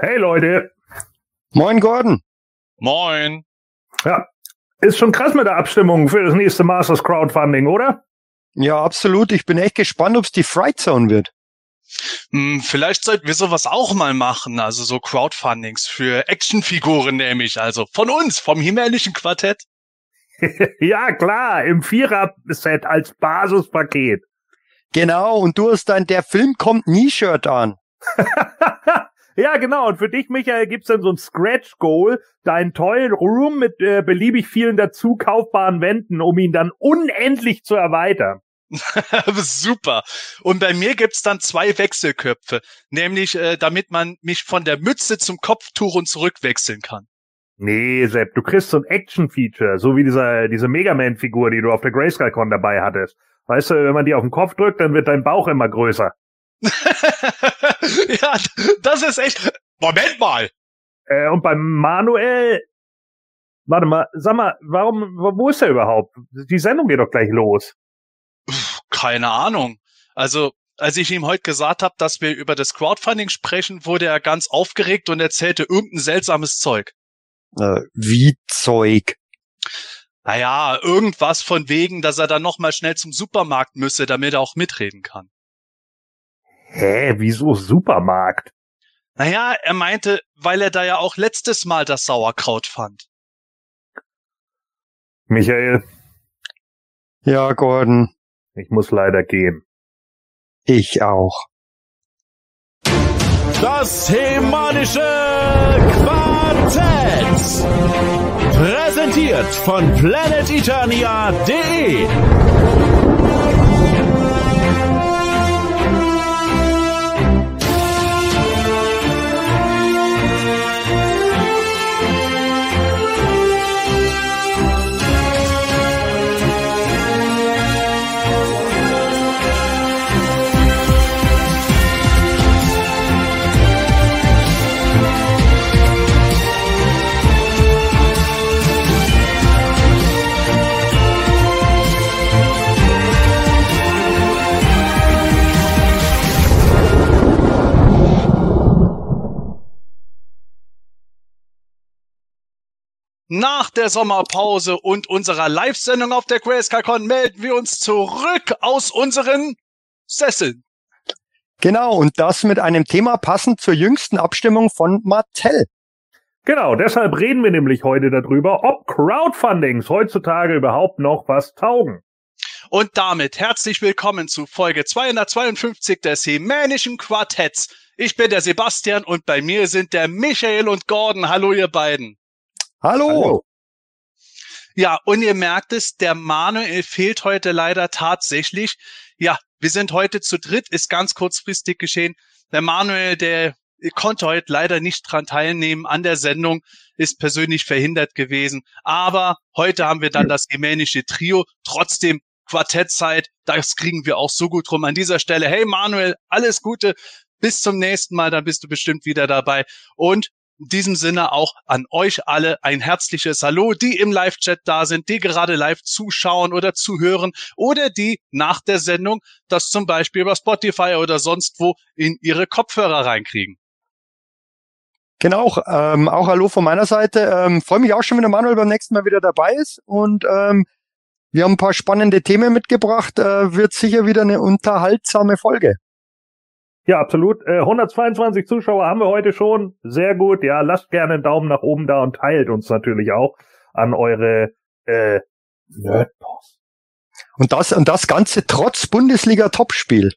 Hey Leute. Moin Gordon. Moin. Ja, ist schon krass mit der Abstimmung für das nächste Masters Crowdfunding, oder? Ja, absolut. Ich bin echt gespannt, ob es die Fright Zone wird. Hm, vielleicht sollten wir sowas auch mal machen, also so Crowdfundings für Actionfiguren nämlich, also von uns, vom himmlischen Quartett. ja, klar, im Vierer-Set als Basispaket. Genau, und du hast dein Der Film kommt nie Shirt an. ja, genau. Und für dich, Michael, gibt's dann so ein Scratch Goal, deinen tollen Room mit äh, beliebig vielen dazu kaufbaren Wänden, um ihn dann unendlich zu erweitern. Super. Und bei mir gibt's dann zwei Wechselköpfe, nämlich äh, damit man mich von der Mütze zum Kopftuch und zurückwechseln kann. Nee, Sepp, du kriegst so ein Action-Feature, so wie dieser, diese Mega Man-Figur, die du auf der Grayscale-Con dabei hattest. Weißt du, wenn man die auf den Kopf drückt, dann wird dein Bauch immer größer. ja, das ist echt. Moment mal. Äh, und beim Manuel, warte mal, sag mal, warum, wo ist er überhaupt? Die Sendung geht doch gleich los. Keine Ahnung. Also, als ich ihm heute gesagt habe, dass wir über das Crowdfunding sprechen, wurde er ganz aufgeregt und erzählte irgendein seltsames Zeug. Äh, wie Zeug? Naja, irgendwas von wegen, dass er dann nochmal schnell zum Supermarkt müsse, damit er auch mitreden kann. Hä, wieso Supermarkt? Naja, er meinte, weil er da ja auch letztes Mal das Sauerkraut fand. Michael. Ja, Gordon. Ich muss leider gehen. Ich auch. Das hemanische Quartett. Präsentiert von planeteternia.de. Nach der Sommerpause und unserer Live-Sendung auf der GrayscaleCon melden wir uns zurück aus unseren Sesseln. Genau, und das mit einem Thema passend zur jüngsten Abstimmung von Mattel. Genau, deshalb reden wir nämlich heute darüber, ob Crowdfundings heutzutage überhaupt noch was taugen. Und damit herzlich willkommen zu Folge 252 des Hemänischen Quartetts. Ich bin der Sebastian und bei mir sind der Michael und Gordon. Hallo ihr beiden. Hallo. Hallo. Ja, und ihr merkt es, der Manuel fehlt heute leider tatsächlich. Ja, wir sind heute zu dritt, ist ganz kurzfristig geschehen. Der Manuel, der konnte heute leider nicht dran teilnehmen an der Sendung, ist persönlich verhindert gewesen. Aber heute haben wir dann das gemänische Trio. Trotzdem Quartettzeit, das kriegen wir auch so gut rum. An dieser Stelle, hey Manuel, alles Gute. Bis zum nächsten Mal, dann bist du bestimmt wieder dabei. Und in diesem Sinne auch an euch alle ein herzliches Hallo, die im Live-Chat da sind, die gerade live zuschauen oder zuhören oder die nach der Sendung das zum Beispiel über Spotify oder sonst wo in ihre Kopfhörer reinkriegen. Genau, ähm, auch Hallo von meiner Seite. Ähm, Freue mich auch schon, wenn der Manuel beim nächsten Mal wieder dabei ist und ähm, wir haben ein paar spannende Themen mitgebracht. Äh, wird sicher wieder eine unterhaltsame Folge. Ja, absolut. Äh, 122 Zuschauer haben wir heute schon. Sehr gut. Ja, lasst gerne einen Daumen nach oben da und teilt uns natürlich auch an eure äh, Nerdboss. Und das, und das Ganze trotz Bundesliga-Topspiel.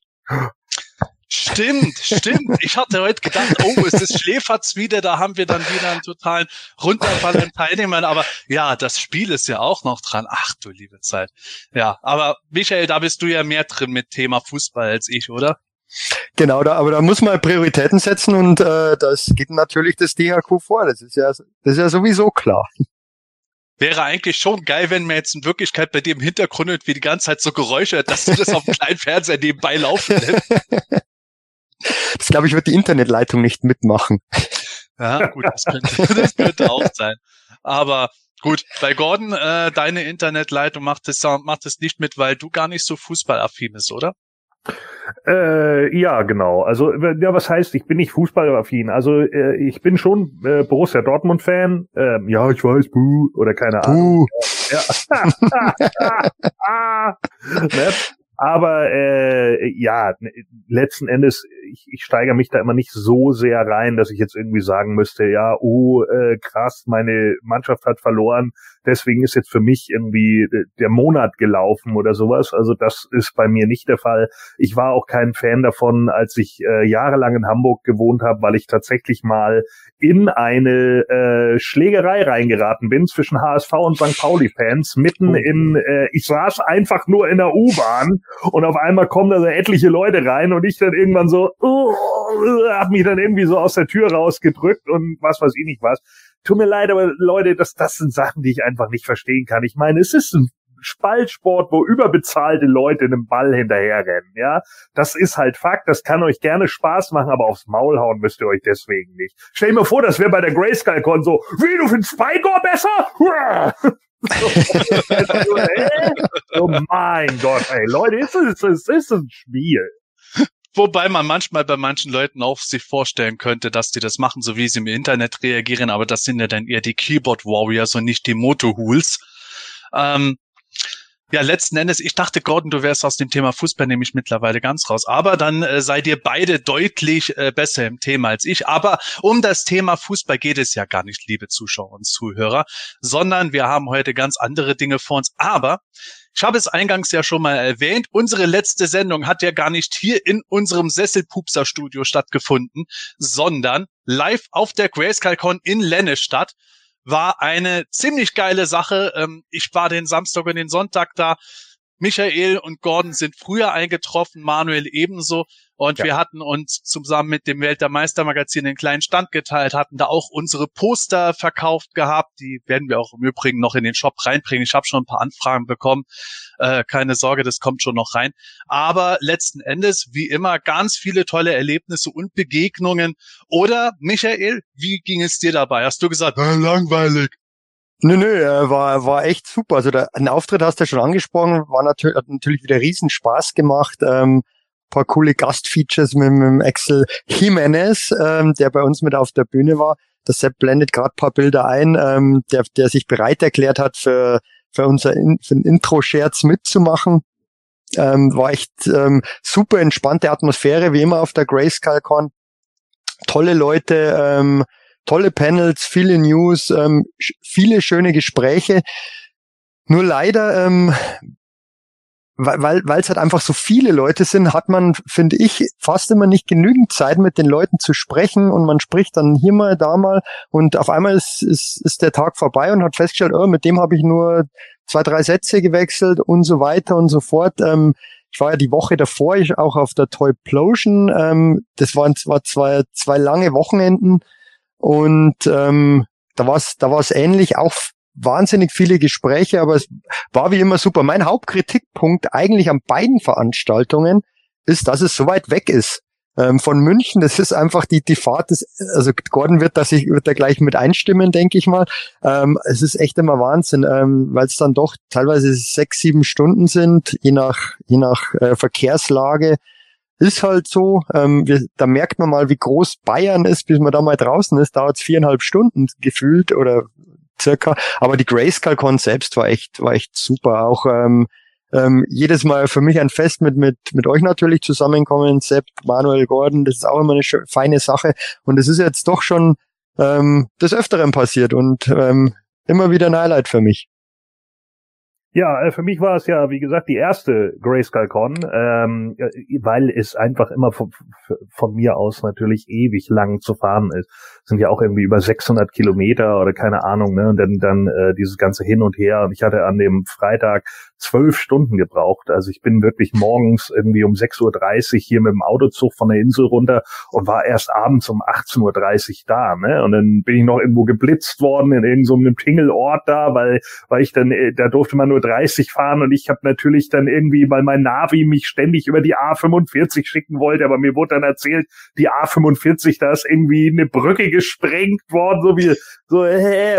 Stimmt, stimmt. Ich hatte heute gedacht, oh, es ist Schläferz wieder, da haben wir dann wieder einen totalen Runterfall an Teilnehmern. Aber ja, das Spiel ist ja auch noch dran. Ach du liebe Zeit. Ja, aber Michael, da bist du ja mehr drin mit Thema Fußball als ich, oder? Genau, da, aber da muss man Prioritäten setzen und äh, das geht natürlich das DHQ vor. Das ist ja, das ist ja sowieso klar. Wäre eigentlich schon geil, wenn man jetzt in Wirklichkeit bei dem Hintergrund wie die ganze Zeit so Geräusche hört, dass du das auf dem kleinen Fernseher nebenbei laufen lässt. Das glaube ich, wird die Internetleitung nicht mitmachen. Ja, gut, das könnte, das könnte auch sein. Aber gut, bei Gordon, äh, deine Internetleitung macht es macht es nicht mit, weil du gar nicht so fußballaffin bist, oder? Äh, ja, genau. Also ja, was heißt, ich bin nicht fußballaffin. Also äh, ich bin schon äh, Borussia Dortmund Fan. Ähm, ja, ich weiß, buh, oder keine Ahnung. Ja. ne? Aber äh, ja, letzten Endes, ich, ich steigere mich da immer nicht so sehr rein, dass ich jetzt irgendwie sagen müsste, ja, oh, äh, krass, meine Mannschaft hat verloren, deswegen ist jetzt für mich irgendwie der Monat gelaufen oder sowas. Also das ist bei mir nicht der Fall. Ich war auch kein Fan davon, als ich äh, jahrelang in Hamburg gewohnt habe, weil ich tatsächlich mal in eine äh, Schlägerei reingeraten bin zwischen HSV und St. Pauli-Fans, mitten oh. in, äh, ich saß einfach nur in der U-Bahn und auf einmal kommen da so etliche Leute rein und ich dann irgendwann so, uh, hab mich dann irgendwie so aus der Tür rausgedrückt und was weiß ich nicht was. Tut mir leid, aber Leute, das, das sind Sachen, die ich einfach nicht verstehen kann. Ich meine, es ist ein Spaltsport, wo überbezahlte Leute einem Ball hinterherrennen, ja. Das ist halt Fakt, das kann euch gerne Spaß machen, aber aufs Maul hauen müsst ihr euch deswegen nicht. Stell dir vor, das wäre bei der Grayscale-Con so, wie, du findest Spygor besser? oh mein Gott, ey, Leute, ist es, ist, ist ein Spiel. Wobei man manchmal bei manchen Leuten auch sich vorstellen könnte, dass die das machen, so wie sie im Internet reagieren, aber das sind ja dann eher die Keyboard Warriors und nicht die Moto Hools. Ähm, ja, letzten Endes, ich dachte, Gordon, du wärst aus dem Thema Fußball nämlich mittlerweile ganz raus. Aber dann äh, seid ihr beide deutlich äh, besser im Thema als ich. Aber um das Thema Fußball geht es ja gar nicht, liebe Zuschauer und Zuhörer, sondern wir haben heute ganz andere Dinge vor uns. Aber ich habe es eingangs ja schon mal erwähnt, unsere letzte Sendung hat ja gar nicht hier in unserem Sesselpupser-Studio stattgefunden, sondern live auf der GrayscaleCon in Lennestadt war eine ziemlich geile Sache. Ähm, ich war den Samstag und den Sonntag da. Michael und Gordon sind früher eingetroffen, Manuel ebenso. Und ja. wir hatten uns zusammen mit dem Welt der Meister Magazin den kleinen Stand geteilt, hatten da auch unsere Poster verkauft gehabt. Die werden wir auch im Übrigen noch in den Shop reinbringen. Ich habe schon ein paar Anfragen bekommen. Äh, keine Sorge, das kommt schon noch rein. Aber letzten Endes, wie immer, ganz viele tolle Erlebnisse und Begegnungen. Oder, Michael, wie ging es dir dabei? Hast du gesagt, äh, langweilig? Nö, nö, war, war echt super. Also der, ein Auftritt hast du ja schon angesprochen, war natürlich, hat natürlich wieder riesen Spaß gemacht. Ähm, paar coole Gastfeatures mit, mit Axel Jimenez, ähm, der bei uns mit auf der Bühne war. Der Sepp blendet gerade paar Bilder ein, ähm, der, der sich bereit erklärt hat, für, für unser In, für Intro-Scherz mitzumachen. Ähm, war echt ähm, super entspannte Atmosphäre, wie immer auf der Grayscale-Con. Tolle Leute, ähm, tolle Panels, viele News, ähm, viele schöne Gespräche. Nur leider ähm, weil weil es halt einfach so viele Leute sind, hat man, finde ich, fast immer nicht genügend Zeit, mit den Leuten zu sprechen und man spricht dann hier mal, da mal und auf einmal ist, ist, ist der Tag vorbei und hat festgestellt, oh, mit dem habe ich nur zwei, drei Sätze gewechselt und so weiter und so fort. Ähm, ich war ja die Woche davor ich auch auf der Toyplosion. Ähm, das waren zwar zwei, zwei lange Wochenenden und ähm, da war es da war's ähnlich, auch wahnsinnig viele Gespräche, aber es war wie immer super. Mein Hauptkritikpunkt eigentlich an beiden Veranstaltungen ist, dass es so weit weg ist. Ähm, von München, das ist einfach die, die Fahrt des, also Gordon wird da sich, wird da gleich mit einstimmen, denke ich mal. Ähm, es ist echt immer Wahnsinn, ähm, weil es dann doch teilweise sechs, sieben Stunden sind, je nach, je nach äh, Verkehrslage. Ist halt so, ähm, wir, da merkt man mal, wie groß Bayern ist, bis man da mal draußen ist, dauert es viereinhalb Stunden gefühlt oder circa. Aber die Grayscale-Con selbst war echt, war echt super. Auch ähm, ähm, jedes Mal für mich ein Fest mit, mit, mit euch natürlich zusammenkommen. Sepp, Manuel Gordon, das ist auch immer eine feine Sache. Und es ist jetzt doch schon ähm, des Öfteren passiert und ähm, immer wieder ein Highlight für mich. Ja, äh, für mich war es ja, wie gesagt, die erste Grayscale Con, ähm, äh, weil es einfach immer von, von, mir aus natürlich ewig lang zu fahren ist. Sind ja auch irgendwie über 600 Kilometer oder keine Ahnung, ne? Und dann, dann äh, dieses ganze Hin und Her. Und ich hatte an dem Freitag zwölf Stunden gebraucht. Also ich bin wirklich morgens irgendwie um 6.30 Uhr hier mit dem Autozug von der Insel runter und war erst abends um 18.30 Uhr da. Ne? Und dann bin ich noch irgendwo geblitzt worden in irgendeinem so Tingelort da, weil, weil ich dann, äh, da durfte man nur 30 fahren und ich habe natürlich dann irgendwie, weil mein Navi mich ständig über die A45 schicken wollte, aber mir wurde dann erzählt, die A45, da ist irgendwie eine Brücke gesprengt worden, so wie so, hä,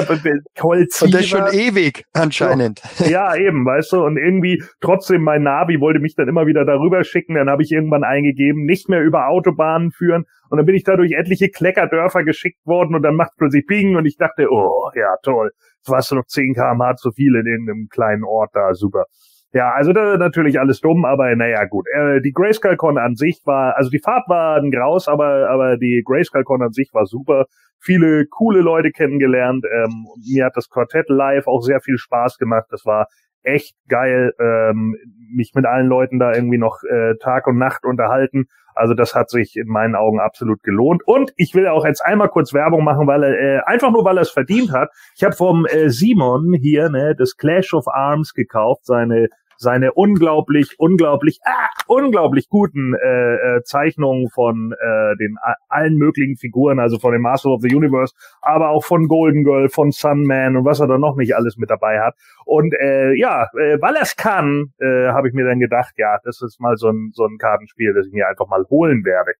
Holz. Und das schon ewig anscheinend. Ja, eben, weißt du, und irgendwie trotzdem mein Navi wollte mich dann immer wieder darüber schicken. Dann habe ich irgendwann eingegeben, nicht mehr über Autobahnen führen und dann bin ich da durch etliche Kleckerdörfer geschickt worden und dann macht plötzlich Ping und ich dachte, oh, ja, toll. Jetzt warst du noch 10 kmh zu viel in irgendeinem kleinen Ort da, super. Ja, also da natürlich alles dumm, aber naja, gut. Äh, die Grayscale-Con an sich war, also die Fahrt war ein Graus, aber, aber die Grayscale-Con an sich war super. Viele coole Leute kennengelernt. Ähm, mir hat das Quartett live auch sehr viel Spaß gemacht. Das war echt geil, ähm, mich mit allen Leuten da irgendwie noch äh, Tag und Nacht unterhalten. Also das hat sich in meinen Augen absolut gelohnt. Und ich will auch jetzt einmal kurz Werbung machen, weil er äh, einfach nur weil er es verdient hat. Ich habe vom äh, Simon hier ne das Clash of Arms gekauft, seine seine unglaublich, unglaublich, ah, unglaublich guten äh, äh, Zeichnungen von äh, den allen möglichen Figuren, also von dem Master of the Universe, aber auch von Golden Girl, von Sunman und was er da noch nicht alles mit dabei hat. Und äh, ja, äh, weil er es kann, äh, habe ich mir dann gedacht, ja, das ist mal so ein, so ein Kartenspiel, das ich mir einfach mal holen werde.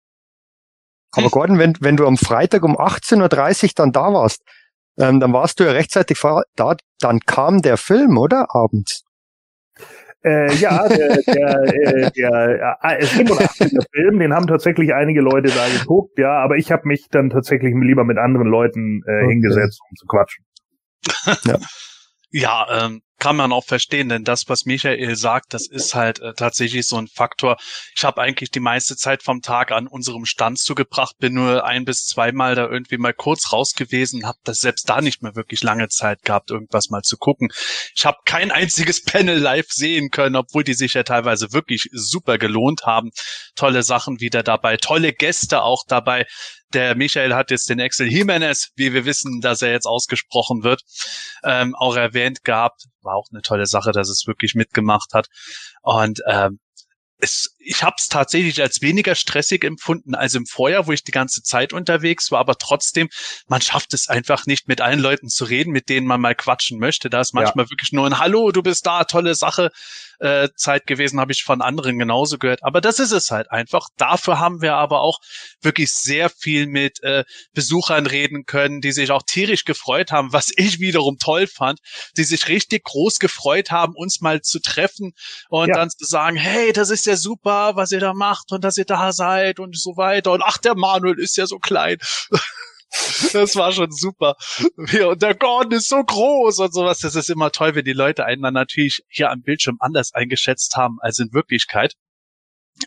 Aber Gordon, wenn, wenn du am Freitag um 18.30 Uhr dann da warst, ähm, dann warst du ja rechtzeitig da, dann kam der Film, oder? Abends. Äh, ja, der, der, äh, der äh, 85. Film, den haben tatsächlich einige Leute da geguckt, ja, aber ich habe mich dann tatsächlich lieber mit anderen Leuten äh, okay. hingesetzt, um zu quatschen. ja, ja ähm, kann man auch verstehen, denn das, was Michael sagt, das ist halt äh, tatsächlich so ein Faktor. Ich habe eigentlich die meiste Zeit vom Tag an unserem Stand zugebracht, bin nur ein bis zweimal da irgendwie mal kurz raus gewesen, habe das selbst da nicht mehr wirklich lange Zeit gehabt, irgendwas mal zu gucken. Ich habe kein einziges Panel live sehen können, obwohl die sich ja teilweise wirklich super gelohnt haben. Tolle Sachen wieder dabei, tolle Gäste auch dabei. Der Michael hat jetzt den Axel Jimenez, wie wir wissen, dass er jetzt ausgesprochen wird, ähm, auch erwähnt gehabt. War auch eine tolle Sache, dass es wirklich mitgemacht hat. Und ähm, es, ich habe es tatsächlich als weniger stressig empfunden als im Vorjahr, wo ich die ganze Zeit unterwegs war, aber trotzdem, man schafft es einfach nicht, mit allen Leuten zu reden, mit denen man mal quatschen möchte. Da ist manchmal ja. wirklich nur ein Hallo, du bist da, tolle Sache äh, Zeit gewesen, habe ich von anderen genauso gehört. Aber das ist es halt einfach. Dafür haben wir aber auch wirklich sehr viel mit äh, Besuchern reden können, die sich auch tierisch gefreut haben, was ich wiederum toll fand, die sich richtig groß gefreut haben, uns mal zu treffen und ja. dann zu sagen, hey, das ist ja super, was ihr da macht und dass ihr da seid und so weiter. Und ach, der Manuel ist ja so klein. Das war schon super. Und der Gordon ist so groß und sowas. Das ist immer toll, wenn die Leute einen dann natürlich hier am Bildschirm anders eingeschätzt haben als in Wirklichkeit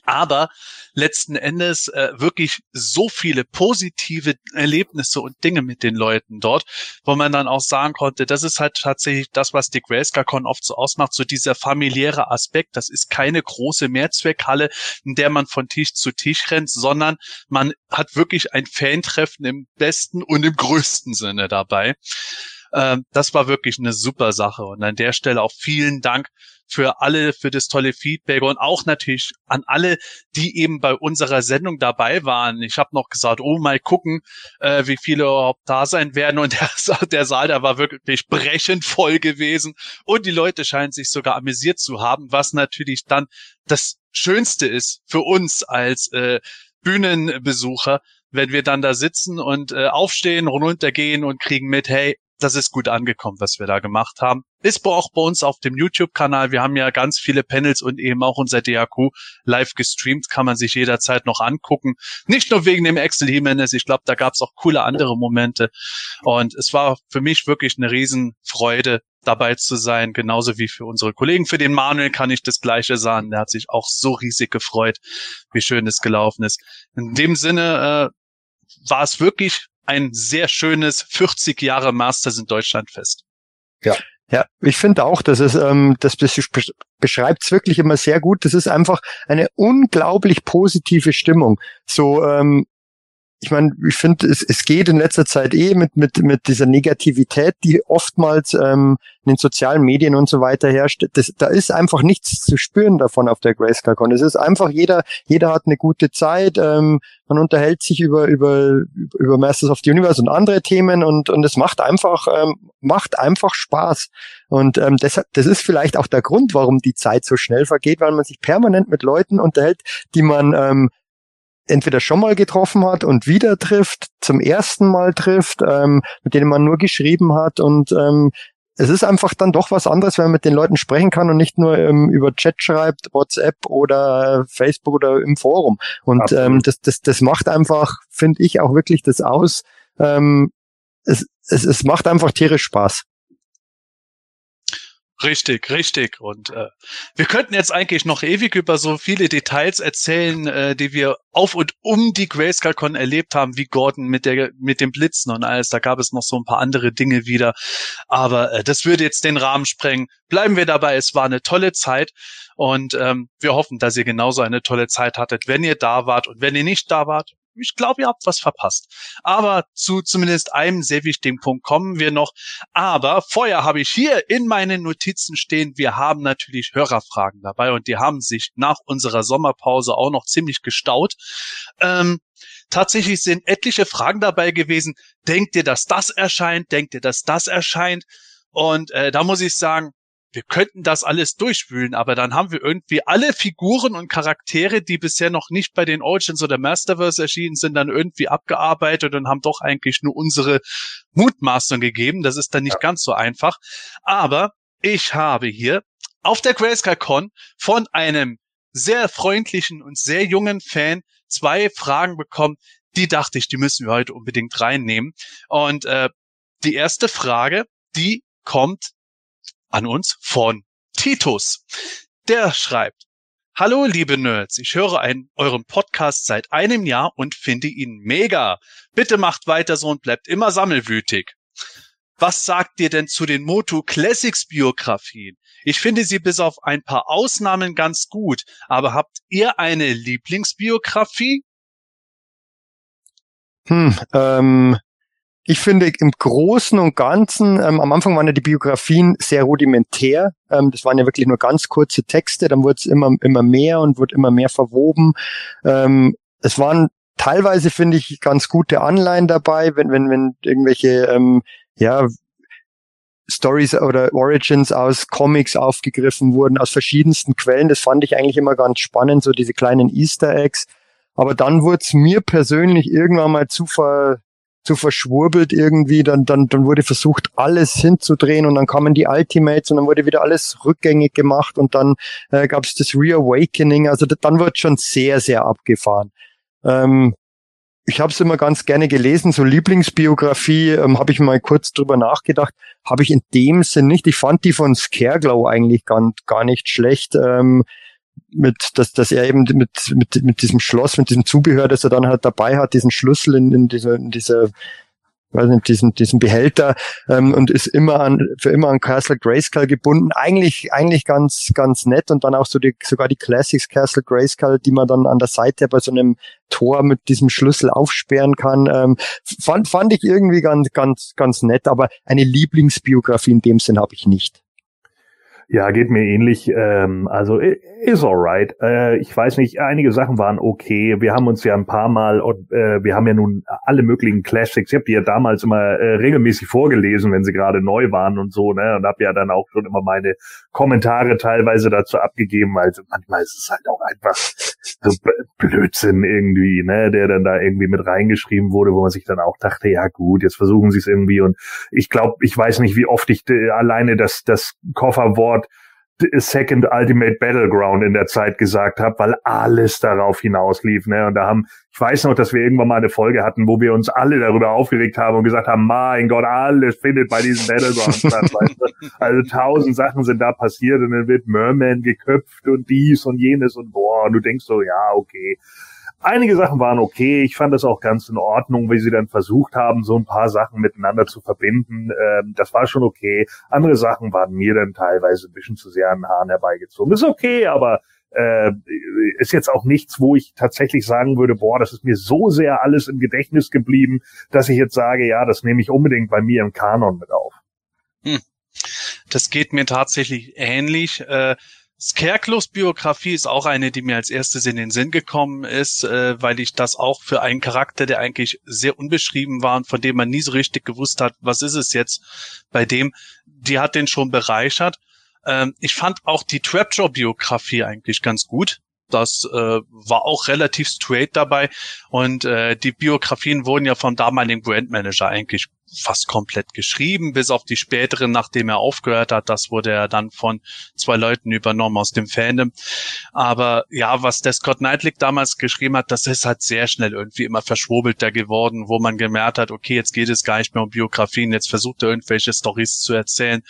aber letzten Endes äh, wirklich so viele positive Erlebnisse und Dinge mit den Leuten dort, wo man dann auch sagen konnte, das ist halt tatsächlich das, was die GrayscaleCon oft so ausmacht, so dieser familiäre Aspekt. Das ist keine große Mehrzweckhalle, in der man von Tisch zu Tisch rennt, sondern man hat wirklich ein Fantreffen im besten und im größten Sinne dabei. Ähm, das war wirklich eine super Sache und an der Stelle auch vielen Dank für alle, für das tolle Feedback und auch natürlich an alle, die eben bei unserer Sendung dabei waren. Ich habe noch gesagt, oh mal gucken, äh, wie viele überhaupt da sein werden und der, der Saal, der war wirklich brechend voll gewesen und die Leute scheinen sich sogar amüsiert zu haben, was natürlich dann das Schönste ist für uns als äh, Bühnenbesucher, wenn wir dann da sitzen und äh, aufstehen, runtergehen und kriegen mit, hey, das ist gut angekommen, was wir da gemacht haben. Ist auch bei uns auf dem YouTube-Kanal. Wir haben ja ganz viele Panels und eben auch unser DAQ live gestreamt, kann man sich jederzeit noch angucken. Nicht nur wegen dem Axel Jimenez, ich glaube, da gab es auch coole andere Momente. Und es war für mich wirklich eine Riesenfreude, dabei zu sein, genauso wie für unsere Kollegen. Für den Manuel kann ich das Gleiche sagen. Der hat sich auch so riesig gefreut, wie schön es gelaufen ist. In dem Sinne äh, war es wirklich ein sehr schönes 40 Jahre Masters in Deutschland fest. Ja. Ja, ich finde auch, dass es, ähm, das beschreibt es wirklich immer sehr gut. Das ist einfach eine unglaublich positive Stimmung. So, ähm, ich meine, ich finde, es, es geht in letzter Zeit eh mit, mit, mit dieser Negativität, die oftmals ähm, in den sozialen Medien und so weiter herrscht. Das, da ist einfach nichts zu spüren davon auf der GraceCon. Es ist einfach, jeder, jeder hat eine gute Zeit, ähm, man unterhält sich über, über, über Masters of the Universe und andere Themen und, und es macht einfach, ähm, macht einfach Spaß. Und ähm, deshalb, das ist vielleicht auch der Grund, warum die Zeit so schnell vergeht, weil man sich permanent mit Leuten unterhält, die man ähm, entweder schon mal getroffen hat und wieder trifft, zum ersten Mal trifft, ähm, mit denen man nur geschrieben hat und ähm, es ist einfach dann doch was anderes, wenn man mit den Leuten sprechen kann und nicht nur ähm, über Chat schreibt, WhatsApp oder Facebook oder im Forum. Und ähm, das, das, das macht einfach, finde ich, auch wirklich das aus. Ähm, es, es, es macht einfach tierisch Spaß. Richtig, richtig. Und äh, wir könnten jetzt eigentlich noch ewig über so viele Details erzählen, äh, die wir auf und um die GrayscaleCon erlebt haben, wie Gordon mit der mit dem Blitzen und alles. Da gab es noch so ein paar andere Dinge wieder, aber äh, das würde jetzt den Rahmen sprengen. Bleiben wir dabei. Es war eine tolle Zeit und ähm, wir hoffen, dass ihr genauso eine tolle Zeit hattet, wenn ihr da wart und wenn ihr nicht da wart ich glaube, ihr habt was verpasst. Aber zu zumindest einem sehr wichtigen Punkt kommen wir noch. Aber vorher habe ich hier in meinen Notizen stehen, wir haben natürlich Hörerfragen dabei und die haben sich nach unserer Sommerpause auch noch ziemlich gestaut. Ähm, tatsächlich sind etliche Fragen dabei gewesen. Denkt ihr, dass das erscheint? Denkt ihr, dass das erscheint? Und äh, da muss ich sagen, wir könnten das alles durchwühlen, aber dann haben wir irgendwie alle Figuren und Charaktere, die bisher noch nicht bei den Origins oder Masterverse erschienen sind, dann irgendwie abgearbeitet und haben doch eigentlich nur unsere Mutmaßung gegeben. Das ist dann nicht ja. ganz so einfach. Aber ich habe hier auf der GrayscaleCon von einem sehr freundlichen und sehr jungen Fan zwei Fragen bekommen, die dachte ich, die müssen wir heute unbedingt reinnehmen. Und äh, die erste Frage, die kommt an uns von Titus. Der schreibt, Hallo liebe Nerds, ich höre einen, euren Podcast seit einem Jahr und finde ihn mega. Bitte macht weiter so und bleibt immer sammelwütig. Was sagt ihr denn zu den Moto Classics Biografien? Ich finde sie bis auf ein paar Ausnahmen ganz gut, aber habt ihr eine Lieblingsbiografie? Hm, ähm, ich finde im Großen und Ganzen, ähm, am Anfang waren ja die Biografien sehr rudimentär. Ähm, das waren ja wirklich nur ganz kurze Texte, dann wurde es immer, immer mehr und wurde immer mehr verwoben. Ähm, es waren teilweise, finde ich, ganz gute Anleihen dabei, wenn, wenn, wenn irgendwelche, ähm, ja, Stories oder Origins aus Comics aufgegriffen wurden, aus verschiedensten Quellen. Das fand ich eigentlich immer ganz spannend, so diese kleinen Easter Eggs. Aber dann wurde es mir persönlich irgendwann mal zu ver, zu verschwurbelt irgendwie, dann, dann, dann wurde versucht, alles hinzudrehen und dann kamen die Ultimates und dann wurde wieder alles rückgängig gemacht und dann äh, gab es das Reawakening, also dann wird schon sehr, sehr abgefahren. Ähm, ich habe es immer ganz gerne gelesen, so Lieblingsbiografie, ähm, habe ich mal kurz drüber nachgedacht, habe ich in dem Sinn nicht. Ich fand die von Scareglow eigentlich gar, gar nicht schlecht. Ähm, mit, dass, dass er eben mit, mit, mit diesem Schloss, mit diesem Zubehör, das er dann halt dabei hat, diesen Schlüssel in, in dieser, in dieser weiß nicht, diesen, diesen Behälter ähm, und ist immer an, für immer an Castle Grayskull gebunden. Eigentlich, eigentlich ganz, ganz nett und dann auch so die, sogar die Classics Castle Grayskull, die man dann an der Seite bei so einem Tor mit diesem Schlüssel aufsperren kann. Ähm, fand, fand ich irgendwie ganz, ganz, ganz nett, aber eine Lieblingsbiografie in dem Sinn habe ich nicht. Ja, geht mir ähnlich. Ähm, also ist alright. Äh, ich weiß nicht, einige Sachen waren okay. Wir haben uns ja ein paar Mal, äh, wir haben ja nun alle möglichen Classics. Ich habe die ja damals immer äh, regelmäßig vorgelesen, wenn sie gerade neu waren und so, ne? Und habe ja dann auch schon immer meine Kommentare teilweise dazu abgegeben, weil manchmal ist es halt auch einfach so Blödsinn irgendwie, ne, der dann da irgendwie mit reingeschrieben wurde, wo man sich dann auch dachte, ja gut, jetzt versuchen sie es irgendwie. Und ich glaube, ich weiß nicht, wie oft ich äh, alleine das, das Kofferwort Second Ultimate Battleground in der Zeit gesagt habe, weil alles darauf hinauslief. Ne? Und da haben, ich weiß noch, dass wir irgendwann mal eine Folge hatten, wo wir uns alle darüber aufgeregt haben und gesagt haben, mein Gott, alles findet bei diesem Battleground statt. weißt du? Also tausend Sachen sind da passiert und dann wird Merman geköpft und dies und jenes und boah, und du denkst so, ja, okay. Einige Sachen waren okay. Ich fand das auch ganz in Ordnung, wie sie dann versucht haben, so ein paar Sachen miteinander zu verbinden. Ähm, das war schon okay. Andere Sachen waren mir dann teilweise ein bisschen zu sehr an den Haaren herbeigezogen. Ist okay, aber äh, ist jetzt auch nichts, wo ich tatsächlich sagen würde, boah, das ist mir so sehr alles im Gedächtnis geblieben, dass ich jetzt sage, ja, das nehme ich unbedingt bei mir im Kanon mit auf. Hm. Das geht mir tatsächlich ähnlich. Äh, Scarecrows Biografie ist auch eine, die mir als erstes in den Sinn gekommen ist, äh, weil ich das auch für einen Charakter, der eigentlich sehr unbeschrieben war und von dem man nie so richtig gewusst hat, was ist es jetzt bei dem, die hat den schon bereichert. Ähm, ich fand auch die Trapjaw Biografie eigentlich ganz gut. Das äh, war auch relativ straight dabei und äh, die Biografien wurden ja vom damaligen Brandmanager eigentlich fast komplett geschrieben, bis auf die späteren, nachdem er aufgehört hat. Das wurde er dann von zwei Leuten übernommen aus dem Fandom. Aber ja, was der Scott Knightley damals geschrieben hat, das ist halt sehr schnell irgendwie immer verschwurbelter geworden, wo man gemerkt hat, okay, jetzt geht es gar nicht mehr um Biografien, jetzt versucht er irgendwelche Stories zu erzählen,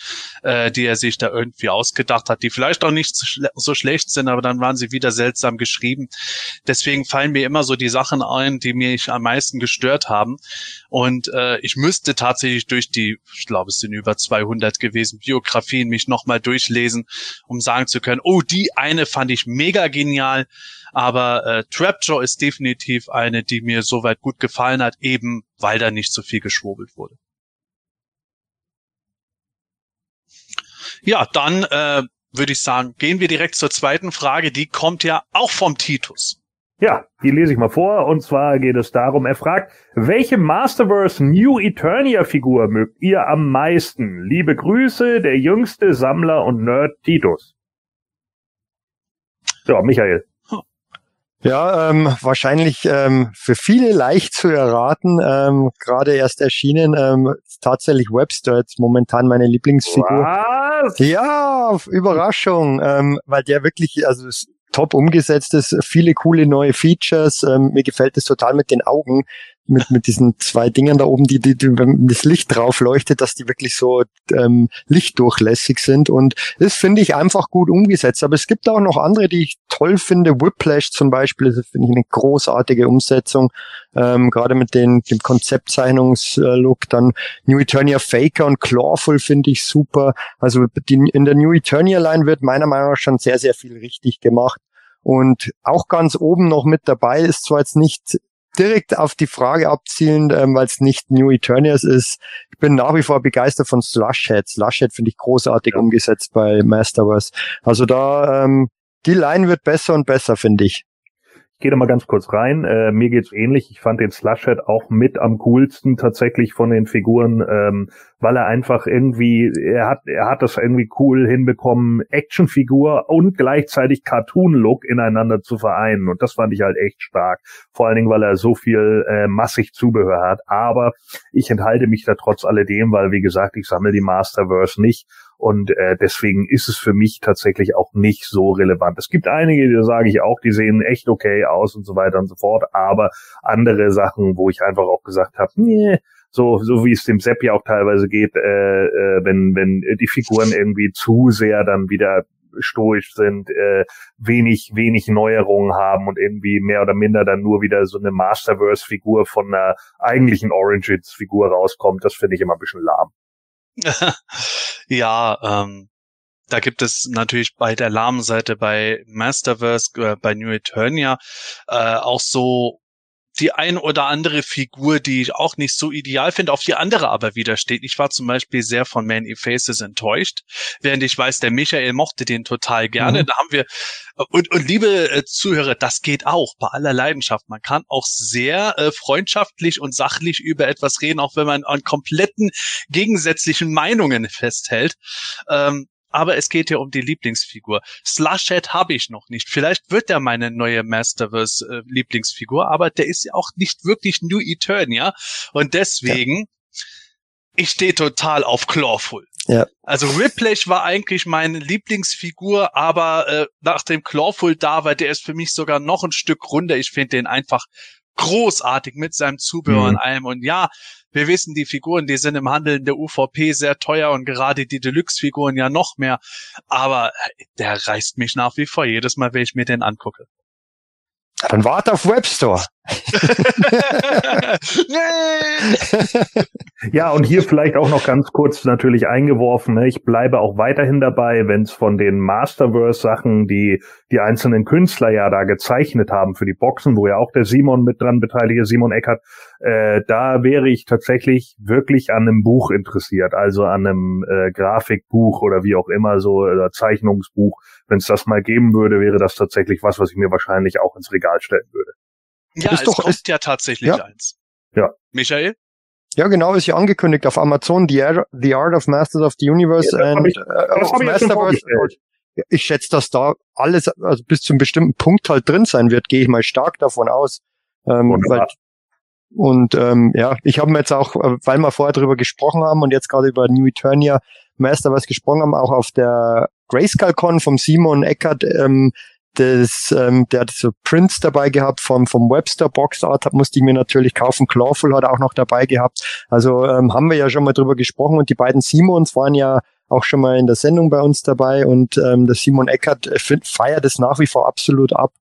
äh, die er sich da irgendwie ausgedacht hat, die vielleicht auch nicht so schlecht sind, aber dann waren sie wieder seltsam geschrieben. Deswegen fallen mir immer so die Sachen ein, die mich am meisten gestört haben. Und äh, ich müsste tatsächlich durch die, ich glaube, es sind über 200 gewesen, Biografien mich nochmal durchlesen, um sagen zu können, oh, die eine fand ich mega genial. Aber äh, Trapjaw ist definitiv eine, die mir soweit gut gefallen hat, eben weil da nicht so viel geschwurbelt wurde. Ja, dann äh, würde ich sagen, gehen wir direkt zur zweiten Frage. Die kommt ja auch vom Titus. Ja, die lese ich mal vor. Und zwar geht es darum, er fragt, welche Masterverse New Eternia Figur mögt ihr am meisten? Liebe Grüße, der jüngste Sammler und Nerd Titus. Ja, Michael. Ja, ähm, wahrscheinlich ähm, für viele leicht zu erraten. Ähm, Gerade erst erschienen. Ähm, tatsächlich Webster jetzt momentan meine Lieblingsfigur. Was? Ja, Überraschung, ähm, weil der wirklich, also top umgesetzt ist, viele coole neue Features. Ähm, mir gefällt es total mit den Augen, mit, mit diesen zwei Dingen da oben, die, die, die wenn das Licht drauf leuchtet, dass die wirklich so ähm, lichtdurchlässig sind. Und das finde ich einfach gut umgesetzt. Aber es gibt auch noch andere, die ich toll finde. Whiplash zum Beispiel, das finde ich eine großartige Umsetzung. Ähm, Gerade mit den, dem Konzeptzeichnungslook. Dann New Eternia Faker und Clawful finde ich super. Also die, in der New Eternia Line wird meiner Meinung nach schon sehr, sehr viel richtig gemacht. Und auch ganz oben noch mit dabei ist zwar jetzt nicht direkt auf die Frage abzielend, ähm, weil es nicht New Eternias ist. Ich bin nach wie vor begeistert von Slushhead. Slushhead finde ich großartig ja. umgesetzt bei Masterverse. Also da, ähm, die Line wird besser und besser, finde ich. Ich gehe da mal ganz kurz rein. Äh, mir geht's ähnlich. Ich fand den Slushhead auch mit am coolsten tatsächlich von den Figuren, ähm, weil er einfach irgendwie, er hat, er hat das irgendwie cool hinbekommen, Actionfigur und gleichzeitig Cartoon-Look ineinander zu vereinen. Und das fand ich halt echt stark. Vor allen Dingen, weil er so viel äh, massig Zubehör hat. Aber ich enthalte mich da trotz alledem, weil wie gesagt, ich sammle die Masterverse nicht und äh, deswegen ist es für mich tatsächlich auch nicht so relevant. Es gibt einige, die sage ich auch, die sehen echt okay aus und so weiter und so fort, aber andere Sachen, wo ich einfach auch gesagt habe, nee, so, so wie es dem Sepp ja auch teilweise geht, äh, äh, wenn, wenn die Figuren irgendwie zu sehr dann wieder stoisch sind, äh, wenig, wenig Neuerungen haben und irgendwie mehr oder minder dann nur wieder so eine Masterverse-Figur von einer eigentlichen Origins-Figur rauskommt, das finde ich immer ein bisschen lahm. ja, ähm, da gibt es natürlich bei der lahmen Seite bei Masterverse, äh, bei New Eternia äh, auch so die ein oder andere Figur, die ich auch nicht so ideal finde, auf die andere aber widersteht. Ich war zum Beispiel sehr von Man Faces enttäuscht, während ich weiß, der Michael mochte den total gerne. Mhm. Da haben wir und, und liebe äh, Zuhörer, das geht auch bei aller Leidenschaft. Man kann auch sehr äh, freundschaftlich und sachlich über etwas reden, auch wenn man an kompletten gegensätzlichen Meinungen festhält. Ähm, aber es geht ja um die Lieblingsfigur. Slushhead habe ich noch nicht. Vielleicht wird er meine neue Masterverse äh, Lieblingsfigur, aber der ist ja auch nicht wirklich New Eternia und deswegen ja. ich stehe total auf Clawful. Ja. Also Ripley war eigentlich meine Lieblingsfigur, aber äh, nach dem Clawful da war, der ist für mich sogar noch ein Stück runder. Ich finde den einfach großartig mit seinem Zubehör mhm. und allem. Und ja, wir wissen, die Figuren, die sind im Handel in der UVP sehr teuer und gerade die Deluxe-Figuren ja noch mehr. Aber der reißt mich nach wie vor jedes Mal, wenn ich mir den angucke. Dann warte auf Webstore. ja, und hier vielleicht auch noch ganz kurz natürlich eingeworfen. Ne? Ich bleibe auch weiterhin dabei, wenn es von den Masterverse-Sachen, die die einzelnen Künstler ja da gezeichnet haben für die Boxen, wo ja auch der Simon mit dran beteiligt ist, Simon Eckert, äh, da wäre ich tatsächlich wirklich an einem Buch interessiert, also an einem äh, Grafikbuch oder wie auch immer so oder Zeichnungsbuch. Wenn es das mal geben würde, wäre das tatsächlich was, was ich mir wahrscheinlich auch ins Regal stellen würde. Ja, ist es doch, kommt ist, ja tatsächlich ja. eins. Ja. Michael? Ja, genau, ist ja angekündigt auf Amazon, The Art, the Art of Masters of the Universe ja, and ich, uh, Masterverse. Ich schätze, dass da alles also bis zum bestimmten Punkt halt drin sein wird, gehe ich mal stark davon aus. Ähm, weil und ähm, ja, ich habe mir jetzt auch, äh, weil wir vorher drüber gesprochen haben und jetzt gerade über New Eternia Master was gesprochen haben, auch auf der Grayskull-Con vom Simon Eckert, ähm, das, ähm, der hat so Prints dabei gehabt vom, vom Webster Box Art, musste ich mir natürlich kaufen. Clawful hat er auch noch dabei gehabt. Also ähm, haben wir ja schon mal drüber gesprochen und die beiden Simons waren ja auch schon mal in der Sendung bei uns dabei und ähm, der Simon Eckert äh, feiert es nach wie vor absolut ab,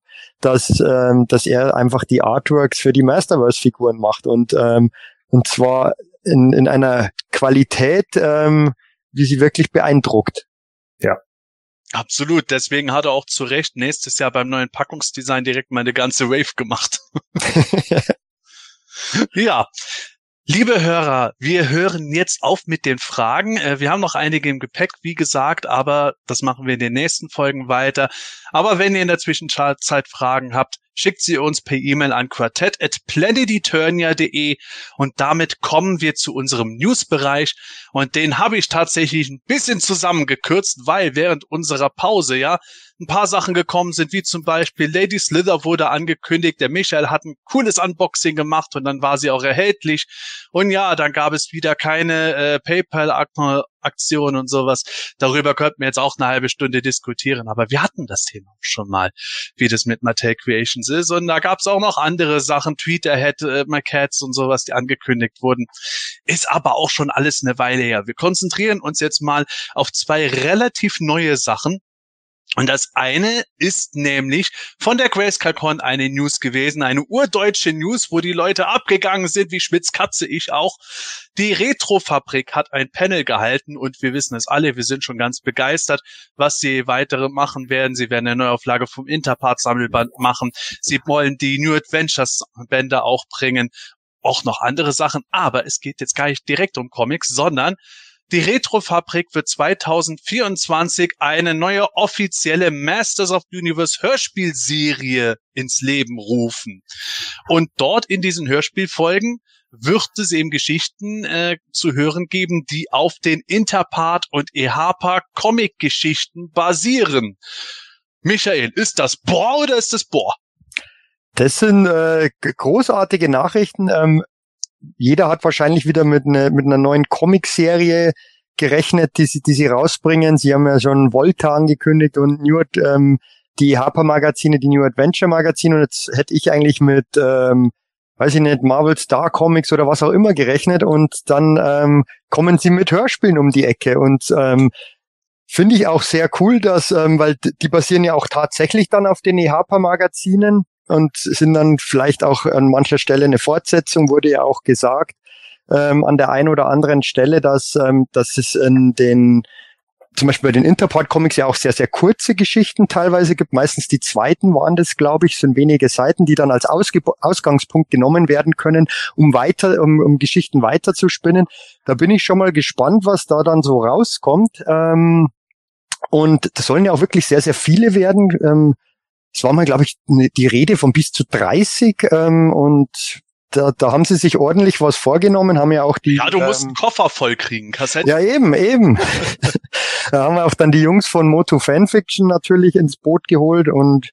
dass, ähm, dass er einfach die Artworks für die Masterverse-Figuren macht und, ähm, und zwar in, in einer Qualität, ähm, wie sie wirklich beeindruckt. Ja. Absolut. Deswegen hat er auch zu Recht nächstes Jahr beim neuen Packungsdesign direkt mal eine ganze Wave gemacht. ja. Liebe Hörer, wir hören jetzt auf mit den Fragen. Äh, wir haben noch einige im Gepäck, wie gesagt, aber das machen wir in den nächsten Folgen weiter. Aber wenn ihr in der Zwischenzeit Fragen habt, schickt sie uns per E-Mail an quartett.planeteturnia.de und damit kommen wir zu unserem Newsbereich und den habe ich tatsächlich ein bisschen zusammengekürzt, weil während unserer Pause ja ein paar Sachen gekommen sind, wie zum Beispiel Lady Slither wurde angekündigt, der Michael hat ein cooles Unboxing gemacht und dann war sie auch erhältlich und ja, dann gab es wieder keine äh, PayPal-Aktion und sowas. Darüber könnten wir jetzt auch eine halbe Stunde diskutieren, aber wir hatten das Thema schon mal, wie das mit Mattel Creations ist und da gab es auch noch andere Sachen, Tweet Ahead, äh, My Cats und sowas, die angekündigt wurden. Ist aber auch schon alles eine Weile her. Wir konzentrieren uns jetzt mal auf zwei relativ neue Sachen, und das eine ist nämlich von der Grayscale-Con eine News gewesen, eine urdeutsche News, wo die Leute abgegangen sind, wie Schmitzkatze ich auch. Die Retrofabrik hat ein Panel gehalten und wir wissen es alle, wir sind schon ganz begeistert, was sie weitere machen werden. Sie werden eine Neuauflage vom Interpart-Sammelband machen. Sie wollen die New Adventures-Bänder auch bringen auch noch andere Sachen, aber es geht jetzt gar nicht direkt um Comics, sondern die Retrofabrik wird 2024 eine neue offizielle Masters of the Universe Hörspielserie ins Leben rufen. Und dort in diesen Hörspielfolgen wird es eben Geschichten äh, zu hören geben, die auf den Interpart und EHPA Comic-Geschichten basieren. Michael, ist das Boah oder ist das Boah? Das sind äh, großartige Nachrichten. Ähm, jeder hat wahrscheinlich wieder mit, ne, mit einer neuen Comic-Serie gerechnet, die sie, die sie rausbringen. Sie haben ja schon Volta angekündigt und New, ähm, die Harper-Magazine, die New Adventure-Magazine und jetzt hätte ich eigentlich mit, ähm, weiß ich nicht, Marvel Star Comics oder was auch immer gerechnet. Und dann ähm, kommen sie mit Hörspielen um die Ecke. Und ähm, finde ich auch sehr cool, dass, ähm, weil die basieren ja auch tatsächlich dann auf den EHPA-Magazinen und sind dann vielleicht auch an mancher Stelle eine Fortsetzung, wurde ja auch gesagt, ähm, an der einen oder anderen Stelle, dass, ähm, dass es in den zum Beispiel bei den Interport-Comics ja auch sehr, sehr kurze Geschichten teilweise gibt. Meistens die zweiten waren das, glaube ich, sind wenige Seiten, die dann als Ausge Ausgangspunkt genommen werden können, um weiter, um, um Geschichten weiter zu spinnen. Da bin ich schon mal gespannt, was da dann so rauskommt. Ähm, und das sollen ja auch wirklich sehr, sehr viele werden. Ähm, es war mal, glaube ich, ne, die Rede von bis zu 30 ähm, und da, da haben sie sich ordentlich was vorgenommen, haben ja auch die. Ja, du musst ähm, einen Koffer voll kriegen, Kassetten. Ja, eben, eben. da haben wir auch dann die Jungs von Moto Fanfiction natürlich ins Boot geholt und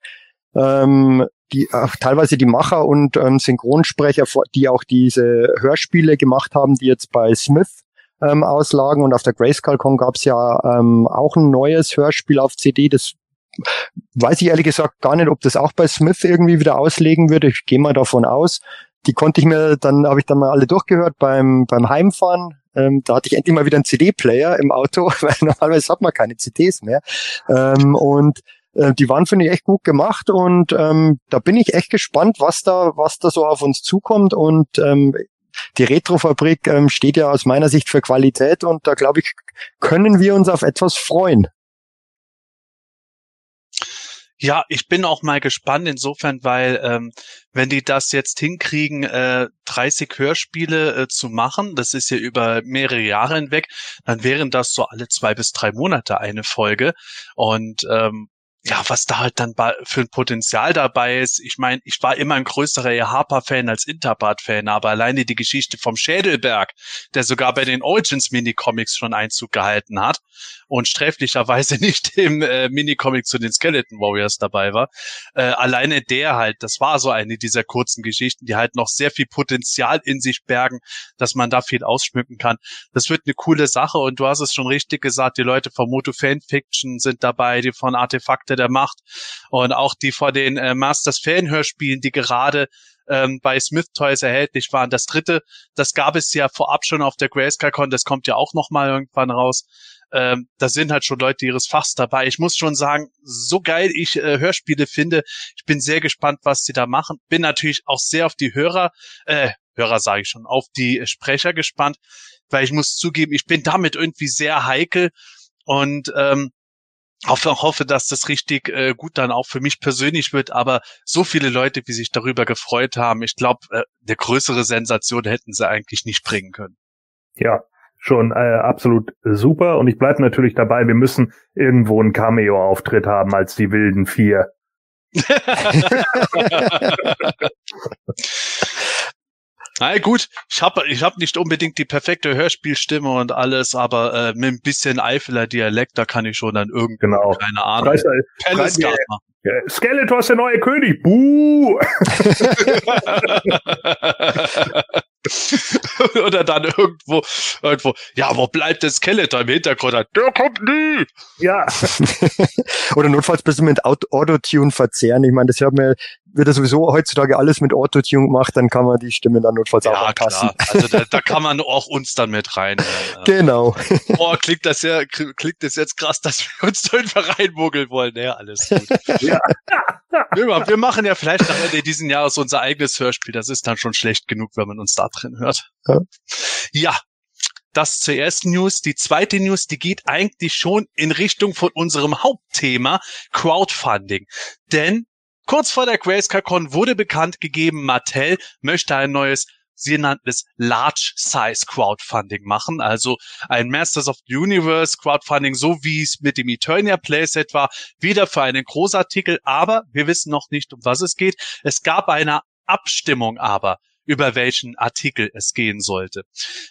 ähm, die auch teilweise die Macher und ähm, Synchronsprecher, die auch diese Hörspiele gemacht haben, die jetzt bei Smith ähm, auslagen und auf der Grayskull-Con gab es ja ähm, auch ein neues Hörspiel auf CD, das weiß ich ehrlich gesagt gar nicht, ob das auch bei Smith irgendwie wieder auslegen würde. Ich gehe mal davon aus. Die konnte ich mir, dann habe ich dann mal alle durchgehört beim, beim Heimfahren. Ähm, da hatte ich endlich mal wieder einen CD-Player im Auto, weil normalerweise hat man keine CDs mehr. Ähm, und äh, die waren, finde ich, echt gut gemacht und ähm, da bin ich echt gespannt, was da, was da so auf uns zukommt und ähm, die Retrofabrik ähm, steht ja aus meiner Sicht für Qualität und da glaube ich, können wir uns auf etwas freuen. Ja, ich bin auch mal gespannt insofern, weil ähm, wenn die das jetzt hinkriegen, äh, 30 Hörspiele äh, zu machen, das ist ja über mehrere Jahre hinweg, dann wären das so alle zwei bis drei Monate eine Folge. Und ähm, ja, was da halt dann für ein Potenzial dabei ist. Ich meine, ich war immer ein größerer Harper-Fan als Interpart-Fan, aber alleine die Geschichte vom Schädelberg, der sogar bei den Origins Minicomics schon Einzug gehalten hat und sträflicherweise nicht im äh, Minicomic zu den Skeleton Warriors dabei war. Äh, alleine der halt, das war so eine dieser kurzen Geschichten, die halt noch sehr viel Potenzial in sich bergen, dass man da viel ausschmücken kann. Das wird eine coole Sache und du hast es schon richtig gesagt, die Leute von Moto Fanfiction sind dabei, die von Artefakte der Macht und auch die von den äh, Masters Fan-Hörspielen, die gerade ähm, bei Smith Toys erhältlich waren. Das dritte, das gab es ja vorab schon auf der Grayscale-Con, das kommt ja auch noch mal irgendwann raus. Ähm, da sind halt schon Leute ihres Fachs dabei. Ich muss schon sagen, so geil ich äh, Hörspiele finde, ich bin sehr gespannt, was sie da machen. Bin natürlich auch sehr auf die Hörer, äh, Hörer sage ich schon, auf die Sprecher gespannt, weil ich muss zugeben, ich bin damit irgendwie sehr heikel und ähm, hoffe, hoffe, dass das richtig äh, gut dann auch für mich persönlich wird, aber so viele Leute, wie sich darüber gefreut haben, ich glaube, äh, eine größere Sensation hätten sie eigentlich nicht bringen können. Ja, schon äh, absolut super und ich bleibe natürlich dabei, wir müssen irgendwo einen Cameo-Auftritt haben als die wilden vier. Na gut, ich habe ich hab nicht unbedingt die perfekte Hörspielstimme und alles, aber äh, mit ein bisschen Eifeler Dialekt, da kann ich schon dann irgendwie, genau. keine Ahnung, Palace machen. Skeletor ist der neue König. Buh! Oder dann irgendwo, irgendwo, ja, wo bleibt der Skeletor im Hintergrund? Der kommt nie! Ja. Oder notfalls bist du mit Autotune verzehren. Ich meine, das hört mir, wird ja sowieso heutzutage alles mit Autotune gemacht, dann kann man die Stimme dann notfalls ja, auch anpassen. Klar. Also da, da kann man auch uns dann mit rein. genau. Boah, klingt das ja, klingt das jetzt krass, dass wir uns da einfach reinmogeln wollen. Ja, alles gut. Ja. wir machen ja vielleicht nach Ende diesen Jahres unser eigenes Hörspiel. Das ist dann schon schlecht genug, wenn man uns da drin hört. Ja, ja das zur ersten News. Die zweite News, die geht eigentlich schon in Richtung von unserem Hauptthema Crowdfunding. Denn kurz vor der GrayscaleCon wurde bekannt gegeben, Mattel möchte ein neues sie nannten es Large Size Crowdfunding machen, also ein Masters of the Universe Crowdfunding, so wie es mit dem Eternia Playset war, wieder für einen Großartikel, aber wir wissen noch nicht, um was es geht. Es gab eine Abstimmung aber über welchen Artikel es gehen sollte.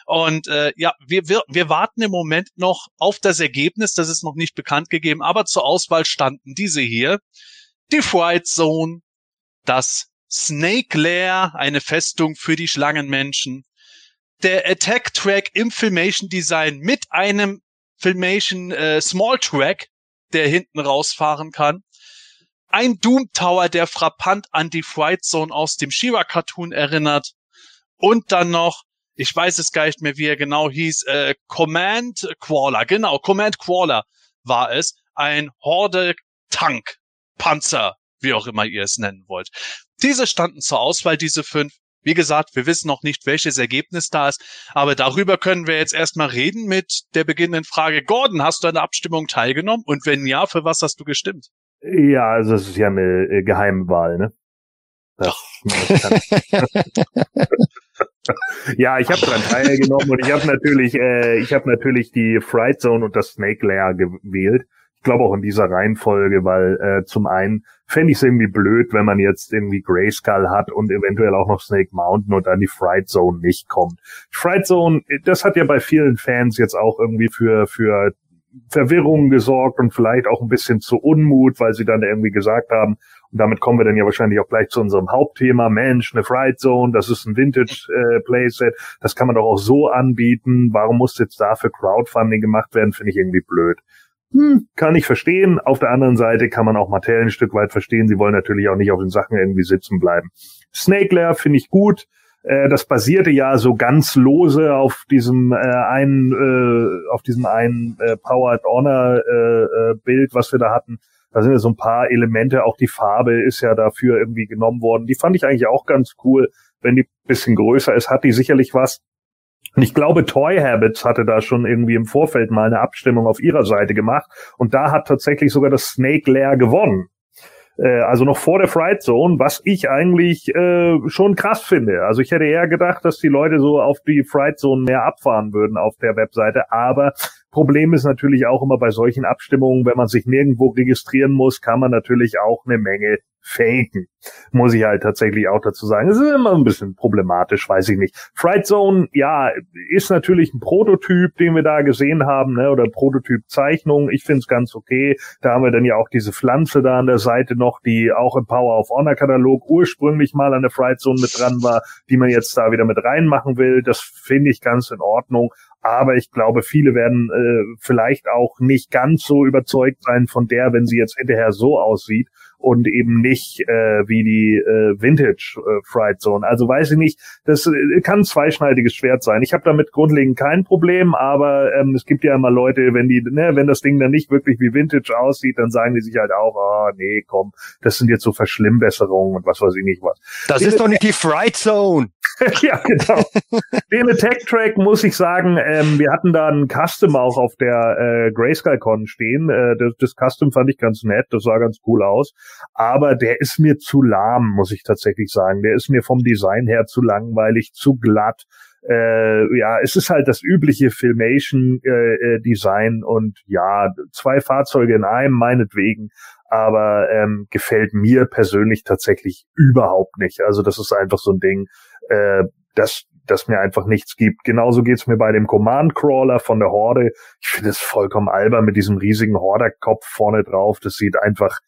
Und äh, ja, wir, wir, wir warten im Moment noch auf das Ergebnis, das ist noch nicht bekannt gegeben, aber zur Auswahl standen diese hier. Die Fright Zone, das Snake Lair, eine Festung für die Schlangenmenschen, der Attack Track im Filmation Design mit einem Filmation äh, Small Track, der hinten rausfahren kann, ein Doom Tower, der frappant an die Fright Zone aus dem Shiva Cartoon erinnert und dann noch ich weiß es gar nicht mehr, wie er genau hieß, äh, Command Crawler, genau, Command Crawler war es, ein Horde Tank, Panzer, wie auch immer ihr es nennen wollt. Diese standen zur Auswahl, diese fünf. Wie gesagt, wir wissen noch nicht, welches Ergebnis da ist, aber darüber können wir jetzt erstmal reden mit der beginnenden Frage. Gordon, hast du an der Abstimmung teilgenommen? Und wenn ja, für was hast du gestimmt? Ja, also es ist ja eine äh, Geheimwahl, ne? Das, ja, ich habe daran teilgenommen und ich habe natürlich, äh, ich habe natürlich die Fright Zone und das Snake Layer gewählt. Ich glaube auch in dieser Reihenfolge, weil äh, zum einen fände ich es irgendwie blöd, wenn man jetzt irgendwie Grayskull hat und eventuell auch noch Snake Mountain und dann die Fright Zone nicht kommt. Fright Zone, das hat ja bei vielen Fans jetzt auch irgendwie für für Verwirrung gesorgt und vielleicht auch ein bisschen zu Unmut, weil sie dann irgendwie gesagt haben, und damit kommen wir dann ja wahrscheinlich auch gleich zu unserem Hauptthema, Mensch, eine Fright Zone, das ist ein Vintage äh, Playset, das kann man doch auch so anbieten, warum muss jetzt dafür Crowdfunding gemacht werden, finde ich irgendwie blöd. Hm, kann ich verstehen. Auf der anderen Seite kann man auch Mattel ein Stück weit verstehen. Sie wollen natürlich auch nicht auf den Sachen irgendwie sitzen bleiben. Snake Lair finde ich gut. Äh, das basierte ja so ganz lose auf diesem äh, einen, äh, auf diesem einen äh, Powered Honor äh, äh, Bild, was wir da hatten. Da sind ja so ein paar Elemente, auch die Farbe ist ja dafür irgendwie genommen worden. Die fand ich eigentlich auch ganz cool. Wenn die bisschen größer ist, hat die sicherlich was. Und ich glaube, Toy Habits hatte da schon irgendwie im Vorfeld mal eine Abstimmung auf ihrer Seite gemacht. Und da hat tatsächlich sogar das Snake Lair gewonnen. Äh, also noch vor der Fright Zone, was ich eigentlich äh, schon krass finde. Also ich hätte eher gedacht, dass die Leute so auf die Fright Zone mehr abfahren würden auf der Webseite, aber Problem ist natürlich auch immer bei solchen Abstimmungen, wenn man sich nirgendwo registrieren muss, kann man natürlich auch eine Menge faken. Muss ich halt tatsächlich auch dazu sagen. Es ist immer ein bisschen problematisch, weiß ich nicht. Fright Zone, ja, ist natürlich ein Prototyp, den wir da gesehen haben, ne, oder Prototyp-Zeichnung. Ich finde es ganz okay. Da haben wir dann ja auch diese Pflanze da an der Seite noch, die auch im Power of Honor Katalog ursprünglich mal an der Fright Zone mit dran war, die man jetzt da wieder mit reinmachen will. Das finde ich ganz in Ordnung. Aber ich glaube, viele werden äh, vielleicht auch nicht ganz so überzeugt sein von der, wenn sie jetzt hinterher so aussieht und eben nicht äh, wie die äh, Vintage äh, Fright Zone. Also weiß ich nicht, das äh, kann ein zweischneidiges Schwert sein. Ich habe damit grundlegend kein Problem, aber ähm, es gibt ja immer Leute, wenn die, ne, wenn das Ding dann nicht wirklich wie Vintage aussieht, dann sagen die sich halt auch, ah, nee, komm, das sind jetzt so Verschlimmbesserungen und was weiß ich nicht was. Das Den ist doch nicht die Fright Zone. ja, genau. Den Attack Track muss ich sagen, ähm, wir hatten da ein Custom auch auf der äh, Grayscale Con stehen. Äh, das, das Custom fand ich ganz nett, das sah ganz cool aus. Aber der ist mir zu lahm, muss ich tatsächlich sagen. Der ist mir vom Design her zu langweilig, zu glatt. Äh, ja, es ist halt das übliche Filmation-Design äh, und ja, zwei Fahrzeuge in einem, meinetwegen, aber ähm, gefällt mir persönlich tatsächlich überhaupt nicht. Also das ist einfach so ein Ding, äh, das das mir einfach nichts gibt. Genauso geht's mir bei dem Command Crawler von der Horde. Ich finde es vollkommen albern mit diesem riesigen Horderkopf vorne drauf. Das sieht einfach,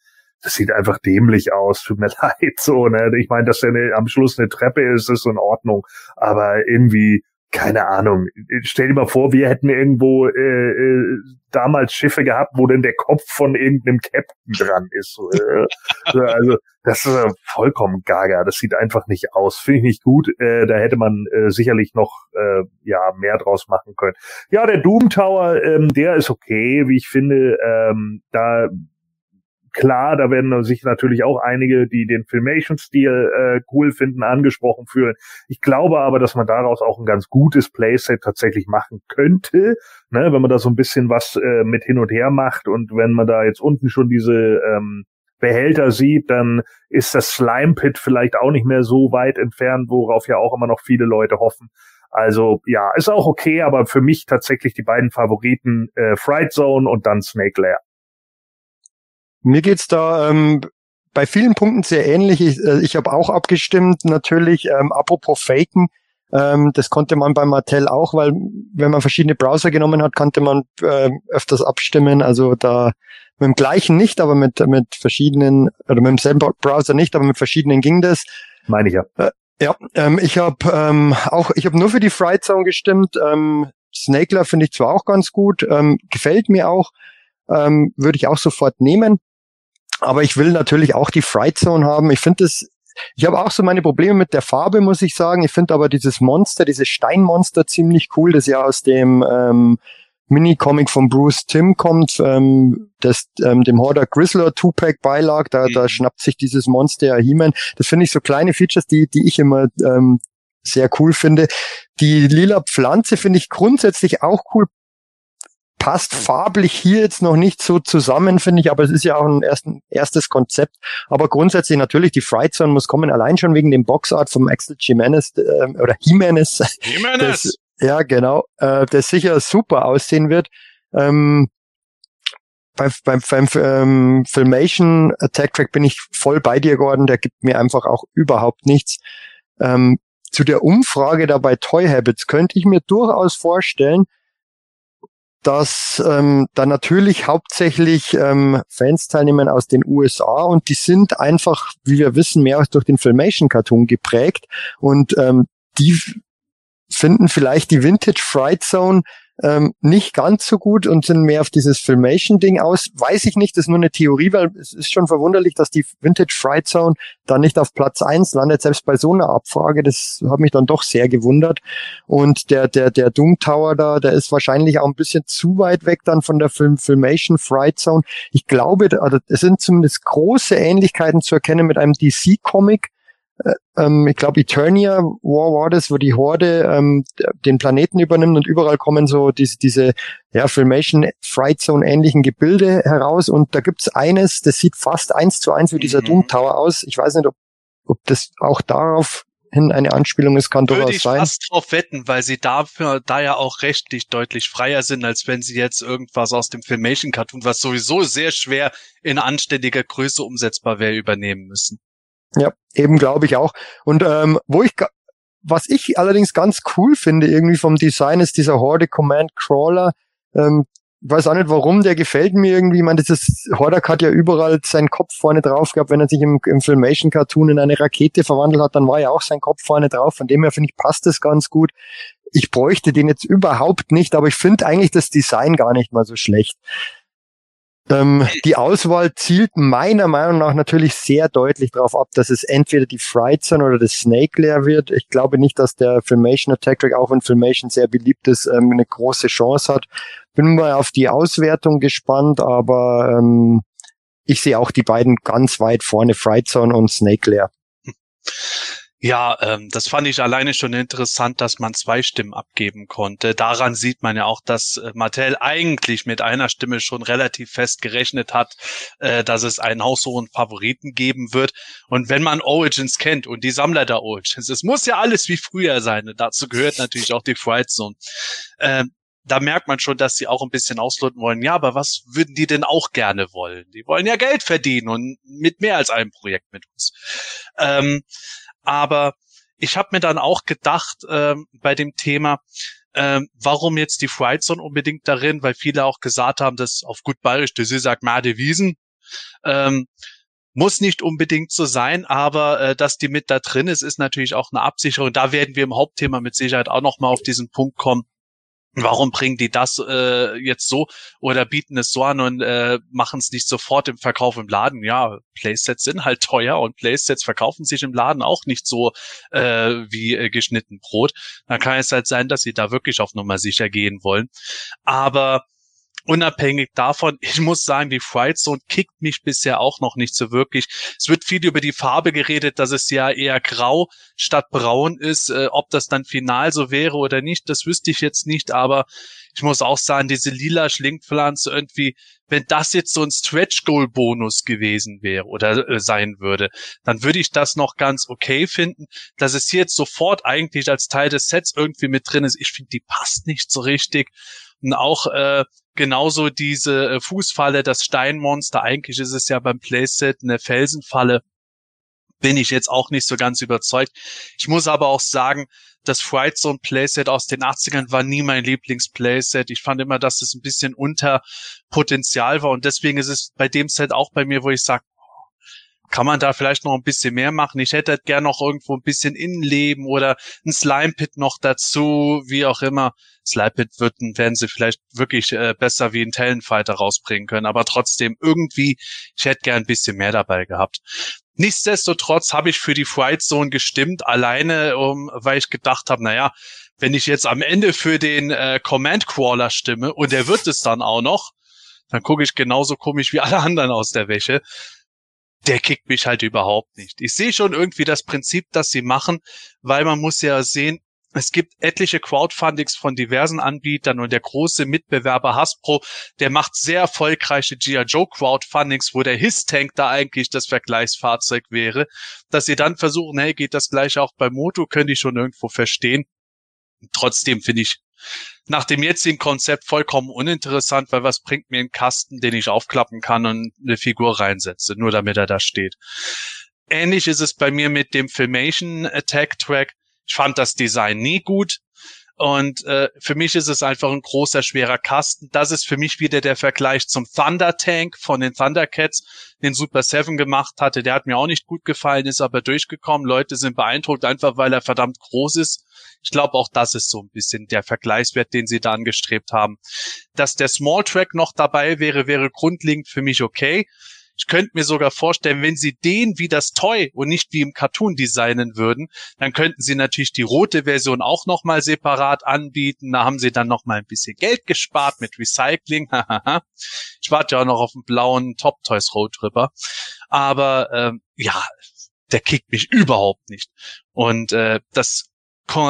das sieht einfach dämlich aus. Tut mir leid, so, ne. Ich meine, dass er eine, am Schluss eine Treppe ist, ist in Ordnung. Aber irgendwie, keine Ahnung. Stell dir mal vor, wir hätten irgendwo äh, äh, damals Schiffe gehabt, wo denn der Kopf von irgendeinem Captain dran ist. Äh, also das ist vollkommen gaga. Das sieht einfach nicht aus. Finde ich nicht gut. Äh, da hätte man äh, sicherlich noch äh, ja mehr draus machen können. Ja, der Doom Tower, ähm, der ist okay, wie ich finde. Ähm, da Klar, da werden sich natürlich auch einige, die den Filmation-Stil äh, cool finden, angesprochen fühlen. Ich glaube aber, dass man daraus auch ein ganz gutes Playset tatsächlich machen könnte, ne, wenn man da so ein bisschen was äh, mit hin und her macht und wenn man da jetzt unten schon diese ähm, Behälter sieht, dann ist das Slime Pit vielleicht auch nicht mehr so weit entfernt, worauf ja auch immer noch viele Leute hoffen. Also ja, ist auch okay, aber für mich tatsächlich die beiden Favoriten äh, Fright Zone und dann Snake Lair. Mir geht's da ähm, bei vielen Punkten sehr ähnlich. Ich, äh, ich habe auch abgestimmt, natürlich. Ähm, apropos Faken, ähm, das konnte man bei Mattel auch, weil wenn man verschiedene Browser genommen hat, konnte man äh, öfters abstimmen. Also da mit dem gleichen nicht, aber mit, mit verschiedenen, oder mit demselben Browser nicht, aber mit verschiedenen ging das. Meine ich ja. Äh, ja, ähm, ich habe ähm, auch, ich habe nur für die Fright Zone gestimmt. Ähm, Snakler finde ich zwar auch ganz gut, ähm, gefällt mir auch, ähm, würde ich auch sofort nehmen. Aber ich will natürlich auch die Fright Zone haben. Ich finde das, ich habe auch so meine Probleme mit der Farbe, muss ich sagen. Ich finde aber dieses Monster, dieses Steinmonster ziemlich cool, das ja aus dem ähm, Mini-Comic von Bruce Tim kommt, ähm, das ähm, dem Horder Grizzler Two-Pack beilag, da, mhm. da schnappt sich dieses Monster ja He-Man. Das finde ich so kleine Features, die, die ich immer ähm, sehr cool finde. Die lila Pflanze finde ich grundsätzlich auch cool, passt farblich hier jetzt noch nicht so zusammen, finde ich, aber es ist ja auch ein ersten, erstes Konzept. Aber grundsätzlich natürlich, die Fright Zone muss kommen, allein schon wegen dem Boxart vom Axel Jimenez äh, oder Jimenez. Jimenez! ja, genau, äh, der sicher super aussehen wird. Ähm, beim, beim, beim ähm, Filmation Attack Track bin ich voll bei dir, Gordon. Der gibt mir einfach auch überhaupt nichts. Ähm, zu der Umfrage da bei Toy Habits könnte ich mir durchaus vorstellen, dass ähm, da natürlich hauptsächlich ähm, Fans teilnehmen aus den USA und die sind einfach, wie wir wissen, mehr durch den Filmation-Cartoon geprägt und ähm, die finden vielleicht die Vintage Fright Zone ähm, nicht ganz so gut und sind mehr auf dieses Filmation-Ding aus. Weiß ich nicht, das ist nur eine Theorie, weil es ist schon verwunderlich, dass die Vintage Fright Zone da nicht auf Platz eins landet, selbst bei so einer Abfrage. Das hat mich dann doch sehr gewundert. Und der, der, der Doom Tower da, der ist wahrscheinlich auch ein bisschen zu weit weg dann von der Film Filmation Fright Zone. Ich glaube, also es sind zumindest große Ähnlichkeiten zu erkennen mit einem DC-Comic, ähm, ich glaube Eternia War war das, wo die Horde ähm, den Planeten übernimmt und überall kommen so diese, diese ja, Filmation Fright Zone ähnlichen Gebilde heraus und da gibt's eines, das sieht fast eins zu eins wie dieser mhm. Doom Tower aus. Ich weiß nicht, ob, ob das auch darauf hin eine Anspielung ist, kann Würde durchaus ich sein. fast drauf wetten, weil sie dafür da ja auch rechtlich deutlich freier sind, als wenn sie jetzt irgendwas aus dem Filmation Cartoon, was sowieso sehr schwer in anständiger Größe umsetzbar wäre, übernehmen müssen. Ja, eben glaube ich auch. Und ähm, wo ich was ich allerdings ganz cool finde, irgendwie vom Design, ist dieser Horde Command Crawler. Ähm, weiß auch nicht warum, der gefällt mir irgendwie. Ich meine, dieses Hordak hat ja überall seinen Kopf vorne drauf gehabt. Wenn er sich im, im Filmation Cartoon in eine Rakete verwandelt hat, dann war ja auch sein Kopf vorne drauf. Von dem her finde ich, passt das ganz gut. Ich bräuchte den jetzt überhaupt nicht, aber ich finde eigentlich das Design gar nicht mal so schlecht. Ähm, die Auswahl zielt meiner Meinung nach natürlich sehr deutlich darauf ab, dass es entweder die Fright Zone oder das Snake Lair wird. Ich glaube nicht, dass der Filmation Attack Track, auch wenn Filmation sehr beliebt ist, ähm, eine große Chance hat. Bin mal auf die Auswertung gespannt, aber ähm, ich sehe auch die beiden ganz weit vorne, Fright Zone und Snake Lair. Ja, ähm, das fand ich alleine schon interessant, dass man zwei Stimmen abgeben konnte. Daran sieht man ja auch, dass äh, Mattel eigentlich mit einer Stimme schon relativ fest gerechnet hat, äh, dass es einen haushohen Favoriten geben wird. Und wenn man Origins kennt und die Sammler der Origins, es muss ja alles wie früher sein. Dazu gehört natürlich auch die Fright Zone. Ähm, da merkt man schon, dass sie auch ein bisschen ausloten wollen. Ja, aber was würden die denn auch gerne wollen? Die wollen ja Geld verdienen und mit mehr als einem Projekt mit uns. Ähm, aber ich habe mir dann auch gedacht ähm, bei dem Thema, ähm, warum jetzt die Fright Zone unbedingt darin, weil viele auch gesagt haben, dass auf gut bayerisch, das ist sagt Made Wiesen. Ähm, muss nicht unbedingt so sein, aber äh, dass die mit da drin ist, ist natürlich auch eine Absicherung. Da werden wir im Hauptthema mit Sicherheit auch nochmal auf diesen Punkt kommen. Warum bringen die das äh, jetzt so oder bieten es so an und äh, machen es nicht sofort im Verkauf im Laden? Ja, Playsets sind halt teuer und Playsets verkaufen sich im Laden auch nicht so äh, wie äh, geschnitten Brot. Dann kann es halt sein, dass sie da wirklich auf Nummer sicher gehen wollen. Aber unabhängig davon, ich muss sagen, die Fright Zone kickt mich bisher auch noch nicht so wirklich. Es wird viel über die Farbe geredet, dass es ja eher grau statt braun ist. Äh, ob das dann final so wäre oder nicht, das wüsste ich jetzt nicht, aber ich muss auch sagen, diese lila Schlingpflanze irgendwie, wenn das jetzt so ein Stretch Goal Bonus gewesen wäre oder äh, sein würde, dann würde ich das noch ganz okay finden. Dass es hier jetzt sofort eigentlich als Teil des Sets irgendwie mit drin ist, ich finde, die passt nicht so richtig. Und auch äh, genauso diese äh, Fußfalle, das Steinmonster, eigentlich ist es ja beim Playset eine Felsenfalle, bin ich jetzt auch nicht so ganz überzeugt. Ich muss aber auch sagen, das Fright Zone Playset aus den 80ern war nie mein Lieblingsplayset. Ich fand immer, dass es ein bisschen unter Potenzial war und deswegen ist es bei dem Set auch bei mir, wo ich sage, kann man da vielleicht noch ein bisschen mehr machen? Ich hätte halt gern noch irgendwo ein bisschen Innenleben oder ein Slime Pit noch dazu, wie auch immer. Slime Pit würden, werden sie vielleicht wirklich äh, besser wie ein Talonfighter rausbringen können, aber trotzdem irgendwie, ich hätte gern ein bisschen mehr dabei gehabt. Nichtsdestotrotz habe ich für die Fright Zone gestimmt, alleine, um, weil ich gedacht habe, naja, wenn ich jetzt am Ende für den äh, Command Crawler stimme und der wird es dann auch noch, dann gucke ich genauso komisch wie alle anderen aus der Wäsche. Der kickt mich halt überhaupt nicht. Ich sehe schon irgendwie das Prinzip, das sie machen, weil man muss ja sehen, es gibt etliche Crowdfundings von diversen Anbietern und der große Mitbewerber Hasbro, der macht sehr erfolgreiche G.I. Joe Crowdfundings, wo der His-Tank da eigentlich das Vergleichsfahrzeug wäre. Dass sie dann versuchen, hey, geht das gleiche auch bei Moto, könnte ich schon irgendwo verstehen. Trotzdem finde ich nach dem jetzigen Konzept vollkommen uninteressant, weil was bringt mir ein Kasten, den ich aufklappen kann und eine Figur reinsetze, nur damit er da steht. Ähnlich ist es bei mir mit dem Filmation Attack Track. Ich fand das Design nie gut. Und äh, für mich ist es einfach ein großer, schwerer Kasten. Das ist für mich wieder der Vergleich zum Thunder Tank von den Thundercats, den Super Seven gemacht hatte. Der hat mir auch nicht gut gefallen, ist aber durchgekommen. Leute sind beeindruckt, einfach weil er verdammt groß ist. Ich glaube, auch das ist so ein bisschen der Vergleichswert, den sie da angestrebt haben. Dass der Small Track noch dabei wäre, wäre grundlegend für mich okay. Ich könnte mir sogar vorstellen, wenn sie den wie das Toy und nicht wie im Cartoon designen würden, dann könnten sie natürlich die rote Version auch nochmal separat anbieten. Da haben sie dann nochmal ein bisschen Geld gespart mit Recycling. ich warte ja auch noch auf den blauen Top Toys Road Tripper. Aber ähm, ja, der kickt mich überhaupt nicht. Und äh, das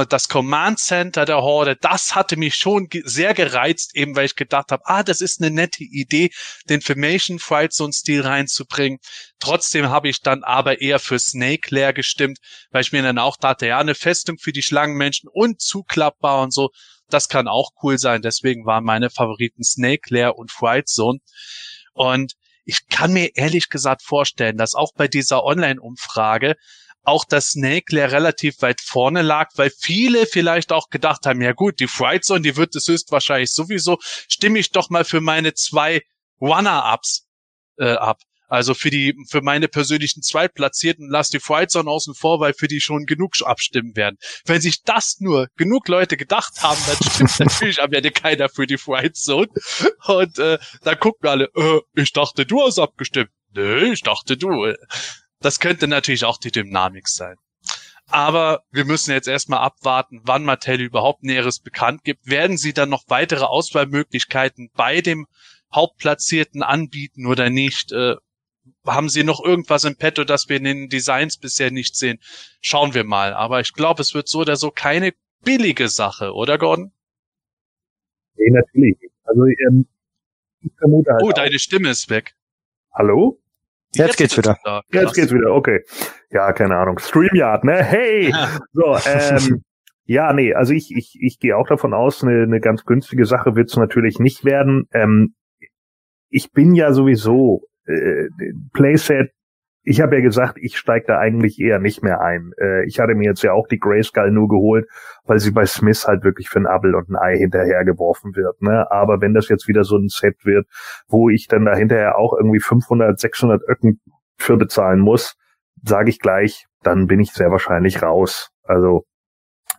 das Command Center der Horde, das hatte mich schon sehr gereizt, eben weil ich gedacht habe, ah, das ist eine nette Idee, den Formation Fright so einen Stil reinzubringen. Trotzdem habe ich dann aber eher für Snake Lair gestimmt, weil ich mir dann auch dachte, ja, eine Festung für die Schlangenmenschen und zuklappbar und so, das kann auch cool sein. Deswegen waren meine Favoriten Snake Lair und Fright Zone. Und ich kann mir ehrlich gesagt vorstellen, dass auch bei dieser Online-Umfrage auch das Snake Lair relativ weit vorne lag, weil viele vielleicht auch gedacht haben, ja gut, die Fright Zone, die wird es höchstwahrscheinlich sowieso, stimme ich doch mal für meine zwei Runner-Ups äh, ab. Also für die, für meine persönlichen Zweitplatzierten lass die Fright Zone außen vor, weil für die schon genug abstimmen werden. Wenn sich das nur genug Leute gedacht haben, dann stimmt natürlich am Ende keiner für die Fright Zone. Und äh, dann gucken alle, äh, ich dachte, du hast abgestimmt. Nö, ich dachte du. Das könnte natürlich auch die Dynamik sein. Aber wir müssen jetzt erstmal abwarten, wann Mattel überhaupt Näheres bekannt gibt. Werden sie dann noch weitere Auswahlmöglichkeiten bei dem Hauptplatzierten anbieten oder nicht? Äh, haben sie noch irgendwas im Petto, das wir in den Designs bisher nicht sehen? Schauen wir mal. Aber ich glaube, es wird so oder so keine billige Sache, oder Gordon? Nee, natürlich. Also ähm, ich vermute halt. Oh, auch. deine Stimme ist weg. Hallo? Jetzt, jetzt geht's wieder. Da. Jetzt geht's wieder, okay. Ja, keine Ahnung. StreamYard, ne? Hey! So, ähm, ja, nee, also ich, ich, ich gehe auch davon aus, eine, eine ganz günstige Sache wird's natürlich nicht werden. Ähm, ich bin ja sowieso äh, Playset ich habe ja gesagt, ich steige da eigentlich eher nicht mehr ein. Äh, ich hatte mir jetzt ja auch die Grayskull nur geholt, weil sie bei Smith halt wirklich für ein Abel und ein Ei hinterhergeworfen wird. Ne? Aber wenn das jetzt wieder so ein Set wird, wo ich dann da hinterher auch irgendwie 500, 600 Öcken für bezahlen muss, sage ich gleich, dann bin ich sehr wahrscheinlich raus. Also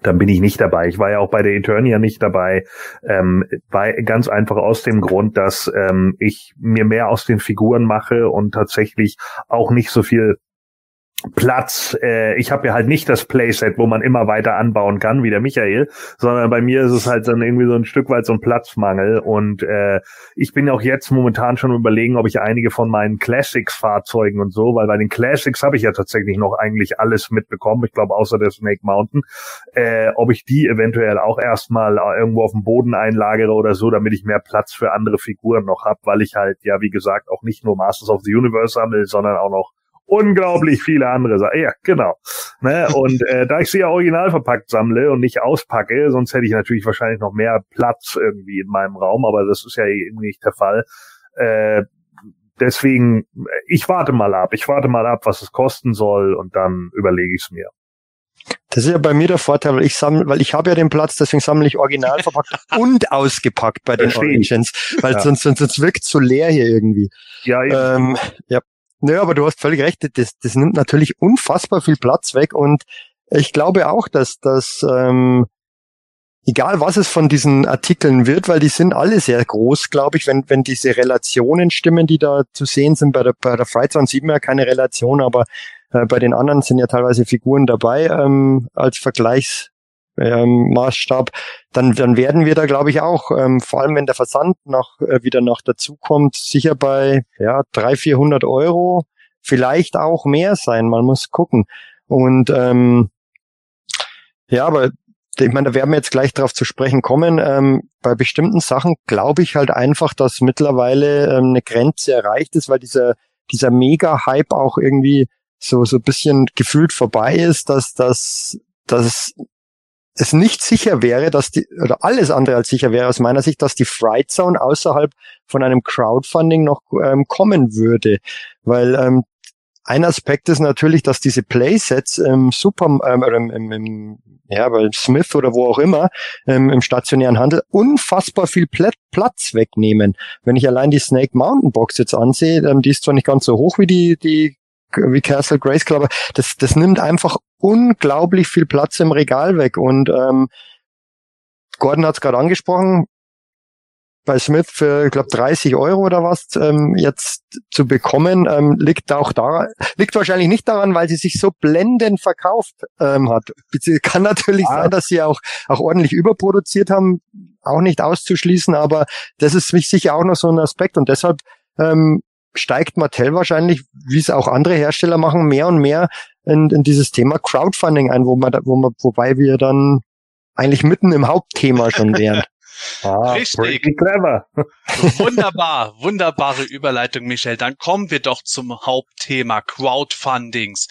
dann bin ich nicht dabei. Ich war ja auch bei der Eternia nicht dabei, ähm, weil ganz einfach aus dem Grund, dass ähm, ich mir mehr aus den Figuren mache und tatsächlich auch nicht so viel Platz. Äh, ich habe ja halt nicht das Playset, wo man immer weiter anbauen kann, wie der Michael, sondern bei mir ist es halt dann irgendwie so ein Stück weit so ein Platzmangel. Und äh, ich bin auch jetzt momentan schon überlegen, ob ich einige von meinen Classics-Fahrzeugen und so, weil bei den Classics habe ich ja tatsächlich noch eigentlich alles mitbekommen, ich glaube außer der Snake Mountain, äh, ob ich die eventuell auch erstmal irgendwo auf dem Boden einlagere oder so, damit ich mehr Platz für andere Figuren noch habe, weil ich halt, ja, wie gesagt, auch nicht nur Masters of the Universe sammle, sondern auch noch unglaublich viele andere Sachen. Ja, genau. Ne? Und äh, da ich sie ja original verpackt sammle und nicht auspacke, sonst hätte ich natürlich wahrscheinlich noch mehr Platz irgendwie in meinem Raum, aber das ist ja eben nicht der Fall. Äh, deswegen, ich warte mal ab. Ich warte mal ab, was es kosten soll und dann überlege ich es mir. Das ist ja bei mir der Vorteil, weil ich sammle, weil ich habe ja den Platz, deswegen sammle ich original verpackt und ausgepackt bei den Origins, weil ja. sonst, sonst, sonst wirkt so leer hier irgendwie. Ja, ähm, ja. Naja, aber du hast völlig recht, das, das nimmt natürlich unfassbar viel Platz weg und ich glaube auch, dass das, ähm, egal was es von diesen Artikeln wird, weil die sind alle sehr groß, glaube ich, wenn, wenn diese Relationen stimmen, die da zu sehen sind. Bei der, bei der Freizone sieht man ja keine Relation, aber äh, bei den anderen sind ja teilweise Figuren dabei ähm, als Vergleichs, ähm, Maßstab, dann, dann werden wir da, glaube ich, auch, ähm, vor allem wenn der Versand noch äh, wieder noch dazukommt, sicher bei ja, 300, 400 Euro, vielleicht auch mehr sein. Man muss gucken. Und ähm, ja, aber ich meine, da werden wir jetzt gleich darauf zu sprechen kommen. Ähm, bei bestimmten Sachen glaube ich halt einfach, dass mittlerweile ähm, eine Grenze erreicht ist, weil dieser, dieser Mega-Hype auch irgendwie so, so bisschen gefühlt vorbei ist, dass, dass, dass nicht sicher wäre, dass die, oder alles andere als sicher wäre aus meiner Sicht, dass die Fright Zone außerhalb von einem Crowdfunding noch ähm, kommen würde. Weil ähm, ein Aspekt ist natürlich, dass diese Playsets im Super ähm, oder im, im, im, ja, bei Smith oder wo auch immer ähm, im stationären Handel unfassbar viel Pl Platz wegnehmen. Wenn ich allein die Snake Mountain Box jetzt ansehe, ähm, die ist zwar nicht ganz so hoch wie die die wie Castle Grayskull, aber das, das nimmt einfach unglaublich viel Platz im Regal weg. Und ähm, Gordon hat es gerade angesprochen, bei Smith für, ich glaube, 30 Euro oder was ähm, jetzt zu bekommen, ähm, liegt auch da, liegt wahrscheinlich nicht daran, weil sie sich so blendend verkauft ähm, hat. Kann natürlich ah. sein, dass sie auch, auch ordentlich überproduziert haben, auch nicht auszuschließen, aber das ist sicher auch noch so ein Aspekt und deshalb ähm, steigt Mattel wahrscheinlich, wie es auch andere Hersteller machen, mehr und mehr in, in dieses Thema Crowdfunding ein, wo man, da, wo man, wobei wir dann eigentlich mitten im Hauptthema schon wären. Ah, Richtig. Clever. Wunderbar, wunderbare Überleitung, Michel. Dann kommen wir doch zum Hauptthema Crowdfundings.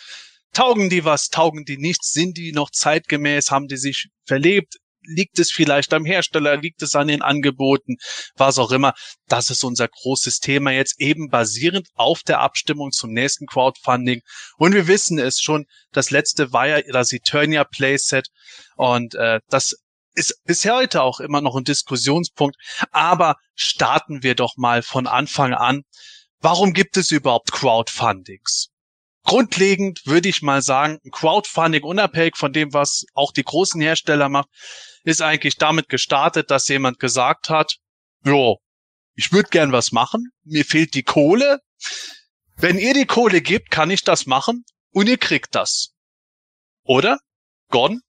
Taugen die was, taugen die nichts, sind die noch zeitgemäß, haben die sich verlebt, liegt es vielleicht am Hersteller, liegt es an den Angeboten, was auch immer. Das ist unser großes Thema jetzt eben basierend auf der Abstimmung zum nächsten Crowdfunding. Und wir wissen es schon, das letzte war ja das Eternia Playset und äh, das ist bis heute auch immer noch ein Diskussionspunkt. Aber starten wir doch mal von Anfang an. Warum gibt es überhaupt Crowdfundings? Grundlegend würde ich mal sagen, Crowdfunding unabhängig von dem, was auch die großen Hersteller machen, ist eigentlich damit gestartet, dass jemand gesagt hat, jo, ich würde gern was machen, mir fehlt die Kohle. Wenn ihr die Kohle gebt, kann ich das machen und ihr kriegt das. Oder? Gordon?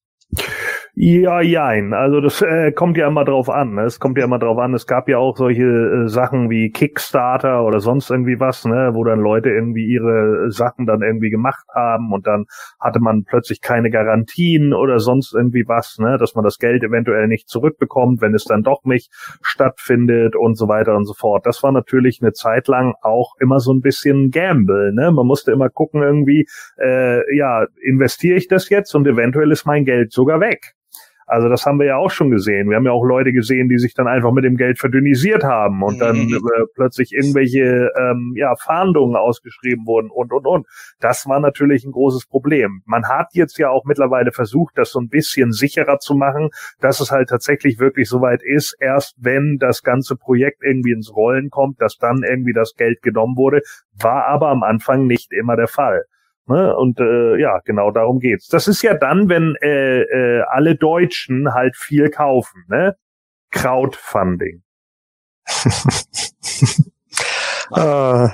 Ja, jein. Also das äh, kommt ja immer drauf an. Ne? Es kommt ja immer drauf an. Es gab ja auch solche äh, Sachen wie Kickstarter oder sonst irgendwie was, ne, wo dann Leute irgendwie ihre Sachen dann irgendwie gemacht haben und dann hatte man plötzlich keine Garantien oder sonst irgendwie was, ne, dass man das Geld eventuell nicht zurückbekommt, wenn es dann doch nicht stattfindet und so weiter und so fort. Das war natürlich eine Zeit lang auch immer so ein bisschen Gamble. Ne? Man musste immer gucken irgendwie, äh, ja, investiere ich das jetzt und eventuell ist mein Geld sogar weg. Also das haben wir ja auch schon gesehen. Wir haben ja auch Leute gesehen, die sich dann einfach mit dem Geld verdünnisiert haben und dann mhm. äh, plötzlich irgendwelche ähm, ja, Fahndungen ausgeschrieben wurden und und und. Das war natürlich ein großes Problem. Man hat jetzt ja auch mittlerweile versucht, das so ein bisschen sicherer zu machen, dass es halt tatsächlich wirklich soweit ist, erst wenn das ganze Projekt irgendwie ins Rollen kommt, dass dann irgendwie das Geld genommen wurde, war aber am Anfang nicht immer der Fall. Ne? Und äh, ja, genau darum geht's. Das ist ja dann, wenn äh, äh, alle Deutschen halt viel kaufen, ne? Crowdfunding. äh,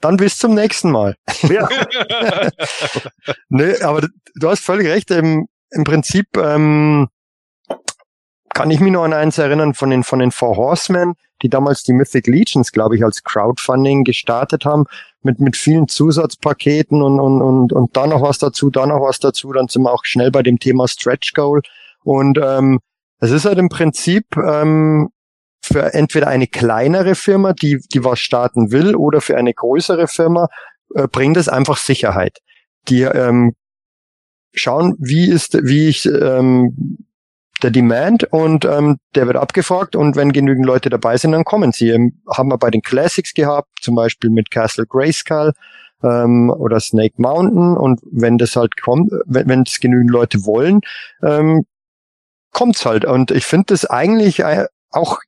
dann bis zum nächsten Mal. Ja. ne, aber du hast völlig recht. Im, im Prinzip ähm, kann ich mich nur an eins erinnern von den von den Four Horsemen, die damals die Mythic Legions, glaube ich, als Crowdfunding gestartet haben mit, mit vielen Zusatzpaketen und, und, und, und da noch was dazu, da noch was dazu. Dann sind wir auch schnell bei dem Thema Stretch Goal. Und ähm, es ist halt im Prinzip ähm, für entweder eine kleinere Firma, die, die was starten will, oder für eine größere Firma, äh, bringt es einfach Sicherheit. Die ähm, schauen, wie ist, wie ich ähm, der Demand und ähm, der wird abgefragt und wenn genügend Leute dabei sind, dann kommen sie. Ähm, haben wir bei den Classics gehabt, zum Beispiel mit Castle Grayskull ähm, oder Snake Mountain und wenn das halt kommt, wenn, es genügend Leute wollen, ähm, kommt's halt. Und ich finde das eigentlich äh, auch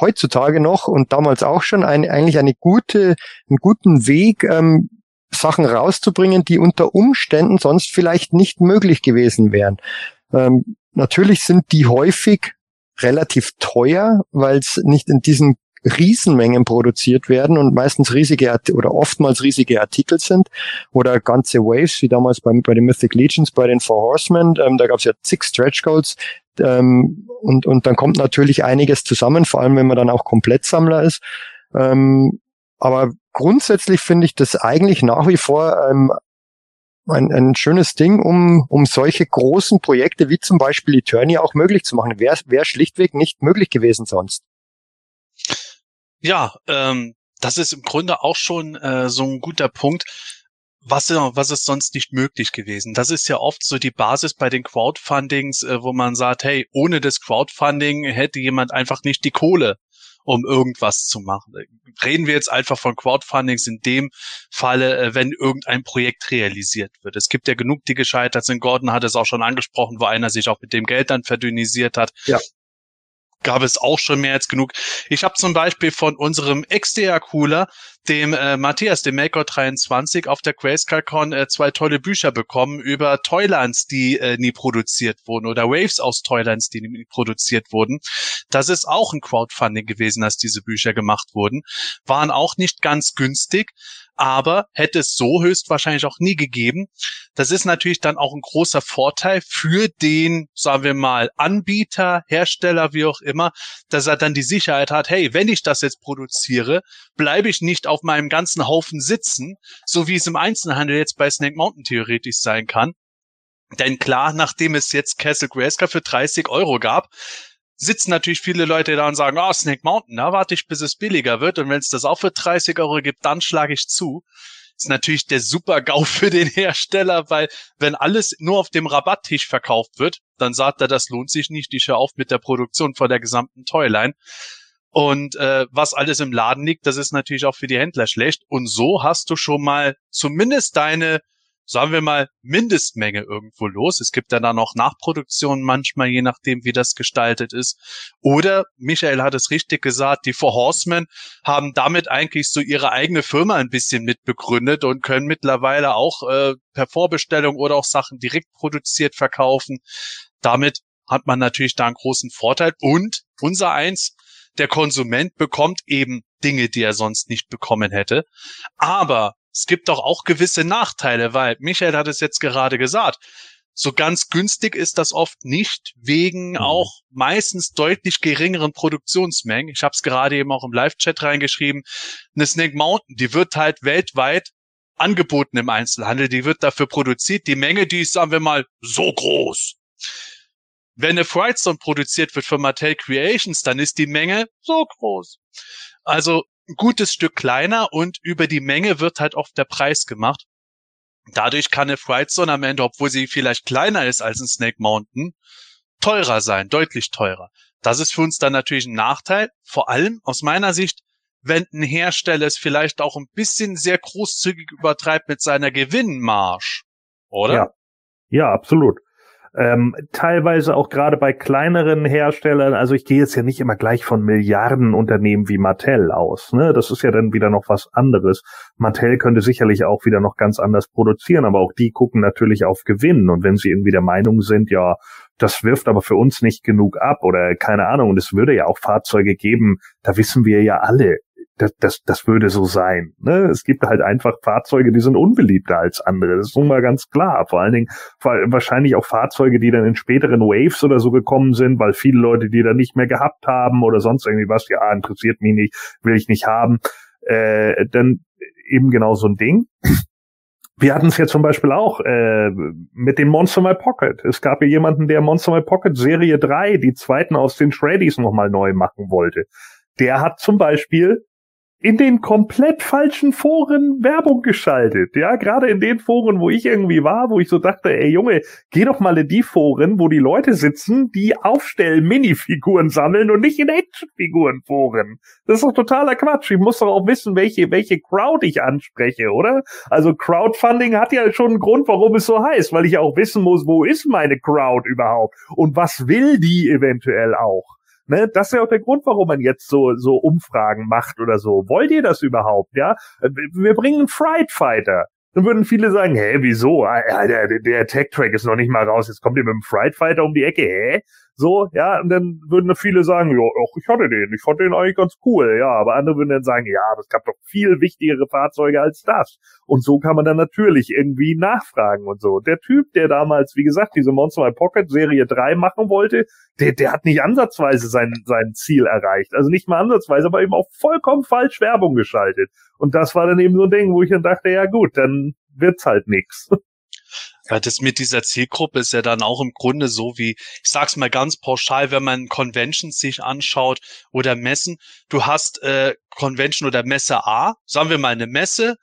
heutzutage noch und damals auch schon ein, eigentlich eine gute, einen guten Weg, ähm, Sachen rauszubringen, die unter Umständen sonst vielleicht nicht möglich gewesen wären. Ähm, Natürlich sind die häufig relativ teuer, weil es nicht in diesen Riesenmengen produziert werden und meistens riesige oder oftmals riesige Artikel sind oder ganze Waves, wie damals bei, bei den Mythic Legions, bei den Four Horsemen, ähm, da gab es ja zig Stretch Goals ähm, und, und dann kommt natürlich einiges zusammen, vor allem wenn man dann auch Komplettsammler ist. Ähm, aber grundsätzlich finde ich das eigentlich nach wie vor ähm, ein, ein schönes Ding, um, um solche großen Projekte wie zum Beispiel Eternia auch möglich zu machen. Wäre wär schlichtweg nicht möglich gewesen sonst. Ja, ähm, das ist im Grunde auch schon äh, so ein guter Punkt. Was, was ist sonst nicht möglich gewesen? Das ist ja oft so die Basis bei den Crowdfundings, äh, wo man sagt, hey, ohne das Crowdfunding hätte jemand einfach nicht die Kohle um irgendwas zu machen. Reden wir jetzt einfach von Crowdfundings in dem Falle, äh, wenn irgendein Projekt realisiert wird. Es gibt ja genug, die gescheitert sind. Gordon hat es auch schon angesprochen, wo einer sich auch mit dem Geld dann verdünnisiert hat. Ja gab es auch schon mehr als genug. Ich habe zum Beispiel von unserem XDR-Cooler, dem äh, Matthias, dem Maker 23, auf der GrayscaleCon äh, zwei tolle Bücher bekommen über Toylands, die äh, nie produziert wurden oder Waves aus Toylands, die nie produziert wurden. Das ist auch ein Crowdfunding gewesen, als diese Bücher gemacht wurden. Waren auch nicht ganz günstig, aber hätte es so höchstwahrscheinlich auch nie gegeben. Das ist natürlich dann auch ein großer Vorteil für den, sagen wir mal, Anbieter, Hersteller, wie auch immer, dass er dann die Sicherheit hat, hey, wenn ich das jetzt produziere, bleibe ich nicht auf meinem ganzen Haufen sitzen, so wie es im Einzelhandel jetzt bei Snake Mountain theoretisch sein kann. Denn klar, nachdem es jetzt Castle Grayskull für 30 Euro gab, sitzen natürlich viele Leute da und sagen, ah, oh, Snake Mountain, da warte ich, bis es billiger wird. Und wenn es das auch für 30 Euro gibt, dann schlage ich zu. Ist natürlich der super GAU für den Hersteller, weil wenn alles nur auf dem Rabatttisch verkauft wird, dann sagt er, das lohnt sich nicht, ich höre auf mit der Produktion von der gesamten Toyline. Und äh, was alles im Laden liegt, das ist natürlich auch für die Händler schlecht. Und so hast du schon mal zumindest deine sagen wir mal, Mindestmenge irgendwo los. Es gibt ja dann auch Nachproduktionen manchmal, je nachdem, wie das gestaltet ist. Oder, Michael hat es richtig gesagt, die Four Horsemen haben damit eigentlich so ihre eigene Firma ein bisschen mitbegründet und können mittlerweile auch äh, per Vorbestellung oder auch Sachen direkt produziert verkaufen. Damit hat man natürlich da einen großen Vorteil. Und unser eins, der Konsument bekommt eben Dinge, die er sonst nicht bekommen hätte. Aber es gibt doch auch gewisse Nachteile, weil Michael hat es jetzt gerade gesagt. So ganz günstig ist das oft nicht, wegen mhm. auch meistens deutlich geringeren Produktionsmengen. Ich habe es gerade eben auch im Live-Chat reingeschrieben. Eine Snake Mountain, die wird halt weltweit angeboten im Einzelhandel, die wird dafür produziert. Die Menge, die ist, sagen wir mal, so groß. Wenn eine Frightstone produziert wird für Mattel Creations, dann ist die Menge so groß. Also ein gutes Stück kleiner und über die Menge wird halt oft der Preis gemacht. Dadurch kann eine Frightzone am Ende, obwohl sie vielleicht kleiner ist als ein Snake Mountain, teurer sein, deutlich teurer. Das ist für uns dann natürlich ein Nachteil, vor allem aus meiner Sicht, wenn ein Hersteller es vielleicht auch ein bisschen sehr großzügig übertreibt mit seiner Gewinnmarsch, oder? Ja, ja absolut ähm, teilweise auch gerade bei kleineren Herstellern, also ich gehe jetzt ja nicht immer gleich von Milliardenunternehmen wie Mattel aus, ne? Das ist ja dann wieder noch was anderes. Mattel könnte sicherlich auch wieder noch ganz anders produzieren, aber auch die gucken natürlich auf Gewinn und wenn sie irgendwie der Meinung sind, ja, das wirft aber für uns nicht genug ab oder keine Ahnung. Und es würde ja auch Fahrzeuge geben, da wissen wir ja alle, das, das, das würde so sein. Ne? Es gibt halt einfach Fahrzeuge, die sind unbeliebter als andere. Das ist nun mal ganz klar. Vor allen Dingen wahrscheinlich auch Fahrzeuge, die dann in späteren Waves oder so gekommen sind, weil viele Leute die dann nicht mehr gehabt haben oder sonst irgendwie was, ja, interessiert mich nicht, will ich nicht haben. Äh, dann eben genau so ein Ding. Wir hatten es ja zum Beispiel auch äh, mit dem Monster My Pocket. Es gab ja jemanden, der Monster My Pocket Serie 3, die zweiten aus den Shreddies nochmal neu machen wollte. Der hat zum Beispiel in den komplett falschen Foren Werbung geschaltet. Ja, gerade in den Foren, wo ich irgendwie war, wo ich so dachte, ey Junge, geh doch mal in die Foren, wo die Leute sitzen, die aufstellen Minifiguren sammeln und nicht in Actionfiguren-Foren. Das ist doch totaler Quatsch. Ich muss doch auch wissen, welche, welche Crowd ich anspreche, oder? Also Crowdfunding hat ja schon einen Grund, warum es so heißt, weil ich auch wissen muss, wo ist meine Crowd überhaupt und was will die eventuell auch. Ne, das ist ja auch der Grund, warum man jetzt so, so Umfragen macht oder so. Wollt ihr das überhaupt? Ja, wir bringen Fright Fighter. Dann würden viele sagen, hä, wieso? Ah, der, der Tech-Track ist noch nicht mal raus, jetzt kommt ihr mit dem Fright Fighter um die Ecke, hä? So, ja, und dann würden viele sagen, ja, ich hatte den, ich fand den eigentlich ganz cool, ja, aber andere würden dann sagen, ja, aber es gab doch viel wichtigere Fahrzeuge als das. Und so kann man dann natürlich irgendwie nachfragen und so. Der Typ, der damals, wie gesagt, diese Monster My Pocket Serie 3 machen wollte, der, der hat nicht ansatzweise sein, sein Ziel erreicht. Also nicht mal ansatzweise, aber eben auch vollkommen falsch Werbung geschaltet. Und das war dann eben so ein Ding, wo ich dann dachte, ja gut, dann wird's halt nix. Ja, das mit dieser Zielgruppe ist ja dann auch im Grunde so wie, ich sag's mal ganz pauschal, wenn man Conventions sich anschaut oder Messen. Du hast äh, Convention oder Messe A, sagen wir mal eine Messe,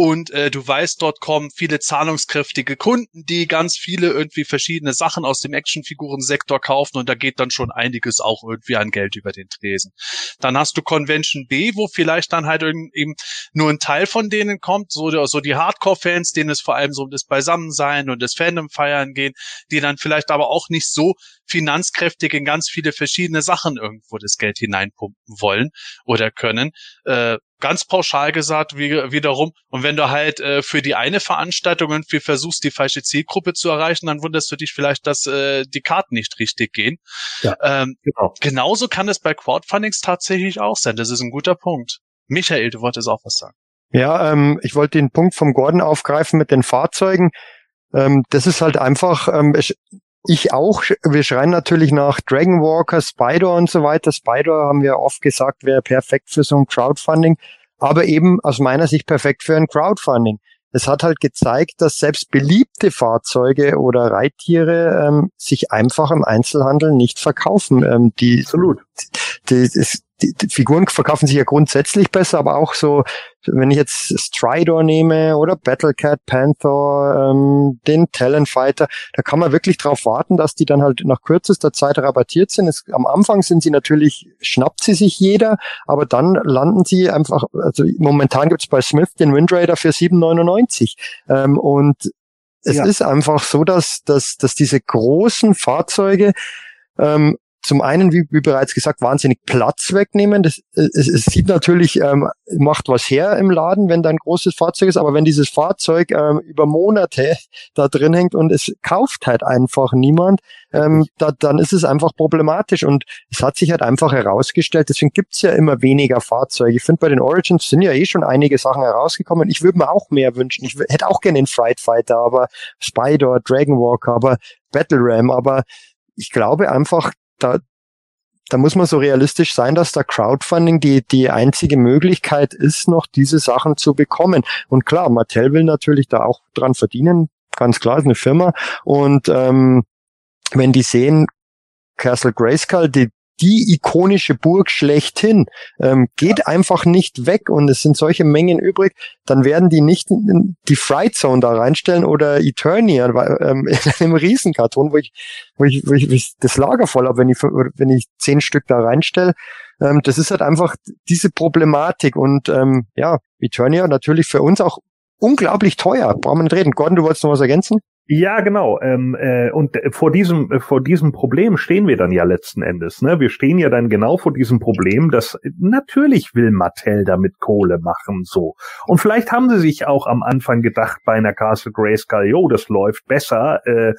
und äh, du weißt, dort kommen viele zahlungskräftige Kunden, die ganz viele irgendwie verschiedene Sachen aus dem Actionfigurensektor kaufen und da geht dann schon einiges auch irgendwie an Geld über den Tresen. Dann hast du Convention B, wo vielleicht dann halt eben nur ein Teil von denen kommt, so, so die Hardcore-Fans, denen es vor allem so um das Beisammensein und das Fandom-Feiern gehen, die dann vielleicht aber auch nicht so finanzkräftig in ganz viele verschiedene Sachen irgendwo das Geld hineinpumpen wollen oder können. Äh, ganz pauschal gesagt wie, wiederum. Und wenn du halt äh, für die eine Veranstaltung irgendwie versuchst, die falsche Zielgruppe zu erreichen, dann wunderst du dich vielleicht, dass äh, die Karten nicht richtig gehen. Ja, ähm, genau. Genauso kann es bei Crowdfundings tatsächlich auch sein. Das ist ein guter Punkt. Michael, du wolltest auch was sagen. Ja, ähm, ich wollte den Punkt vom Gordon aufgreifen mit den Fahrzeugen. Ähm, das ist halt einfach, ähm, ich auch, wir schreien natürlich nach Dragon Walker, Spider und so weiter. Spider haben wir oft gesagt, wäre perfekt für so ein Crowdfunding, aber eben aus meiner Sicht perfekt für ein Crowdfunding. Es hat halt gezeigt, dass selbst beliebte Fahrzeuge oder Reittiere ähm, sich einfach im Einzelhandel nicht verkaufen. Ähm, die, Absolut. Die, die, die, Figuren verkaufen sich ja grundsätzlich besser, aber auch so, wenn ich jetzt Stridor nehme oder Battlecat, Panther, ähm, den Talonfighter, da kann man wirklich darauf warten, dass die dann halt nach kürzester Zeit rabattiert sind. Es, am Anfang sind sie natürlich, schnappt sie sich jeder, aber dann landen sie einfach, also momentan gibt's bei Smith den Windrader für 7,99 ähm, und es ja. ist einfach so, dass, dass, dass diese großen Fahrzeuge ähm, zum einen, wie, wie bereits gesagt, wahnsinnig Platz wegnehmen. Das, es, es sieht natürlich, ähm, macht was her im Laden, wenn da ein großes Fahrzeug ist, aber wenn dieses Fahrzeug ähm, über Monate da drin hängt und es kauft halt einfach niemand, ähm, da, dann ist es einfach problematisch und es hat sich halt einfach herausgestellt, deswegen gibt's ja immer weniger Fahrzeuge. Ich finde, bei den Origins sind ja eh schon einige Sachen herausgekommen. Ich würde mir auch mehr wünschen. Ich hätte auch gerne den Fright Fighter, aber Spider, Dragon Walker, aber Battle Ram, aber ich glaube einfach, da, da muss man so realistisch sein, dass da Crowdfunding die, die einzige Möglichkeit ist, noch diese Sachen zu bekommen. Und klar, Mattel will natürlich da auch dran verdienen, ganz klar, ist eine Firma. Und ähm, wenn die sehen, Castle Grayskull, die, die ikonische Burg schlechthin, ähm, geht einfach nicht weg und es sind solche Mengen übrig, dann werden die nicht in die Fright Zone da reinstellen oder Eternia ähm, in einem Riesenkarton, wo ich, wo ich, wo ich das Lager voll habe, wenn ich, wenn ich zehn Stück da reinstelle. Ähm, das ist halt einfach diese Problematik und ähm, ja, Eternia natürlich für uns auch unglaublich teuer. Brauchen wir nicht reden. Gordon, du wolltest noch was ergänzen? Ja, genau. Ähm, äh, und vor diesem äh, vor diesem Problem stehen wir dann ja letzten Endes. Ne? Wir stehen ja dann genau vor diesem Problem, dass natürlich will Mattel damit Kohle machen so. Und vielleicht haben sie sich auch am Anfang gedacht bei einer Castle Grayskull, jo, das läuft besser. Äh,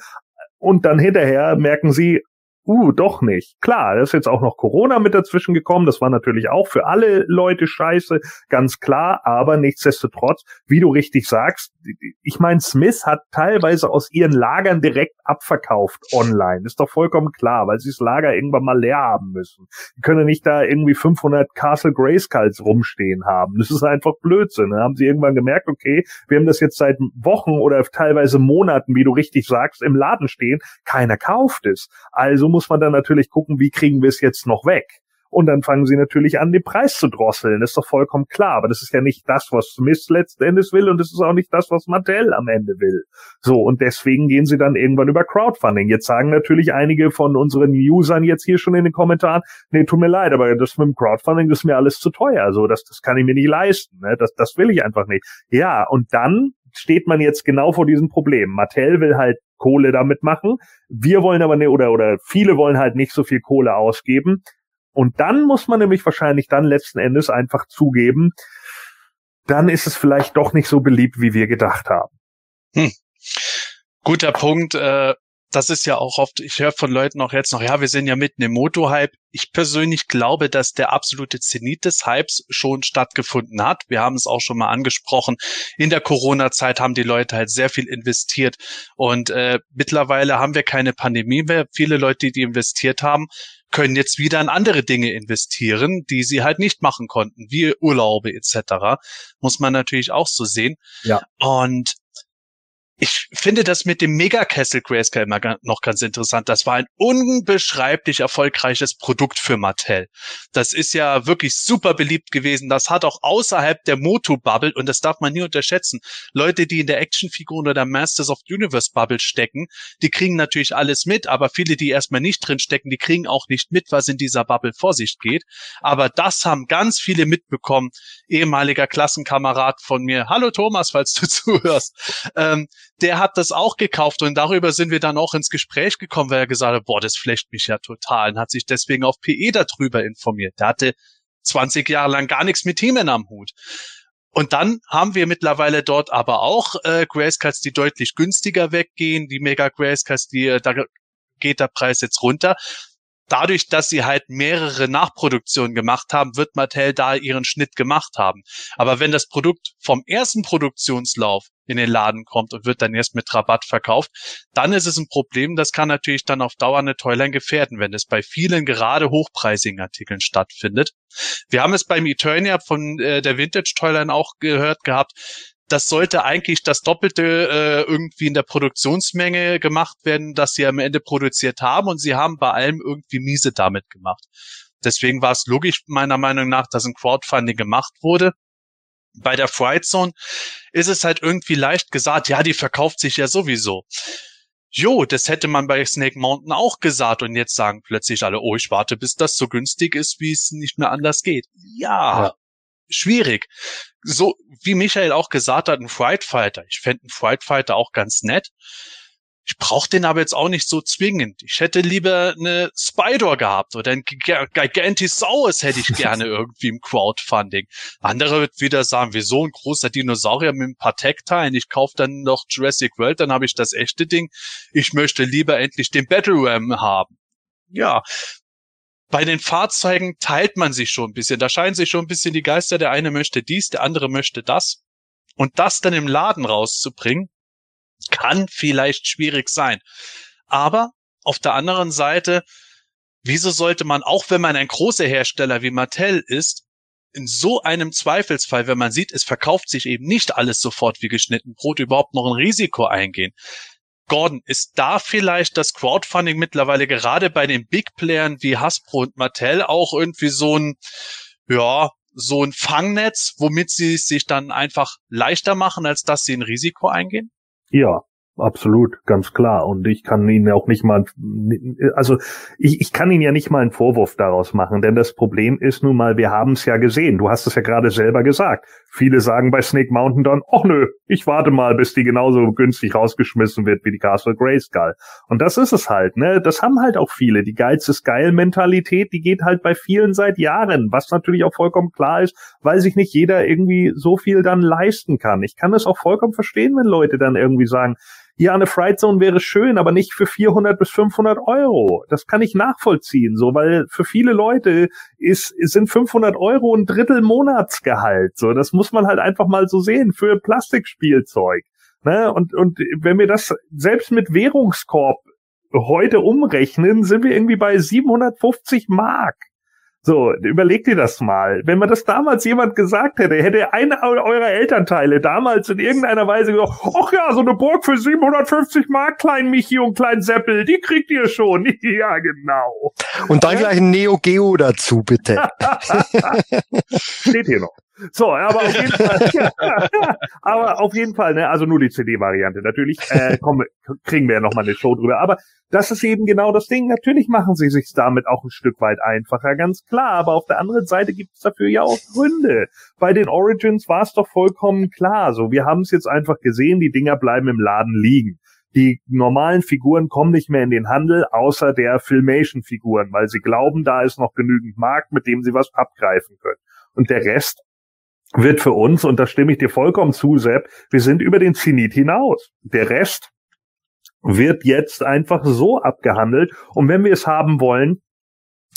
und dann hinterher merken sie, uh, doch nicht. Klar, da ist jetzt auch noch Corona mit dazwischen gekommen. Das war natürlich auch für alle Leute scheiße, ganz klar. Aber nichtsdestotrotz, wie du richtig sagst, ich meine, Smith hat teilweise aus ihren Lagern direkt abverkauft online. Ist doch vollkommen klar, weil sie das Lager irgendwann mal leer haben müssen. Die können nicht da irgendwie 500 Castle Grayskulls rumstehen haben. Das ist einfach Blödsinn. Da haben sie irgendwann gemerkt, okay, wir haben das jetzt seit Wochen oder teilweise Monaten, wie du richtig sagst, im Laden stehen. Keiner kauft es. Also muss man dann natürlich gucken, wie kriegen wir es jetzt noch weg. Und dann fangen sie natürlich an, den Preis zu drosseln. Das ist doch vollkommen klar. Aber das ist ja nicht das, was Smith letzten will. Und das ist auch nicht das, was Mattel am Ende will. So. Und deswegen gehen sie dann irgendwann über Crowdfunding. Jetzt sagen natürlich einige von unseren Usern jetzt hier schon in den Kommentaren, nee, tut mir leid, aber das mit dem Crowdfunding, das ist mir alles zu teuer. So, das, das kann ich mir nicht leisten. Ne? Das, das will ich einfach nicht. Ja. Und dann steht man jetzt genau vor diesem Problem. Mattel will halt Kohle damit machen. Wir wollen aber ne, oder, oder viele wollen halt nicht so viel Kohle ausgeben. Und dann muss man nämlich wahrscheinlich dann letzten Endes einfach zugeben, dann ist es vielleicht doch nicht so beliebt, wie wir gedacht haben. Hm. Guter Punkt. Äh, das ist ja auch oft, ich höre von Leuten auch jetzt noch, ja, wir sind ja mitten im Moto-Hype. Ich persönlich glaube, dass der absolute Zenit des Hypes schon stattgefunden hat. Wir haben es auch schon mal angesprochen. In der Corona-Zeit haben die Leute halt sehr viel investiert und äh, mittlerweile haben wir keine Pandemie mehr. Viele Leute, die investiert haben, können jetzt wieder in andere Dinge investieren, die sie halt nicht machen konnten, wie Urlaube etc. Muss man natürlich auch so sehen. Ja. Und ich finde das mit dem Megakessel Grayscale immer noch ganz interessant. Das war ein unbeschreiblich erfolgreiches Produkt für Mattel. Das ist ja wirklich super beliebt gewesen. Das hat auch außerhalb der Moto-Bubble, und das darf man nie unterschätzen, Leute, die in der Actionfiguren oder der Masters of Universe Bubble stecken, die kriegen natürlich alles mit, aber viele, die erstmal nicht drin stecken, die kriegen auch nicht mit, was in dieser Bubble vor sich geht. Aber das haben ganz viele mitbekommen. Ehemaliger Klassenkamerad von mir. Hallo Thomas, falls du zuhörst. Ähm, der hat das auch gekauft und darüber sind wir dann auch ins Gespräch gekommen, weil er gesagt hat, boah, das flecht mich ja total und hat sich deswegen auf PE darüber informiert. Der hatte 20 Jahre lang gar nichts mit Themen am Hut. Und dann haben wir mittlerweile dort aber auch äh, Grayscales, die deutlich günstiger weggehen, die Mega Grayscales, die äh, da geht der Preis jetzt runter. Dadurch, dass sie halt mehrere Nachproduktionen gemacht haben, wird Mattel da ihren Schnitt gemacht haben. Aber wenn das Produkt vom ersten Produktionslauf in den Laden kommt und wird dann erst mit Rabatt verkauft, dann ist es ein Problem. Das kann natürlich dann auf Dauer eine Toyline gefährden, wenn es bei vielen gerade hochpreisigen Artikeln stattfindet. Wir haben es beim Eternia von äh, der Vintage Toyline auch gehört gehabt das sollte eigentlich das Doppelte äh, irgendwie in der Produktionsmenge gemacht werden, dass sie am Ende produziert haben und sie haben bei allem irgendwie miese damit gemacht. Deswegen war es logisch meiner Meinung nach, dass ein Crowdfunding gemacht wurde. Bei der Fright Zone ist es halt irgendwie leicht gesagt, ja, die verkauft sich ja sowieso. Jo, das hätte man bei Snake Mountain auch gesagt und jetzt sagen plötzlich alle, oh, ich warte, bis das so günstig ist, wie es nicht mehr anders geht. Ja, ja schwierig. So wie Michael auch gesagt hat, ein Fright Fighter. Ich fände einen Fright Fighter auch ganz nett. Ich brauche den aber jetzt auch nicht so zwingend. Ich hätte lieber eine Spider gehabt oder ein Gigantosaurus hätte ich gerne irgendwie im Crowdfunding. Andere wird wieder sagen, wieso ein großer Dinosaurier mit ein paar Tech-Teilen? Ich kaufe dann noch Jurassic World, dann habe ich das echte Ding. Ich möchte lieber endlich den Battle Ram haben. Ja, bei den Fahrzeugen teilt man sich schon ein bisschen. Da scheinen sich schon ein bisschen die Geister. Der eine möchte dies, der andere möchte das. Und das dann im Laden rauszubringen, kann vielleicht schwierig sein. Aber auf der anderen Seite, wieso sollte man, auch wenn man ein großer Hersteller wie Mattel ist, in so einem Zweifelsfall, wenn man sieht, es verkauft sich eben nicht alles sofort wie geschnitten Brot, überhaupt noch ein Risiko eingehen. Gordon, ist da vielleicht das Crowdfunding mittlerweile gerade bei den Big Playern wie Hasbro und Mattel auch irgendwie so ein, ja, so ein Fangnetz, womit sie es sich dann einfach leichter machen, als dass sie ein Risiko eingehen? Ja, absolut, ganz klar. Und ich kann Ihnen auch nicht mal, also ich, ich kann Ihnen ja nicht mal einen Vorwurf daraus machen, denn das Problem ist nun mal, wir haben es ja gesehen. Du hast es ja gerade selber gesagt. Viele sagen bei Snake Mountain dann, ach nö, ich warte mal, bis die genauso günstig rausgeschmissen wird wie die Castle Grayskull. Und das ist es halt, ne? Das haben halt auch viele. Die Geiz ist geil Mentalität, die geht halt bei vielen seit Jahren, was natürlich auch vollkommen klar ist, weil sich nicht jeder irgendwie so viel dann leisten kann. Ich kann es auch vollkommen verstehen, wenn Leute dann irgendwie sagen, ja, eine Fright Zone wäre schön, aber nicht für 400 bis 500 Euro. Das kann ich nachvollziehen, so, weil für viele Leute ist, sind 500 Euro ein Drittel Monatsgehalt. So, das muss man halt einfach mal so sehen für Plastikspielzeug. Ne? Und, und wenn wir das selbst mit Währungskorb heute umrechnen, sind wir irgendwie bei 750 Mark. So, überleg dir das mal. Wenn man das damals jemand gesagt hätte, hätte einer eurer Elternteile damals in irgendeiner Weise gesagt, ach ja, so eine Burg für 750 Mark, Klein Michi und Klein Seppel, die kriegt ihr schon. ja, genau. Und dann gleich ein Neo Geo dazu, bitte. Steht hier noch. So, aber auf jeden Fall, aber auf jeden Fall, ne, also nur die CD-Variante. Natürlich äh, kommen, kriegen wir ja noch mal eine Show drüber. Aber das ist eben genau das Ding. Natürlich machen sie sich damit auch ein Stück weit einfacher, ganz klar. Aber auf der anderen Seite gibt es dafür ja auch Gründe. Bei den Origins war es doch vollkommen klar. So, wir haben es jetzt einfach gesehen, die Dinger bleiben im Laden liegen. Die normalen Figuren kommen nicht mehr in den Handel, außer der Filmation-Figuren, weil sie glauben, da ist noch genügend Markt, mit dem sie was abgreifen können. Und der Rest wird für uns, und da stimme ich dir vollkommen zu, Sepp, wir sind über den Zenit hinaus. Der Rest wird jetzt einfach so abgehandelt. Und wenn wir es haben wollen,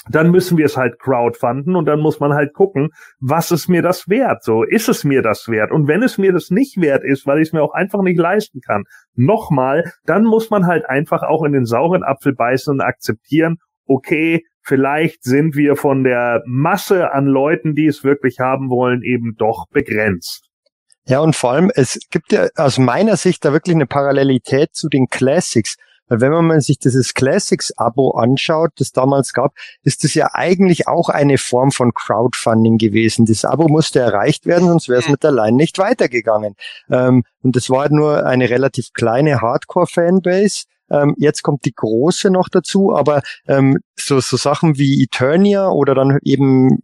dann müssen wir es halt crowdfunden und dann muss man halt gucken, was ist mir das wert? So, ist es mir das wert? Und wenn es mir das nicht wert ist, weil ich es mir auch einfach nicht leisten kann, nochmal, dann muss man halt einfach auch in den sauren Apfel beißen und akzeptieren, okay, vielleicht sind wir von der Masse an Leuten, die es wirklich haben wollen, eben doch begrenzt. Ja, und vor allem, es gibt ja aus meiner Sicht da wirklich eine Parallelität zu den Classics. Weil wenn man sich dieses Classics-Abo anschaut, das damals gab, ist das ja eigentlich auch eine Form von Crowdfunding gewesen. Das Abo musste erreicht werden, sonst wäre es mit der Line nicht weitergegangen. Ähm, und das war nur eine relativ kleine Hardcore-Fanbase. Ähm, jetzt kommt die große noch dazu, aber ähm, so, so Sachen wie Eternia oder dann eben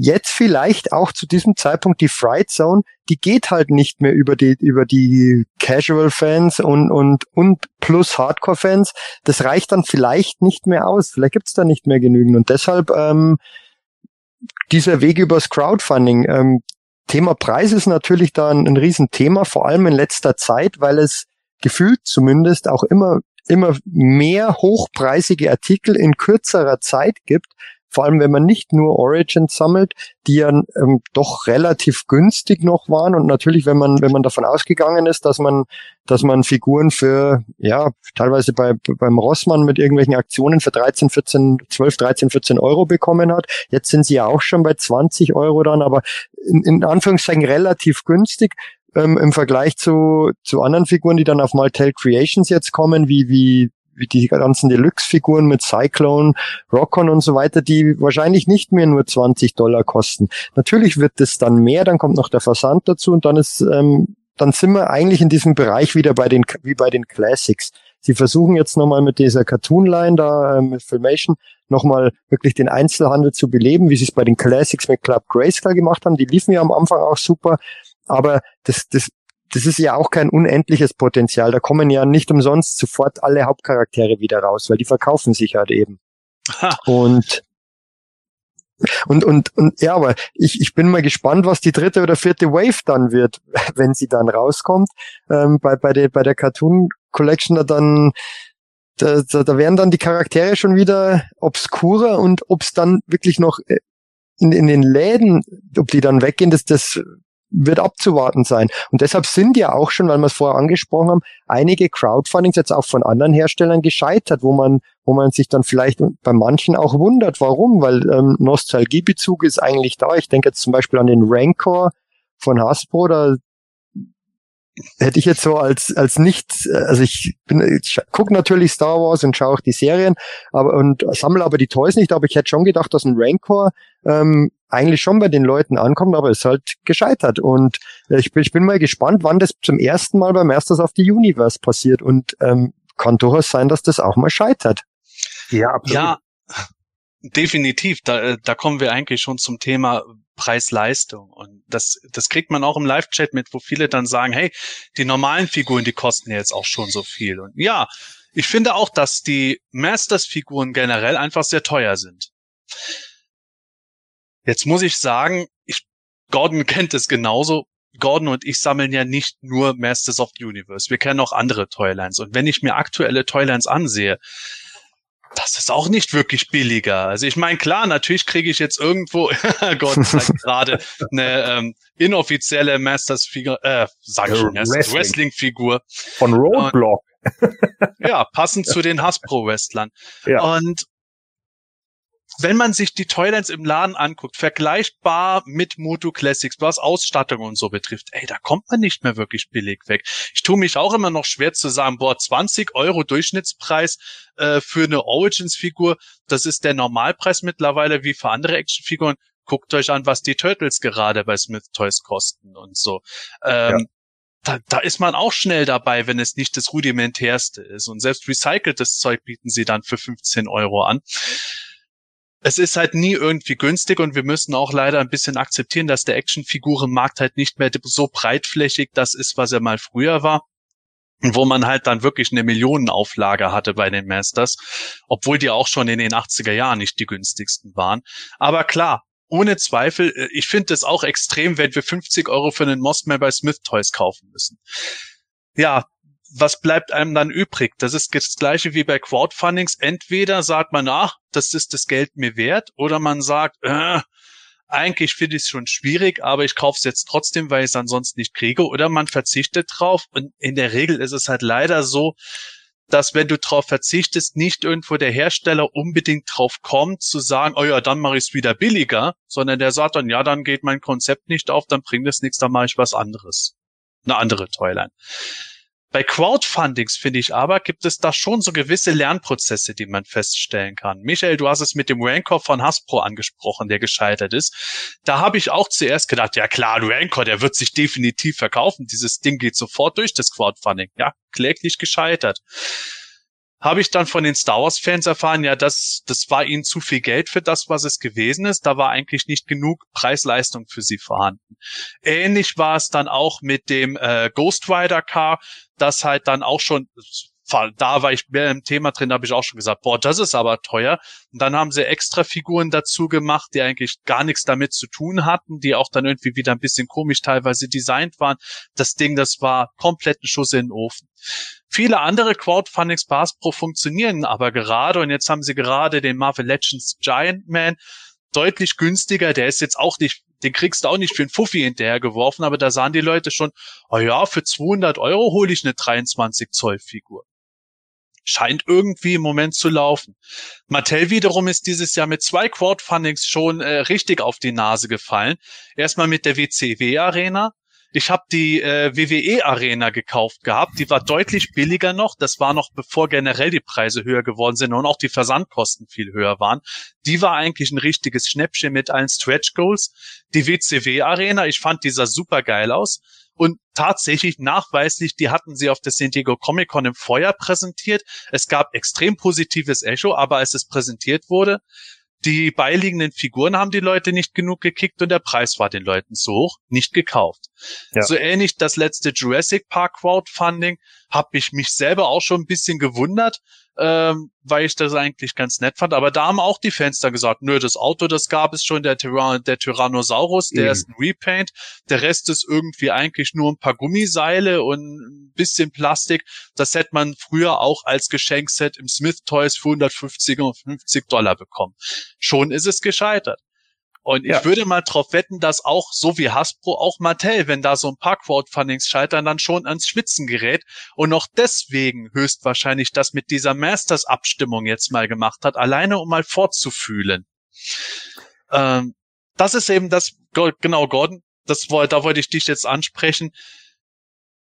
jetzt vielleicht auch zu diesem Zeitpunkt die Fright Zone, die geht halt nicht mehr über die, über die Casual Fans und, und, und plus Hardcore Fans. Das reicht dann vielleicht nicht mehr aus. Vielleicht gibt's da nicht mehr genügend. Und deshalb, ähm, dieser Weg übers Crowdfunding. Ähm, Thema Preis ist natürlich da ein, ein Riesenthema, vor allem in letzter Zeit, weil es gefühlt zumindest auch immer immer mehr hochpreisige Artikel in kürzerer Zeit gibt, vor allem wenn man nicht nur Origins sammelt, die ja ähm, doch relativ günstig noch waren. Und natürlich, wenn man wenn man davon ausgegangen ist, dass man dass man Figuren für ja teilweise bei beim Rossmann mit irgendwelchen Aktionen für 13, 14, 12, 13, 14 Euro bekommen hat. Jetzt sind sie ja auch schon bei 20 Euro dann, aber in, in Anführungszeichen relativ günstig ähm, im Vergleich zu zu anderen Figuren, die dann auf Maltel Creations jetzt kommen, wie wie wie die ganzen Deluxe-Figuren mit Cyclone, Rockon und so weiter, die wahrscheinlich nicht mehr nur 20 Dollar kosten. Natürlich wird es dann mehr, dann kommt noch der Versand dazu und dann ist, ähm, dann sind wir eigentlich in diesem Bereich wieder bei den, wie bei den Classics. Sie versuchen jetzt nochmal mit dieser Cartoon-Line da, äh, mit Filmation, nochmal wirklich den Einzelhandel zu beleben, wie sie es bei den Classics mit Club Grayscale gemacht haben. Die liefen ja am Anfang auch super. Aber das, das das ist ja auch kein unendliches Potenzial. Da kommen ja nicht umsonst sofort alle Hauptcharaktere wieder raus, weil die verkaufen sich halt eben. Und und, und, und ja, aber ich, ich bin mal gespannt, was die dritte oder vierte Wave dann wird, wenn sie dann rauskommt. Ähm, bei, bei, der, bei der Cartoon Collection da dann, da, da, da werden dann die Charaktere schon wieder obskurer und ob es dann wirklich noch äh, in, in den Läden, ob die dann weggehen, das, das wird abzuwarten sein. Und deshalb sind ja auch schon, weil wir es vorher angesprochen haben, einige Crowdfundings jetzt auch von anderen Herstellern gescheitert, wo man, wo man sich dann vielleicht bei manchen auch wundert, warum, weil ähm, Nostalgiebezug ist eigentlich da. Ich denke jetzt zum Beispiel an den Rancor von Hasbro, da hätte ich jetzt so als als nicht, also ich bin, ich gucke natürlich Star Wars und schaue auch die Serien, aber und sammle aber die Toys nicht, aber ich hätte schon gedacht, dass ein Rancor ähm, eigentlich schon bei den Leuten ankommt, aber ist halt gescheitert. Und äh, ich, bin, ich bin mal gespannt, wann das zum ersten Mal beim Masters of the Universe passiert und ähm, kann durchaus sein, dass das auch mal scheitert. Ja, absolut. Ja, definitiv. Da, äh, da kommen wir eigentlich schon zum Thema Preis-Leistung. Und das, das kriegt man auch im Live-Chat mit, wo viele dann sagen, hey, die normalen Figuren, die kosten jetzt auch schon so viel. Und ja, ich finde auch, dass die Masters-Figuren generell einfach sehr teuer sind. Jetzt muss ich sagen, ich, Gordon kennt es genauso. Gordon und ich sammeln ja nicht nur Masters of the Universe. Wir kennen auch andere Toylines. Und wenn ich mir aktuelle Toylines ansehe, das ist auch nicht wirklich billiger. Also ich meine, klar, natürlich kriege ich jetzt irgendwo, Gott zeigt gerade eine ähm, inoffizielle Masters-Figur, äh, sag ich schon, Wrestling-Figur. Von Roadblock. ja, passend zu den Hasbro-Wrestlern. Ja. Und wenn man sich die Toylines im Laden anguckt, vergleichbar mit Moto Classics, was Ausstattung und so betrifft, ey, da kommt man nicht mehr wirklich billig weg. Ich tue mich auch immer noch schwer zu sagen, boah, 20 Euro Durchschnittspreis äh, für eine Origins-Figur, das ist der Normalpreis mittlerweile wie für andere Actionfiguren. Guckt euch an, was die Turtles gerade bei Smith Toys kosten und so. Ähm, ja. Da, da ist man auch schnell dabei, wenn es nicht das rudimentärste ist. Und selbst recyceltes Zeug bieten sie dann für 15 Euro an es ist halt nie irgendwie günstig und wir müssen auch leider ein bisschen akzeptieren, dass der Actionfigurenmarkt halt nicht mehr so breitflächig das ist, was er mal früher war. Wo man halt dann wirklich eine Millionenauflage hatte bei den Masters, obwohl die auch schon in den 80er Jahren nicht die günstigsten waren. Aber klar, ohne Zweifel, äh, ich finde es auch extrem, wenn wir 50 Euro für einen Mossman bei Smith Toys kaufen müssen. Ja, was bleibt einem dann übrig? Das ist das gleiche wie bei Crowdfundings. Entweder sagt man, ach, das ist das Geld mir wert, oder man sagt, äh, eigentlich finde ich es schon schwierig, aber ich kaufe es jetzt trotzdem, weil ich es ansonsten nicht kriege, oder man verzichtet drauf. Und in der Regel ist es halt leider so, dass wenn du drauf verzichtest, nicht irgendwo der Hersteller unbedingt drauf kommt, zu sagen, oh ja, dann mache ich es wieder billiger, sondern der sagt dann, ja, dann geht mein Konzept nicht auf, dann bringt es nichts, dann mache ich was anderes. Eine andere Toyline. Bei Crowdfundings, finde ich aber, gibt es da schon so gewisse Lernprozesse, die man feststellen kann. Michael, du hast es mit dem Rancor von Hasbro angesprochen, der gescheitert ist. Da habe ich auch zuerst gedacht, ja klar, Rancor, der wird sich definitiv verkaufen. Dieses Ding geht sofort durch das Crowdfunding. Ja, kläglich gescheitert habe ich dann von den Star Wars Fans erfahren, ja, das, das war ihnen zu viel Geld für das, was es gewesen ist. Da war eigentlich nicht genug Preis-Leistung für sie vorhanden. Ähnlich war es dann auch mit dem äh, Ghost Rider Car, das halt dann auch schon da war ich mehr im Thema drin, da habe ich auch schon gesagt, boah, das ist aber teuer. Und dann haben sie extra Figuren dazu gemacht, die eigentlich gar nichts damit zu tun hatten, die auch dann irgendwie wieder ein bisschen komisch teilweise designt waren. Das Ding, das war komplett ein Schuss in den Ofen. Viele andere Crowdfundings bei Hasbro funktionieren aber gerade und jetzt haben sie gerade den Marvel Legends Giant Man deutlich günstiger. Der ist jetzt auch nicht, den kriegst du auch nicht für einen Fuffi hinterher geworfen, aber da sahen die Leute schon, oh ja, für 200 Euro hole ich eine 23 Zoll Figur. Scheint irgendwie im Moment zu laufen. Mattel wiederum ist dieses Jahr mit zwei Crowdfundings schon äh, richtig auf die Nase gefallen. Erstmal mit der WCW Arena ich habe die äh, WWE Arena gekauft gehabt. Die war deutlich billiger noch. Das war noch bevor generell die Preise höher geworden sind und auch die Versandkosten viel höher waren. Die war eigentlich ein richtiges Schnäppchen mit allen Stretch Goals. Die WCW Arena, ich fand dieser super geil aus. Und tatsächlich nachweislich, die hatten sie auf der San Diego Comic Con im Feuer präsentiert. Es gab extrem positives Echo, aber als es präsentiert wurde, die beiliegenden Figuren haben die Leute nicht genug gekickt und der Preis war den Leuten so hoch, nicht gekauft. Ja. So ähnlich das letzte Jurassic Park Crowdfunding habe ich mich selber auch schon ein bisschen gewundert, ähm, weil ich das eigentlich ganz nett fand. Aber da haben auch die Fans dann gesagt, nö, das Auto, das gab es schon, der, Tyrann der Tyrannosaurus, der mhm. ist ein Repaint, der Rest ist irgendwie eigentlich nur ein paar Gummiseile und ein bisschen Plastik. Das hätte man früher auch als Geschenkset im Smith Toys für 150 und 50 Dollar bekommen. Schon ist es gescheitert. Und ja. ich würde mal drauf wetten, dass auch, so wie Hasbro, auch Mattel, wenn da so ein paar Crowdfundings scheitern, dann schon ans Schwitzen gerät und noch deswegen höchstwahrscheinlich das mit dieser Masters-Abstimmung jetzt mal gemacht hat, alleine um mal fortzufühlen. Ähm, das ist eben das, genau, Gordon, das, da wollte ich dich jetzt ansprechen.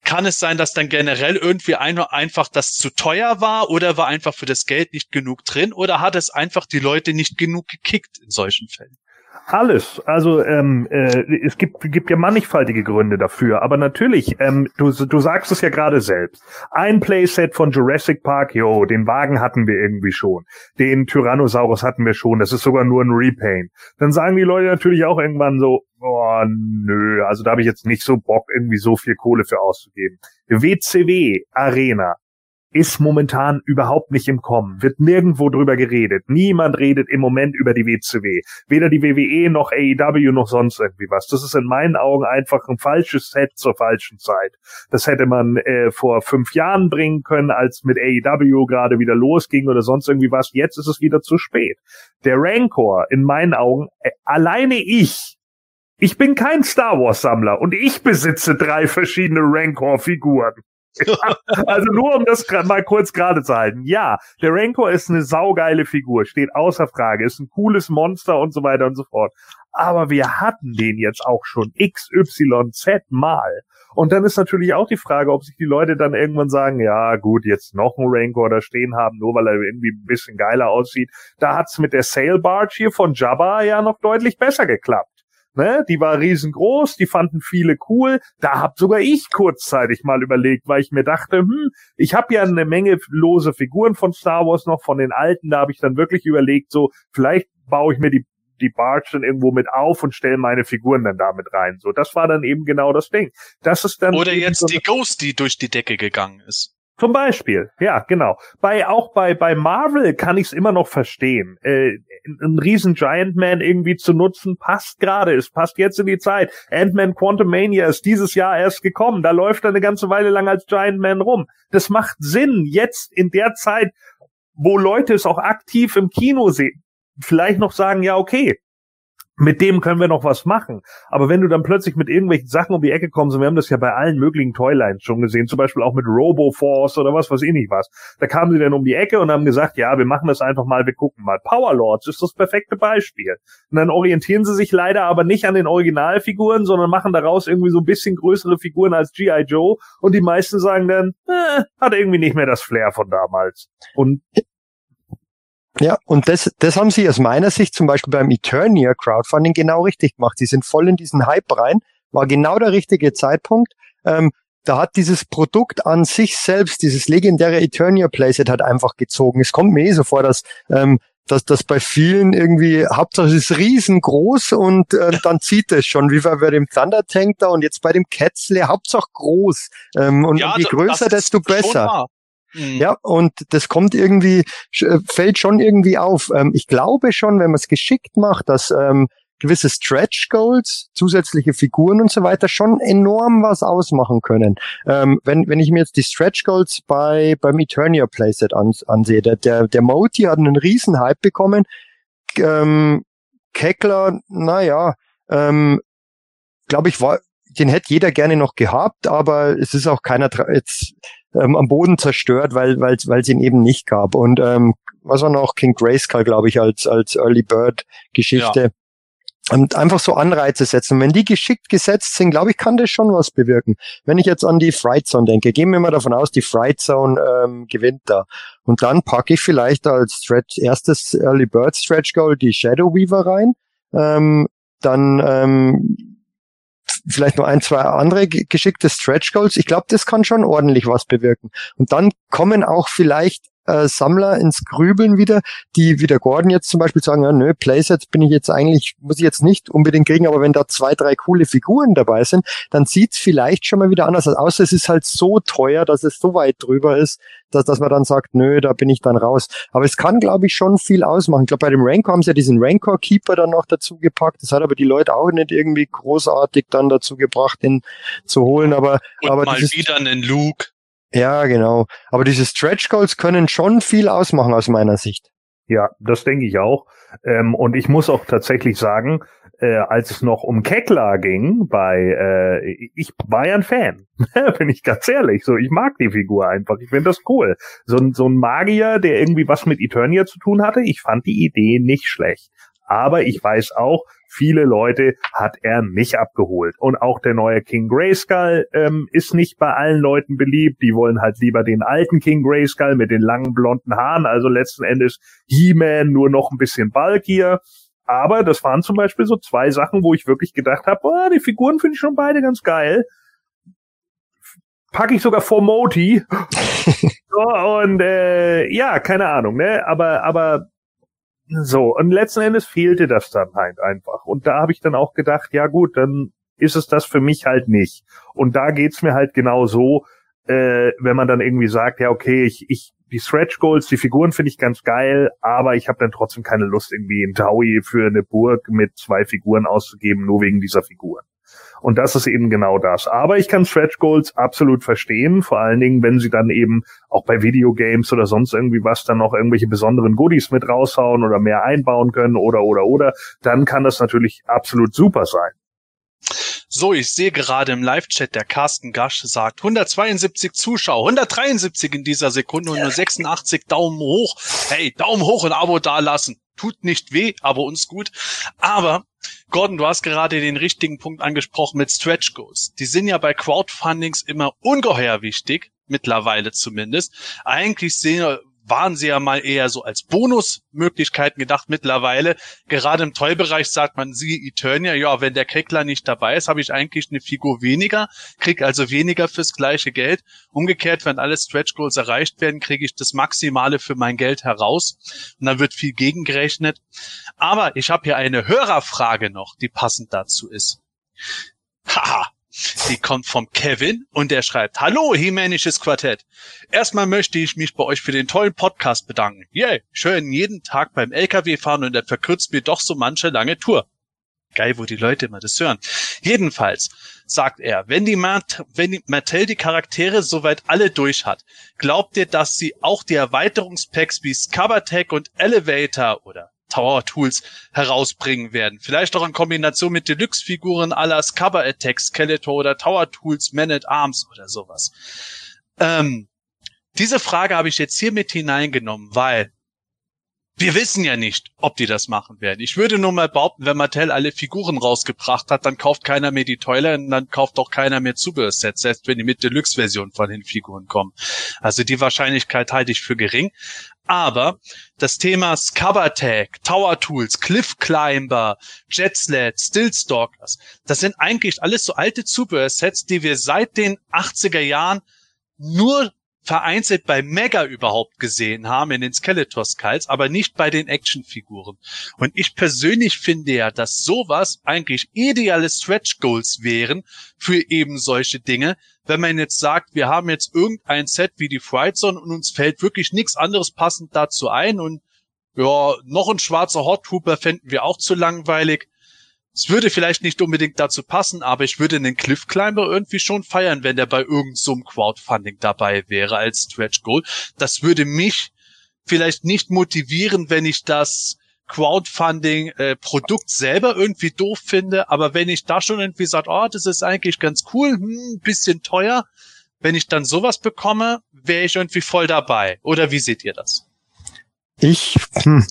Kann es sein, dass dann generell irgendwie ein, einfach das zu teuer war oder war einfach für das Geld nicht genug drin oder hat es einfach die Leute nicht genug gekickt in solchen Fällen? Alles. Also ähm, äh, es gibt, gibt ja mannigfaltige Gründe dafür. Aber natürlich, ähm, du, du sagst es ja gerade selbst. Ein Playset von Jurassic Park, jo, den Wagen hatten wir irgendwie schon. Den Tyrannosaurus hatten wir schon. Das ist sogar nur ein Repaint. Dann sagen die Leute natürlich auch irgendwann so, oh nö, also da habe ich jetzt nicht so Bock, irgendwie so viel Kohle für auszugeben. WCW Arena ist momentan überhaupt nicht im Kommen, wird nirgendwo drüber geredet. Niemand redet im Moment über die WCW. Weder die WWE noch AEW noch sonst irgendwie was. Das ist in meinen Augen einfach ein falsches Set zur falschen Zeit. Das hätte man äh, vor fünf Jahren bringen können, als mit AEW gerade wieder losging oder sonst irgendwie was. Jetzt ist es wieder zu spät. Der Rancor, in meinen Augen, äh, alleine ich, ich bin kein Star Wars Sammler und ich besitze drei verschiedene Rancor-Figuren. also nur um das mal kurz gerade zu halten. Ja, der Rancor ist eine saugeile Figur, steht außer Frage, ist ein cooles Monster und so weiter und so fort. Aber wir hatten den jetzt auch schon XYZ mal. Und dann ist natürlich auch die Frage, ob sich die Leute dann irgendwann sagen, ja gut, jetzt noch ein Rancor da stehen haben, nur weil er irgendwie ein bisschen geiler aussieht. Da hat's mit der Sail Barge hier von Jabba ja noch deutlich besser geklappt. Ne? Die war riesengroß, die fanden viele cool. Da hab sogar ich kurzzeitig mal überlegt, weil ich mir dachte, hm, ich habe ja eine Menge lose Figuren von Star Wars noch, von den alten, da habe ich dann wirklich überlegt, so, vielleicht baue ich mir die die Barge dann irgendwo mit auf und stelle meine Figuren dann damit rein. So, das war dann eben genau das Ding. Das ist dann oder jetzt so die Ghost, die durch die Decke gegangen ist. Zum Beispiel, ja, genau. Bei auch bei bei Marvel kann ich es immer noch verstehen. Äh, ein riesen Giant Man irgendwie zu nutzen passt gerade. Es passt jetzt in die Zeit. Ant-Man Quantum Mania ist dieses Jahr erst gekommen. Da läuft er eine ganze Weile lang als Giant Man rum. Das macht Sinn jetzt in der Zeit, wo Leute es auch aktiv im Kino sehen. Vielleicht noch sagen, ja okay, mit dem können wir noch was machen. Aber wenn du dann plötzlich mit irgendwelchen Sachen um die Ecke kommst, und wir haben das ja bei allen möglichen Toylines schon gesehen, zum Beispiel auch mit Roboforce oder was weiß ich nicht was, da kamen sie dann um die Ecke und haben gesagt, ja, wir machen das einfach mal, wir gucken mal. Powerlords ist das perfekte Beispiel. Und dann orientieren sie sich leider aber nicht an den Originalfiguren, sondern machen daraus irgendwie so ein bisschen größere Figuren als G.I. Joe und die meisten sagen dann, äh, hat irgendwie nicht mehr das Flair von damals. Und ja, und das, das haben sie aus meiner Sicht zum Beispiel beim Eternia Crowdfunding genau richtig gemacht. Sie sind voll in diesen Hype rein, war genau der richtige Zeitpunkt. Ähm, da hat dieses Produkt an sich selbst, dieses legendäre Eternia Playset hat einfach gezogen. Es kommt mir eh so vor, dass ähm, dass das bei vielen irgendwie, Hauptsache es ist riesengroß und äh, dann zieht es schon, wie bei dem Thunder Tank da und jetzt bei dem Ketzle, Hauptsache groß. Ähm, und, ja, je größer, desto besser. Mhm. Ja, und das kommt irgendwie, äh, fällt schon irgendwie auf. Ähm, ich glaube schon, wenn man es geschickt macht, dass ähm, gewisse Stretch Goals, zusätzliche Figuren und so weiter schon enorm was ausmachen können. Ähm, wenn, wenn ich mir jetzt die Stretch Goals bei, beim Eternia Playset an, ansehe, der, der, der Moti hat einen riesen Hype bekommen. Ähm, Keckler, naja, ähm, glaube ich, war, den hätte jeder gerne noch gehabt, aber es ist auch keiner jetzt ähm, am Boden zerstört, weil weil weil es ihn eben nicht gab. Und ähm, was war noch King Grayskull, glaube ich, als als Early Bird Geschichte. Ja. Und einfach so Anreize setzen. wenn die geschickt gesetzt sind, glaube ich, kann das schon was bewirken. Wenn ich jetzt an die Fright Zone denke, gehen wir mal davon aus, die Fright Zone ähm, gewinnt da. Und dann packe ich vielleicht als Stretch, erstes Early Bird Stretch Goal die Shadow Weaver rein. Ähm, dann ähm, vielleicht noch ein, zwei andere geschickte Stretch Goals. Ich glaube, das kann schon ordentlich was bewirken. Und dann kommen auch vielleicht äh, Sammler ins Grübeln wieder, die wie der Gordon jetzt zum Beispiel sagen, ja, nö, Playsets bin ich jetzt eigentlich, muss ich jetzt nicht unbedingt kriegen, aber wenn da zwei, drei coole Figuren dabei sind, dann sieht's vielleicht schon mal wieder anders aus. Außer es ist halt so teuer, dass es so weit drüber ist, dass, dass man dann sagt, nö, da bin ich dann raus. Aber es kann, glaube ich, schon viel ausmachen. Ich glaube, bei dem Rancor haben sie ja diesen Rancor Keeper dann noch dazu gepackt. Das hat aber die Leute auch nicht irgendwie großartig dann dazu gebracht, den zu holen. Aber, Und aber mal wieder einen Luke. Ja, genau. Aber diese Stretch Goals können schon viel ausmachen aus meiner Sicht. Ja, das denke ich auch. Ähm, und ich muss auch tatsächlich sagen, äh, als es noch um Keckler ging, bei äh, ich war ja ein Fan, bin ich ganz ehrlich. So, ich mag die Figur einfach. Ich finde das cool. So, so ein Magier, der irgendwie was mit Eternia zu tun hatte. Ich fand die Idee nicht schlecht. Aber ich weiß auch, viele Leute hat er nicht abgeholt. Und auch der neue King Grayskull ähm, ist nicht bei allen Leuten beliebt. Die wollen halt lieber den alten King Grayskull mit den langen blonden Haaren. Also letzten Endes He-Man nur noch ein bisschen bulkier. Aber das waren zum Beispiel so zwei Sachen, wo ich wirklich gedacht habe, oh, die Figuren finde ich schon beide ganz geil. Packe ich sogar vor Moti. so, und äh, ja, keine Ahnung, ne? Aber, aber so, und letzten Endes fehlte das dann halt einfach. Und da habe ich dann auch gedacht, ja gut, dann ist es das für mich halt nicht. Und da geht's mir halt genau so, äh, wenn man dann irgendwie sagt, ja okay, ich, ich die Stretch Goals, die Figuren finde ich ganz geil, aber ich habe dann trotzdem keine Lust, irgendwie in Taui für eine Burg mit zwei Figuren auszugeben, nur wegen dieser Figuren. Und das ist eben genau das. Aber ich kann Stretch Goals absolut verstehen, vor allen Dingen, wenn sie dann eben auch bei Videogames oder sonst irgendwie was dann noch irgendwelche besonderen Goodies mit raushauen oder mehr einbauen können oder oder oder, dann kann das natürlich absolut super sein. So, ich sehe gerade im Live-Chat, der Carsten Gasch sagt 172 Zuschauer, 173 in dieser Sekunde und nur 86 Daumen hoch. Hey, Daumen hoch und Abo dalassen. Tut nicht weh, aber uns gut. Aber Gordon, du hast gerade den richtigen Punkt angesprochen mit Stretch Goals. Die sind ja bei Crowdfundings immer ungeheuer wichtig, mittlerweile zumindest. Eigentlich sehen, waren sie ja mal eher so als Bonusmöglichkeiten gedacht mittlerweile. Gerade im Toy-Bereich sagt man, sie Eternia, ja, wenn der Kekler nicht dabei ist, habe ich eigentlich eine Figur weniger, krieg also weniger fürs gleiche Geld. Umgekehrt, wenn alle Stretch Goals erreicht werden, kriege ich das Maximale für mein Geld heraus. Und dann wird viel gegengerechnet. Aber ich habe hier eine Hörerfrage noch, die passend dazu ist. Haha, die kommt vom Kevin und der schreibt, Hallo, Himänisches Quartett. Erstmal möchte ich mich bei euch für den tollen Podcast bedanken. Yay, schön jeden Tag beim LKW fahren und er verkürzt mir doch so manche lange Tour. Geil, wo die Leute immer das hören. Jedenfalls sagt er, wenn die, Mat wenn die Mattel die Charaktere soweit alle durch hat, glaubt ihr, dass sie auch die Erweiterungspacks wie Scabatech und Elevator oder Tower Tools herausbringen werden. Vielleicht auch in Kombination mit Deluxe-Figuren aller Cover Attack, Skeletor oder Tower Tools, Man at Arms oder sowas. Ähm, diese Frage habe ich jetzt hier mit hineingenommen, weil wir wissen ja nicht, ob die das machen werden. Ich würde nur mal behaupten, wenn Mattel alle Figuren rausgebracht hat, dann kauft keiner mehr die Toiler und dann kauft auch keiner mehr Zubehörsets, selbst wenn die mit Deluxe-Version von den Figuren kommen. Also die Wahrscheinlichkeit halte ich für gering. Aber das Thema Scabatag, Tower Tools, Cliff Climber, Jetsled, Stillstalkers, das sind eigentlich alles so alte Zubehörsets, die wir seit den 80er Jahren nur vereinzelt bei Mega überhaupt gesehen haben, in den Skeletor Skulls, aber nicht bei den Actionfiguren. Und ich persönlich finde ja, dass sowas eigentlich ideale Stretch Goals wären für eben solche Dinge. Wenn man jetzt sagt, wir haben jetzt irgendein Set wie die Fright Zone und uns fällt wirklich nichts anderes passend dazu ein und ja, noch ein schwarzer Hot Trooper fänden wir auch zu langweilig es würde vielleicht nicht unbedingt dazu passen, aber ich würde einen Cliff Climber irgendwie schon feiern, wenn der bei irgendeinem so Crowdfunding dabei wäre als Stretch Goal. Das würde mich vielleicht nicht motivieren, wenn ich das Crowdfunding-Produkt äh, selber irgendwie doof finde, aber wenn ich da schon irgendwie sage, oh, das ist eigentlich ganz cool, hm, bisschen teuer, wenn ich dann sowas bekomme, wäre ich irgendwie voll dabei. Oder wie seht ihr das? Ich, hm,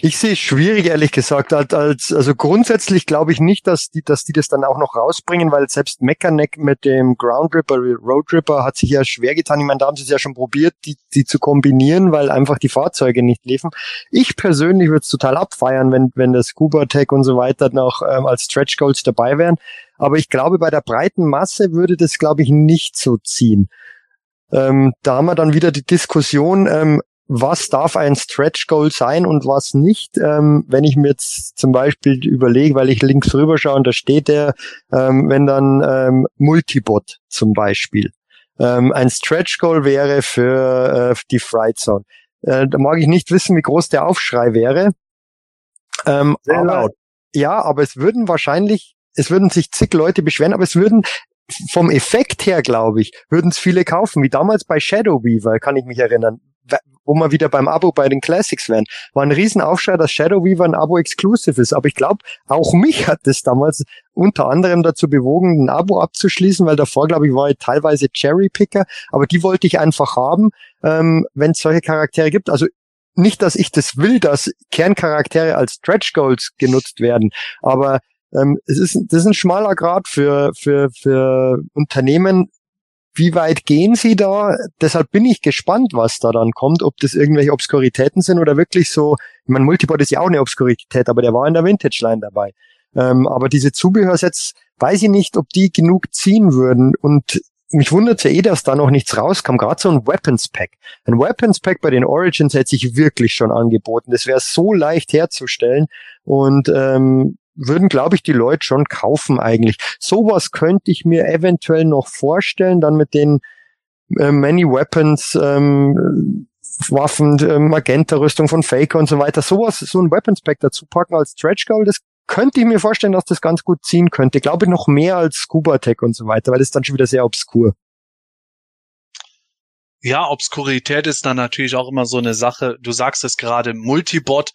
ich sehe es schwierig, ehrlich gesagt. Als, als, also grundsätzlich glaube ich nicht, dass die, dass die das dann auch noch rausbringen, weil selbst Mechaneck mit dem Ground Ripper, Road Ripper hat sich ja schwer getan. Ich meine, da haben sie es ja schon probiert, die, die zu kombinieren, weil einfach die Fahrzeuge nicht liefen. Ich persönlich würde es total abfeiern, wenn, wenn das Scuba Tech und so weiter noch ähm, als Stretch Goals dabei wären. Aber ich glaube, bei der breiten Masse würde das, glaube ich, nicht so ziehen. Ähm, da haben wir dann wieder die Diskussion, ähm, was darf ein Stretch Goal sein und was nicht. Ähm, wenn ich mir jetzt zum Beispiel überlege, weil ich links rüber schaue und da steht der, ähm, wenn dann ähm, Multibot zum Beispiel. Ähm, ein Stretch Goal wäre für äh, die Fright Zone. Äh, da mag ich nicht wissen, wie groß der Aufschrei wäre. Ähm, Sehr aber, laut. Ja, aber es würden wahrscheinlich, es würden sich zig Leute beschweren, aber es würden vom Effekt her, glaube ich, würden es viele kaufen, wie damals bei Shadow Weaver, kann ich mich erinnern wo wir wieder beim Abo bei den Classics wären. War ein Riesenaufschrei, dass Shadow Weaver ein Abo-Exclusive ist. Aber ich glaube, auch mich hat das damals unter anderem dazu bewogen, ein Abo abzuschließen, weil davor, glaube ich, war ich teilweise Cherry-Picker, aber die wollte ich einfach haben, ähm, wenn es solche Charaktere gibt. Also nicht, dass ich das will, dass Kerncharaktere als Stretch Goals genutzt werden, aber ähm, es ist, das ist ein schmaler Grad für, für, für Unternehmen, wie weit gehen Sie da? Deshalb bin ich gespannt, was da dann kommt, ob das irgendwelche Obskuritäten sind oder wirklich so, ich meine, Multibot ist ja auch eine Obskurität, aber der war in der Vintage-Line dabei. Ähm, aber diese Zubehörsets, weiß ich nicht, ob die genug ziehen würden und mich wundert ja eh, dass da noch nichts rauskam. Gerade so ein Weapons Pack. Ein Weapons Pack bei den Origins hätte sich wirklich schon angeboten. Das wäre so leicht herzustellen. Und ähm, würden, glaube ich, die Leute schon kaufen eigentlich. Sowas könnte ich mir eventuell noch vorstellen, dann mit den äh, Many Weapons, ähm, Waffen, äh, Magenta-Rüstung von Faker und so weiter. Sowas, so ein Weapons Pack dazu packen als Stretch Goal, das könnte ich mir vorstellen, dass das ganz gut ziehen könnte. Glaube ich noch mehr als Scuba Tech und so weiter, weil das ist dann schon wieder sehr obskur. Ja, Obskurität ist dann natürlich auch immer so eine Sache. Du sagst es gerade, Multibot.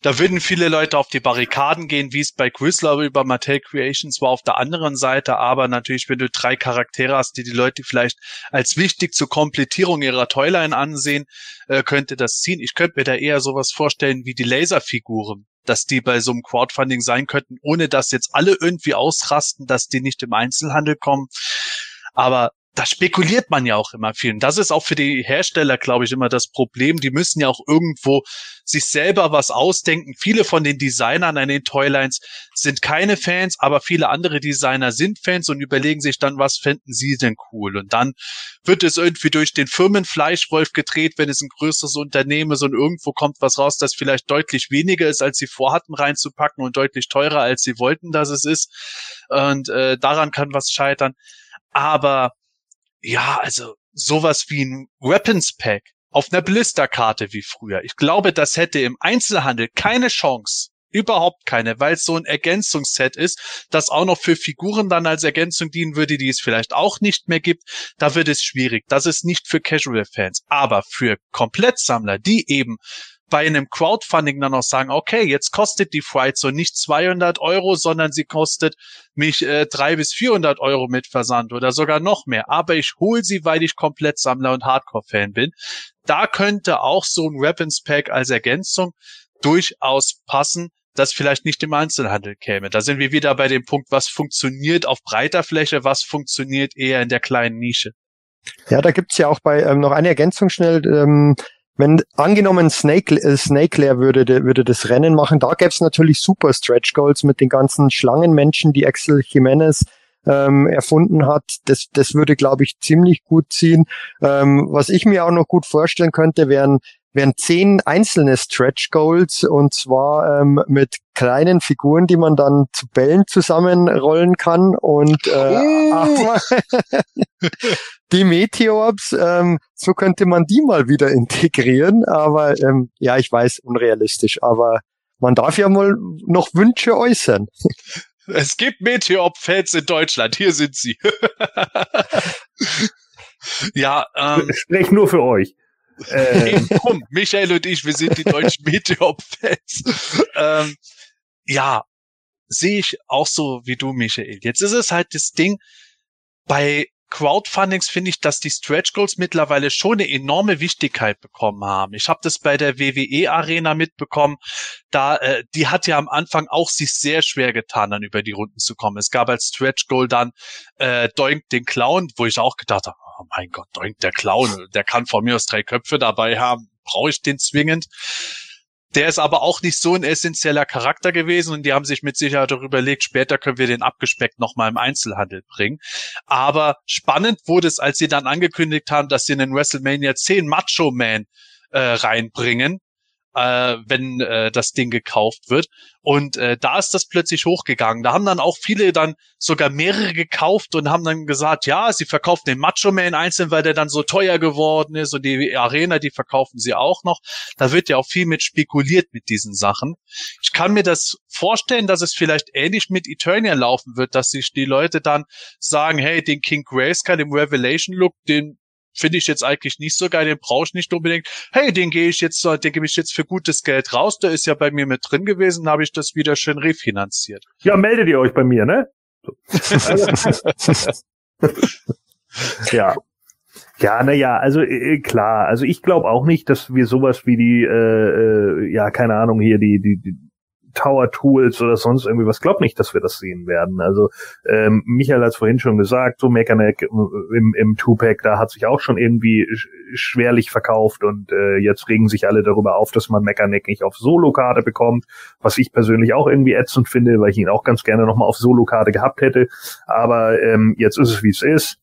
Da würden viele Leute auf die Barrikaden gehen, wie es bei Quizler über Mattel Creations war auf der anderen Seite. Aber natürlich, wenn du drei Charaktere hast, die die Leute vielleicht als wichtig zur Komplettierung ihrer Toyline ansehen, äh, könnte das ziehen. Ich könnte mir da eher sowas vorstellen wie die Laserfiguren dass die bei so einem Crowdfunding sein könnten, ohne dass jetzt alle irgendwie ausrasten, dass die nicht im Einzelhandel kommen. Aber da spekuliert man ja auch immer viel. Und das ist auch für die Hersteller, glaube ich, immer das Problem. Die müssen ja auch irgendwo sich selber was ausdenken. Viele von den Designern an den Toylines sind keine Fans, aber viele andere Designer sind Fans und überlegen sich dann, was fänden sie denn cool. Und dann wird es irgendwie durch den Firmenfleischwolf gedreht, wenn es ein größeres Unternehmen ist und irgendwo kommt was raus, das vielleicht deutlich weniger ist, als sie vorhatten reinzupacken und deutlich teurer, als sie wollten, dass es ist. Und äh, daran kann was scheitern. Aber ja, also sowas wie ein Weapons Pack auf einer Blisterkarte wie früher. Ich glaube, das hätte im Einzelhandel keine Chance. Überhaupt keine, weil es so ein Ergänzungsset ist, das auch noch für Figuren dann als Ergänzung dienen würde, die es vielleicht auch nicht mehr gibt. Da wird es schwierig. Das ist nicht für Casual-Fans. Aber für Komplettsammler, die eben bei einem Crowdfunding dann auch sagen, okay, jetzt kostet die Fright so nicht 200 Euro, sondern sie kostet mich äh, 300 bis 400 Euro mit Versand oder sogar noch mehr. Aber ich hole sie, weil ich komplett Sammler und Hardcore-Fan bin. Da könnte auch so ein Weapons Pack als Ergänzung durchaus passen, das vielleicht nicht im Einzelhandel käme. Da sind wir wieder bei dem Punkt, was funktioniert auf breiter Fläche, was funktioniert eher in der kleinen Nische. Ja, da gibt's ja auch bei ähm, noch eine Ergänzung schnell. Ähm, wenn angenommen Snake, äh, Snake Lair würde, de, würde das Rennen machen, da gäbe es natürlich super Stretch Goals mit den ganzen Schlangenmenschen, die Axel Jimenez ähm, erfunden hat. Das, das würde, glaube ich, ziemlich gut ziehen. Ähm, was ich mir auch noch gut vorstellen könnte, wären wären zehn einzelne Stretch Goals und zwar ähm, mit kleinen Figuren, die man dann zu Bällen zusammenrollen kann und äh, oh. die Meteorbs, ähm, so könnte man die mal wieder integrieren, aber ähm, ja, ich weiß, unrealistisch, aber man darf ja mal noch Wünsche äußern. Es gibt Meteorb-Fans in Deutschland, hier sind sie. ja, ähm, Sprech nur für euch. Äh, komm, Michael und ich, wir sind die deutschen Meteor-Fans. ähm, ja, sehe ich auch so wie du, Michael. Jetzt ist es halt das Ding, bei Crowdfundings finde ich, dass die Stretch Goals mittlerweile schon eine enorme Wichtigkeit bekommen haben. Ich habe das bei der WWE Arena mitbekommen. Da, äh, die hat ja am Anfang auch sich sehr schwer getan, dann über die Runden zu kommen. Es gab als Stretch Goal dann äh, Doink den Clown, wo ich auch gedacht habe, oh mein Gott, Doink der Clown, der kann von mir aus drei Köpfe dabei haben, brauche ich den zwingend. Der ist aber auch nicht so ein essentieller Charakter gewesen und die haben sich mit Sicherheit darüber überlegt, später können wir den abgespeckt nochmal im Einzelhandel bringen. Aber spannend wurde es, als sie dann angekündigt haben, dass sie in den WrestleMania 10 Macho Man äh, reinbringen äh, wenn äh, das Ding gekauft wird. Und äh, da ist das plötzlich hochgegangen. Da haben dann auch viele dann sogar mehrere gekauft und haben dann gesagt, ja, sie verkaufen den Macho Man einzeln, weil der dann so teuer geworden ist und die Arena, die verkaufen sie auch noch. Da wird ja auch viel mit spekuliert mit diesen Sachen. Ich kann mir das vorstellen, dass es vielleicht ähnlich mit Eternia laufen wird, dass sich die Leute dann sagen, hey, den King Grayskull im Revelation Look, den finde ich jetzt eigentlich nicht so geil, den brauche ich nicht unbedingt. Hey, den gehe ich jetzt, den gebe ich jetzt für gutes Geld raus, der ist ja bei mir mit drin gewesen, habe ich das wieder schön refinanziert. Ja, meldet ihr euch bei mir, ne? ja. Ja, na ja, also äh, klar, also ich glaube auch nicht, dass wir sowas wie die, äh, äh, ja, keine Ahnung, hier die, die, die Tower Tools oder sonst irgendwie was. Glaub nicht, dass wir das sehen werden. Also ähm, Michael hat es vorhin schon gesagt, so Mechaneck im, im Tupac, da hat sich auch schon irgendwie schwerlich verkauft und äh, jetzt regen sich alle darüber auf, dass man Mechaneck nicht auf Solo-Karte bekommt, was ich persönlich auch irgendwie ätzend finde, weil ich ihn auch ganz gerne nochmal auf Solo-Karte gehabt hätte. Aber ähm, jetzt ist es, wie es ist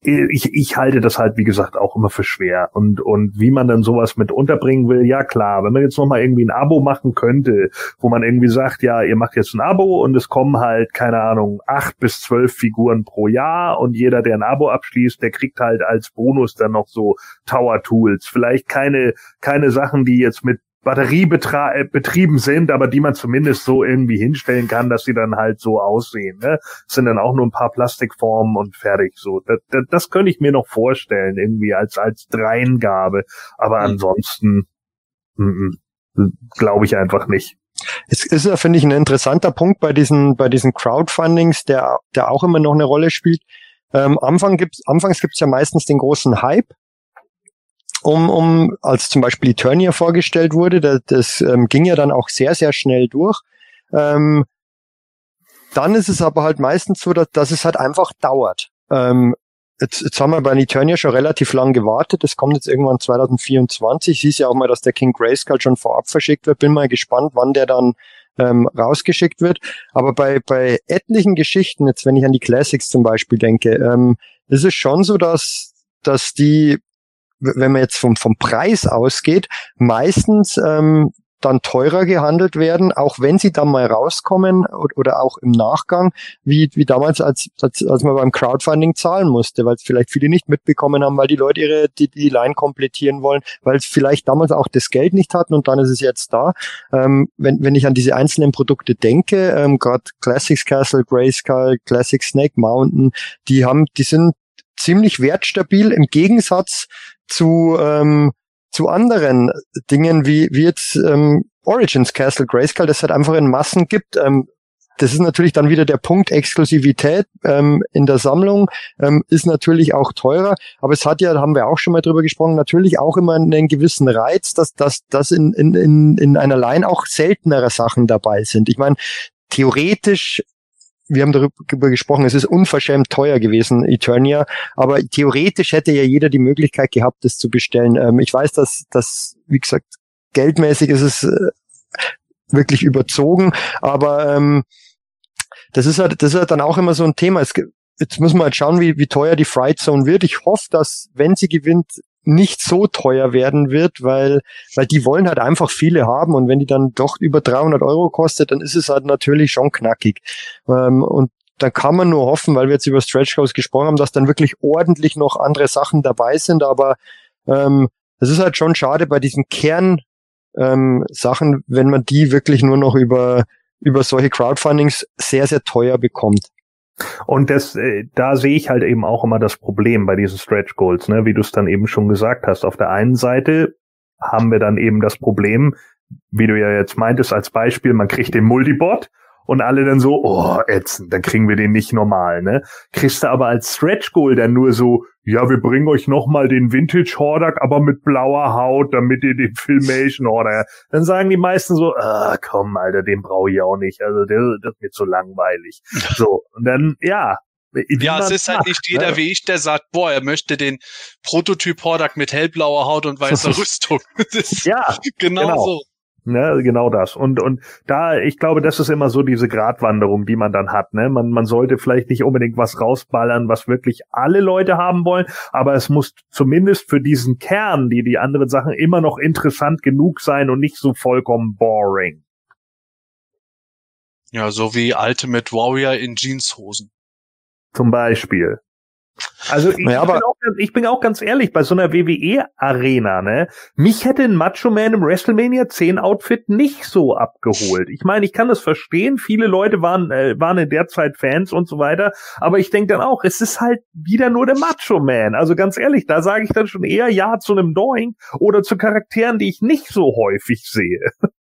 ich, ich halte das halt, wie gesagt, auch immer für schwer. Und, und wie man dann sowas mit unterbringen will, ja klar, wenn man jetzt nochmal irgendwie ein Abo machen könnte, wo man irgendwie sagt, ja, ihr macht jetzt ein Abo und es kommen halt, keine Ahnung, acht bis zwölf Figuren pro Jahr und jeder, der ein Abo abschließt, der kriegt halt als Bonus dann noch so Tower Tools. Vielleicht keine, keine Sachen, die jetzt mit batteriebetrieben äh, sind, aber die man zumindest so irgendwie hinstellen kann, dass sie dann halt so aussehen. Ne? Das sind dann auch nur ein paar Plastikformen und fertig. So, das, das, das könnte ich mir noch vorstellen, irgendwie als als Dreingabe. Aber mhm. ansonsten glaube ich einfach nicht. Es ist ja, finde ich, ein interessanter Punkt bei diesen, bei diesen Crowdfundings, der, der auch immer noch eine Rolle spielt. Ähm, Anfang gibt's, anfangs gibt's ja meistens den großen Hype um, um als zum Beispiel Eternia vorgestellt wurde, das, das ähm, ging ja dann auch sehr, sehr schnell durch. Ähm, dann ist es aber halt meistens so, dass, dass es halt einfach dauert. Ähm, jetzt, jetzt haben wir bei Eternia schon relativ lang gewartet. Das kommt jetzt irgendwann 2024. Siehst ja auch mal, dass der King Grayskull schon vorab verschickt wird. Bin mal gespannt, wann der dann ähm, rausgeschickt wird. Aber bei, bei etlichen Geschichten, jetzt wenn ich an die Classics zum Beispiel denke, ähm, ist es schon so, dass, dass die wenn man jetzt vom, vom Preis ausgeht, meistens ähm, dann teurer gehandelt werden, auch wenn sie dann mal rauskommen oder auch im Nachgang, wie, wie damals, als, als, als man beim Crowdfunding zahlen musste, weil es vielleicht viele nicht mitbekommen haben, weil die Leute ihre die, die Line komplettieren wollen, weil es vielleicht damals auch das Geld nicht hatten und dann ist es jetzt da. Ähm, wenn, wenn ich an diese einzelnen Produkte denke, ähm, gerade Classics Castle, Grayskull, Classic Snake Mountain, die haben, die sind ziemlich wertstabil im Gegensatz zu, ähm, zu anderen Dingen wie, wie jetzt ähm, Origins Castle Grayskull, das halt einfach in Massen gibt. Ähm, das ist natürlich dann wieder der Punkt Exklusivität ähm, in der Sammlung, ähm, ist natürlich auch teurer, aber es hat ja, da haben wir auch schon mal drüber gesprochen, natürlich auch immer einen gewissen Reiz, dass, dass, dass in, in, in, in einer Line auch seltenere Sachen dabei sind. Ich meine, theoretisch wir haben darüber gesprochen, es ist unverschämt teuer gewesen, Eternia, aber theoretisch hätte ja jeder die Möglichkeit gehabt, das zu bestellen. Ähm, ich weiß, dass das, wie gesagt, geldmäßig ist es äh, wirklich überzogen, aber ähm, das ist halt, das ist halt dann auch immer so ein Thema. Es, jetzt müssen wir halt schauen, wie, wie teuer die Fright Zone wird. Ich hoffe, dass, wenn sie gewinnt, nicht so teuer werden wird, weil, weil die wollen halt einfach viele haben und wenn die dann doch über 300 Euro kostet, dann ist es halt natürlich schon knackig. Ähm, und dann kann man nur hoffen, weil wir jetzt über Stretch Goals gesprochen haben, dass dann wirklich ordentlich noch andere Sachen dabei sind, aber ähm, es ist halt schon schade bei diesen Kern ähm, Sachen, wenn man die wirklich nur noch über über solche Crowdfundings sehr sehr teuer bekommt. Und das, äh, da sehe ich halt eben auch immer das Problem bei diesen Stretch Goals, ne, wie du es dann eben schon gesagt hast. Auf der einen Seite haben wir dann eben das Problem, wie du ja jetzt meintest als Beispiel, man kriegt den Multibot und alle dann so, oh, ätzend, dann kriegen wir den nicht normal, ne? Kriegst du aber als Stretch Goal dann nur so, ja, wir bringen euch nochmal den Vintage Hordak, aber mit blauer Haut, damit ihr den Filmation Hordak, dann sagen die meisten so, ah, komm, Alter, den brauche ich auch nicht, also der, das ist mir zu langweilig. So, und dann, ja, ja, es ist halt nicht jeder ne? wie ich, der sagt, boah, er möchte den Prototyp Hordak mit hellblauer Haut und weißer Rüstung. ja, genau, genau, so. Ne, genau das. Und, und da, ich glaube, das ist immer so diese Gratwanderung, die man dann hat. Ne? Man, man sollte vielleicht nicht unbedingt was rausballern, was wirklich alle Leute haben wollen, aber es muss zumindest für diesen Kern, die die anderen Sachen immer noch interessant genug sein und nicht so vollkommen boring. Ja, so wie Ultimate Warrior in Jeanshosen. Zum Beispiel. Also ich, ja, bin auch, ich, bin auch, ganz ehrlich, bei so einer WWE-Arena, ne, mich hätte ein Macho Man im WrestleMania 10 Outfit nicht so abgeholt. Ich meine, ich kann das verstehen, viele Leute waren, äh, waren in der Zeit Fans und so weiter, aber ich denke dann auch, es ist halt wieder nur der Macho Man. Also ganz ehrlich, da sage ich dann schon eher ja zu einem Doink oder zu Charakteren, die ich nicht so häufig sehe.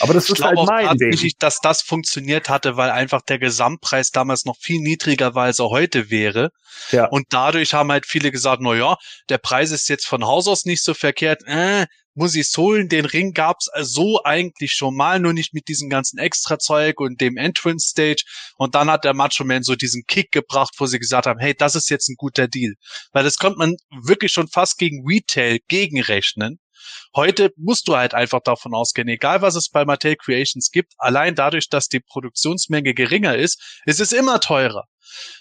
Aber das ich ist halt mein Ding. Nicht, dass das funktioniert hatte, weil einfach der Gesamtpreis damals noch viel niedriger war, als er heute wäre. Ja. Und dadurch haben halt viele gesagt, na ja, der Preis ist jetzt von Haus aus nicht so verkehrt. Äh, muss ich's holen? Den Ring gab's so eigentlich schon mal, nur nicht mit diesem ganzen Extra-Zeug und dem Entrance Stage. Und dann hat der Macho Man so diesen Kick gebracht, wo sie gesagt haben, hey, das ist jetzt ein guter Deal. Weil das konnte man wirklich schon fast gegen Retail gegenrechnen. Heute musst du halt einfach davon ausgehen, egal was es bei Mattel Creations gibt, allein dadurch, dass die Produktionsmenge geringer ist, ist es immer teurer.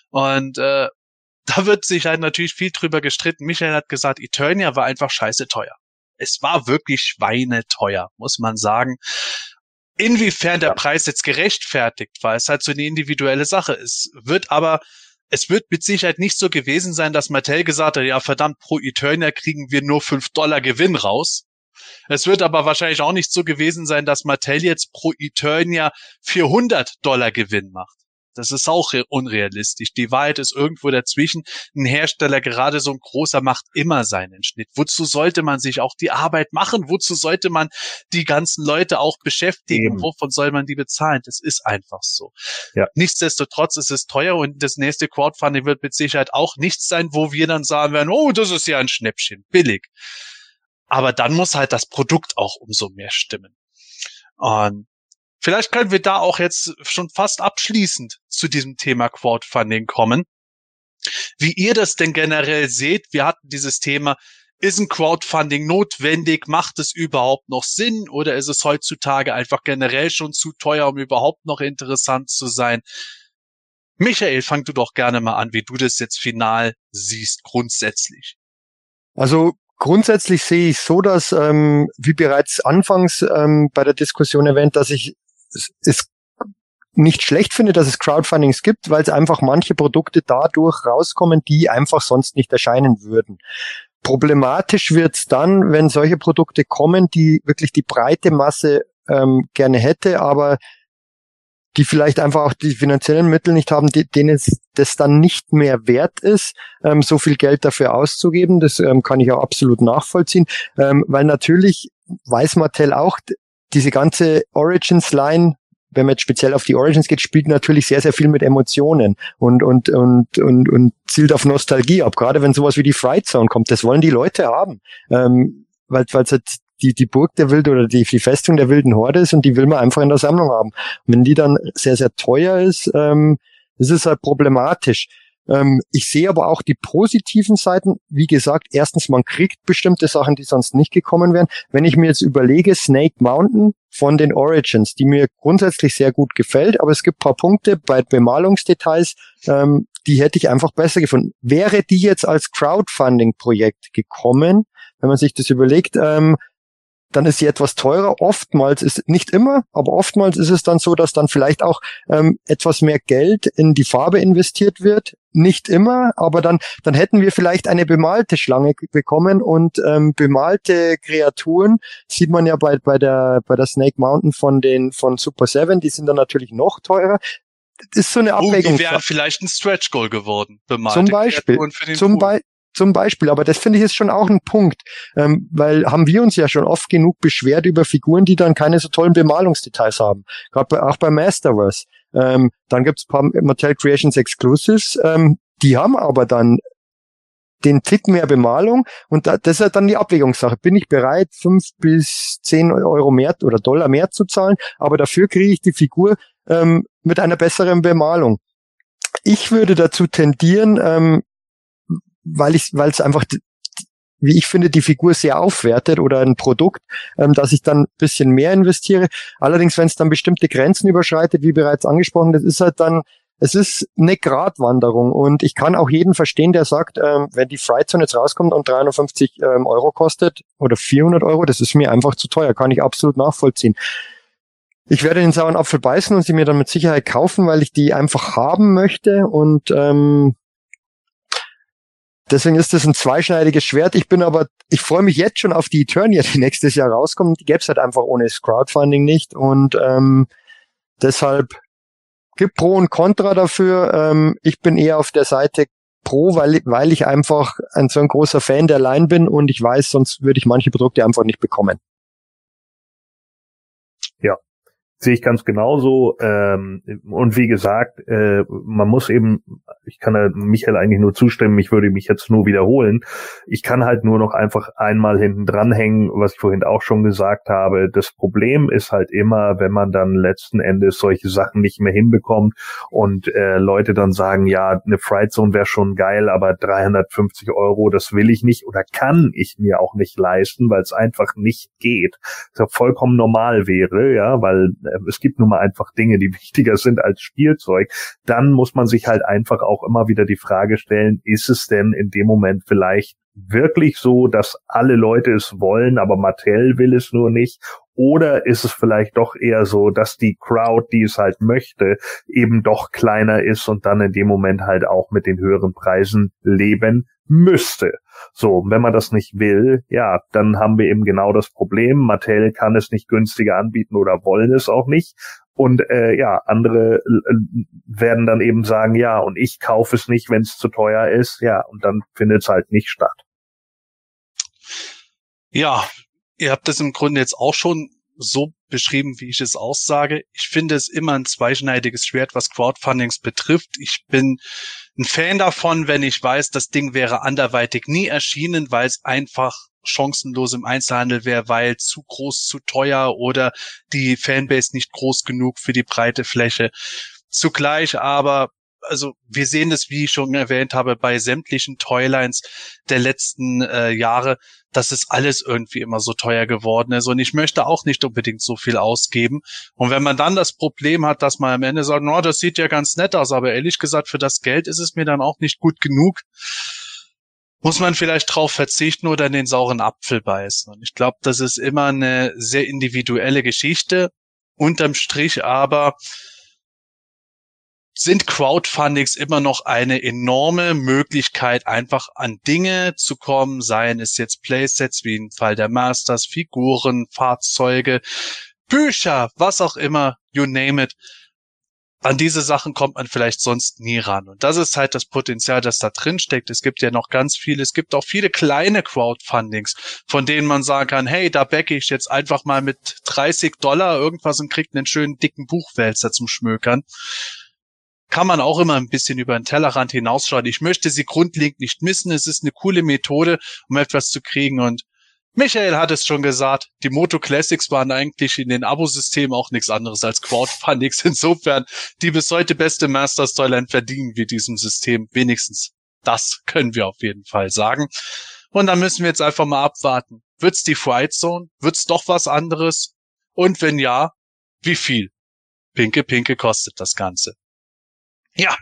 Und äh, da wird sich halt natürlich viel drüber gestritten. Michael hat gesagt, Eternia war einfach scheiße teuer. Es war wirklich schweineteuer, muss man sagen. Inwiefern der Preis jetzt gerechtfertigt war, ist halt so eine individuelle Sache. Es wird aber es wird mit Sicherheit nicht so gewesen sein, dass Mattel gesagt hat, ja verdammt, pro Eternia kriegen wir nur fünf Dollar Gewinn raus. Es wird aber wahrscheinlich auch nicht so gewesen sein, dass Mattel jetzt pro Eternia 400 Dollar Gewinn macht. Das ist auch unrealistisch. Die Wahrheit ist irgendwo dazwischen. Ein Hersteller, gerade so ein großer, macht immer seinen Schnitt. Wozu sollte man sich auch die Arbeit machen? Wozu sollte man die ganzen Leute auch beschäftigen? Eben. Wovon soll man die bezahlen? Das ist einfach so. Ja. Nichtsdestotrotz ist es teuer und das nächste Crowdfunding wird mit Sicherheit auch nichts sein, wo wir dann sagen werden, oh, das ist ja ein Schnäppchen, billig. Aber dann muss halt das Produkt auch umso mehr stimmen. Und Vielleicht können wir da auch jetzt schon fast abschließend zu diesem Thema Crowdfunding kommen. Wie ihr das denn generell seht, wir hatten dieses Thema, ist ein Crowdfunding notwendig? Macht es überhaupt noch Sinn? Oder ist es heutzutage einfach generell schon zu teuer, um überhaupt noch interessant zu sein? Michael, fang du doch gerne mal an, wie du das jetzt final siehst, grundsätzlich. Also grundsätzlich sehe ich so, dass, ähm, wie bereits anfangs ähm, bei der Diskussion erwähnt, dass ich es nicht schlecht finde, dass es Crowdfundings gibt, weil es einfach manche Produkte dadurch rauskommen, die einfach sonst nicht erscheinen würden. Problematisch wird's dann, wenn solche Produkte kommen, die wirklich die breite Masse ähm, gerne hätte, aber die vielleicht einfach auch die finanziellen Mittel nicht haben, die, denen es das dann nicht mehr wert ist, ähm, so viel Geld dafür auszugeben. Das ähm, kann ich auch absolut nachvollziehen, ähm, weil natürlich weiß Mattel auch, diese ganze Origins-Line, wenn man jetzt speziell auf die Origins geht, spielt natürlich sehr, sehr viel mit Emotionen und, und, und, und, und zielt auf Nostalgie ab. Gerade wenn sowas wie die Fright Zone kommt, das wollen die Leute haben. Ähm, weil es halt die, die Burg der Wilde oder die, die Festung der wilden Horde ist und die will man einfach in der Sammlung haben. Wenn die dann sehr, sehr teuer ist, ähm, ist es halt problematisch. Ähm, ich sehe aber auch die positiven Seiten. Wie gesagt, erstens, man kriegt bestimmte Sachen, die sonst nicht gekommen wären. Wenn ich mir jetzt überlege, Snake Mountain von den Origins, die mir grundsätzlich sehr gut gefällt, aber es gibt paar Punkte bei Bemalungsdetails, ähm, die hätte ich einfach besser gefunden. Wäre die jetzt als Crowdfunding-Projekt gekommen, wenn man sich das überlegt, ähm, dann ist sie etwas teurer. Oftmals ist nicht immer, aber oftmals ist es dann so, dass dann vielleicht auch ähm, etwas mehr Geld in die Farbe investiert wird. Nicht immer, aber dann dann hätten wir vielleicht eine bemalte Schlange bekommen und ähm, bemalte Kreaturen sieht man ja bei bei der bei der Snake Mountain von den von Super Seven. Die sind dann natürlich noch teurer. Das ist so eine Abwägung. Oh, die wären vielleicht ein Stretch Goal geworden. Bemalte zum Beispiel. Zum, Be zum Beispiel. Aber das finde ich ist schon auch ein Punkt, ähm, weil haben wir uns ja schon oft genug beschwert über Figuren, die dann keine so tollen Bemalungsdetails haben. Gerade auch bei Masterverse. Ähm, dann gibt es paar Mattel Creations Exclusives, ähm, die haben aber dann den Tick mehr Bemalung und da, das ist ja dann die Abwägungssache. Bin ich bereit, fünf bis zehn Euro mehr oder Dollar mehr zu zahlen, aber dafür kriege ich die Figur ähm, mit einer besseren Bemalung. Ich würde dazu tendieren, ähm, weil ich, weil es einfach, wie ich finde, die Figur sehr aufwertet oder ein Produkt, ähm, dass ich dann bisschen mehr investiere. Allerdings, wenn es dann bestimmte Grenzen überschreitet, wie bereits angesprochen, das ist halt dann, es ist eine Gratwanderung und ich kann auch jeden verstehen, der sagt, ähm, wenn die Frightzone jetzt rauskommt und 350 ähm, Euro kostet oder 400 Euro, das ist mir einfach zu teuer, kann ich absolut nachvollziehen. Ich werde den sauren Apfel beißen und sie mir dann mit Sicherheit kaufen, weil ich die einfach haben möchte und ähm, Deswegen ist das ein zweischneidiges Schwert. Ich bin aber, ich freue mich jetzt schon auf die Eternia, die nächstes Jahr rauskommt. Die gäbe es halt einfach ohne das Crowdfunding nicht. Und ähm, deshalb gibt Pro und Contra dafür. Ähm, ich bin eher auf der Seite Pro, weil, weil ich einfach ein so ein großer Fan der Line bin und ich weiß, sonst würde ich manche Produkte einfach nicht bekommen. Ja, sehe ich ganz genauso. Ähm, und wie gesagt, äh, man muss eben, ich kann da Michael eigentlich nur zustimmen, ich würde mich jetzt nur wiederholen. Ich kann halt nur noch einfach einmal hinten dranhängen, was ich vorhin auch schon gesagt habe. Das Problem ist halt immer, wenn man dann letzten Endes solche Sachen nicht mehr hinbekommt und äh, Leute dann sagen, ja, eine Fright Zone wäre schon geil, aber 350 Euro, das will ich nicht oder kann ich mir auch nicht leisten, weil es einfach nicht geht. Das ja vollkommen normal wäre, ja, weil es gibt nun mal einfach Dinge, die wichtiger sind als Spielzeug, dann muss man sich halt einfach auch immer wieder die Frage stellen, ist es denn in dem Moment vielleicht wirklich so, dass alle Leute es wollen, aber Mattel will es nur nicht? Oder ist es vielleicht doch eher so, dass die Crowd, die es halt möchte, eben doch kleiner ist und dann in dem Moment halt auch mit den höheren Preisen leben müsste. So, wenn man das nicht will, ja, dann haben wir eben genau das Problem. Mattel kann es nicht günstiger anbieten oder wollen es auch nicht. Und äh, ja, andere äh, werden dann eben sagen, ja, und ich kaufe es nicht, wenn es zu teuer ist. Ja, und dann findet es halt nicht statt. Ja, ihr habt das im Grunde jetzt auch schon so beschrieben, wie ich es aussage. Ich finde es immer ein zweischneidiges Schwert, was Crowdfundings betrifft. Ich bin ein Fan davon, wenn ich weiß, das Ding wäre anderweitig nie erschienen, weil es einfach chancenlos im Einzelhandel wäre, weil zu groß, zu teuer oder die Fanbase nicht groß genug für die breite Fläche. Zugleich aber also wir sehen es, wie ich schon erwähnt habe, bei sämtlichen Toylines der letzten äh, Jahre, dass es alles irgendwie immer so teuer geworden ist. Und ich möchte auch nicht unbedingt so viel ausgeben. Und wenn man dann das Problem hat, dass man am Ende sagt, no, das sieht ja ganz nett aus, aber ehrlich gesagt, für das Geld ist es mir dann auch nicht gut genug, muss man vielleicht drauf verzichten oder in den sauren Apfel beißen. Und ich glaube, das ist immer eine sehr individuelle Geschichte. Unterm Strich aber sind Crowdfundings immer noch eine enorme Möglichkeit, einfach an Dinge zu kommen, seien es jetzt Playsets wie im Fall der Masters, Figuren, Fahrzeuge, Bücher, was auch immer, you name it. An diese Sachen kommt man vielleicht sonst nie ran. Und das ist halt das Potenzial, das da drin steckt. Es gibt ja noch ganz viele, es gibt auch viele kleine Crowdfundings, von denen man sagen kann, hey, da backe ich jetzt einfach mal mit 30 Dollar irgendwas und kriegt einen schönen dicken Buchwälzer zum Schmökern kann man auch immer ein bisschen über den Tellerrand hinausschauen. Ich möchte sie grundlegend nicht missen. Es ist eine coole Methode, um etwas zu kriegen und Michael hat es schon gesagt, die Moto Classics waren eigentlich in den Abosystemen auch nichts anderes als Crowdfundings. Insofern, die bis heute beste Masters Toyland verdienen wir diesem System. Wenigstens das können wir auf jeden Fall sagen. Und dann müssen wir jetzt einfach mal abwarten. Wird's die Fright Zone? Wird's doch was anderes? Und wenn ja, wie viel? Pinke Pinke kostet das Ganze. Ja,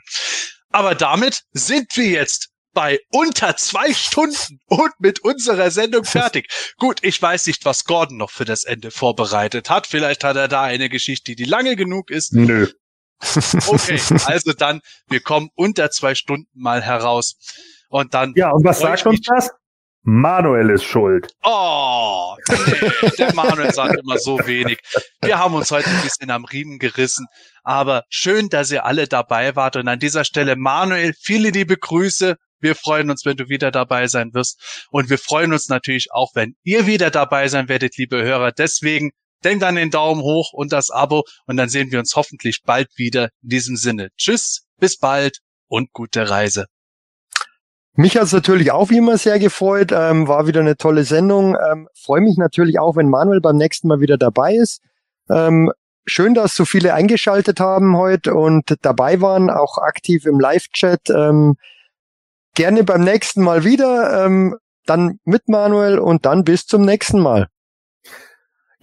aber damit sind wir jetzt bei unter zwei Stunden und mit unserer Sendung fertig. Gut, ich weiß nicht, was Gordon noch für das Ende vorbereitet hat. Vielleicht hat er da eine Geschichte, die lange genug ist. Nö. Okay, also dann, wir kommen unter zwei Stunden mal heraus. Und dann. Ja, und was sagt uns das? Manuel ist schuld. Oh, nee, der Manuel sagt immer so wenig. Wir haben uns heute ein bisschen am Riemen gerissen, aber schön, dass ihr alle dabei wart. Und an dieser Stelle, Manuel, viele liebe Grüße. Wir freuen uns, wenn du wieder dabei sein wirst. Und wir freuen uns natürlich auch, wenn ihr wieder dabei sein werdet, liebe Hörer. Deswegen denkt an den Daumen hoch und das Abo und dann sehen wir uns hoffentlich bald wieder. In diesem Sinne, tschüss, bis bald und gute Reise. Mich hat's natürlich auch wie immer sehr gefreut. Ähm, war wieder eine tolle Sendung. Ähm, Freue mich natürlich auch, wenn Manuel beim nächsten Mal wieder dabei ist. Ähm, schön, dass so viele eingeschaltet haben heute und dabei waren, auch aktiv im Live-Chat. Ähm, gerne beim nächsten Mal wieder. Ähm, dann mit Manuel und dann bis zum nächsten Mal.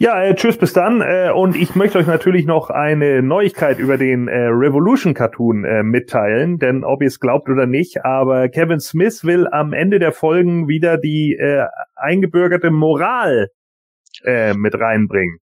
Ja, äh, tschüss, bis dann. Äh, und ich möchte euch natürlich noch eine Neuigkeit über den äh, Revolution Cartoon äh, mitteilen, denn ob ihr es glaubt oder nicht, aber Kevin Smith will am Ende der Folgen wieder die äh, eingebürgerte Moral äh, mit reinbringen.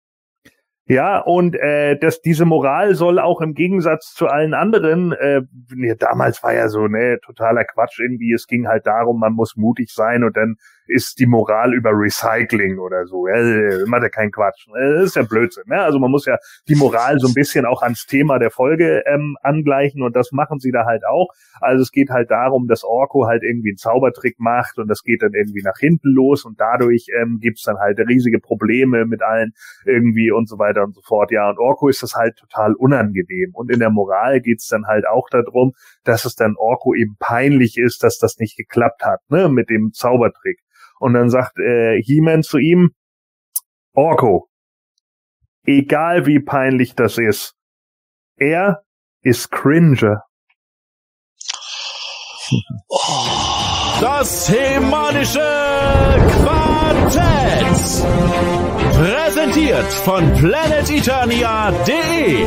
Ja, und äh, dass diese Moral soll auch im Gegensatz zu allen anderen, äh, nee, damals war ja so, ne, totaler Quatsch irgendwie, es ging halt darum, man muss mutig sein und dann ist die Moral über Recycling oder so. Ja, macht ja kein Quatsch. Das ist ja Blödsinn. Ne? Also man muss ja die Moral so ein bisschen auch ans Thema der Folge ähm, angleichen und das machen sie da halt auch. Also es geht halt darum, dass Orko halt irgendwie einen Zaubertrick macht und das geht dann irgendwie nach hinten los und dadurch ähm, gibt's dann halt riesige Probleme mit allen irgendwie und so weiter und so fort. Ja, und Orko ist das halt total unangenehm. Und in der Moral geht's dann halt auch darum, dass es dann Orko eben peinlich ist, dass das nicht geklappt hat, ne, mit dem Zaubertrick. Und dann sagt äh, He-Man zu ihm, Orko, egal wie peinlich das ist, er ist Cringer. Das hemanische Quartett. Präsentiert von planeteternia.de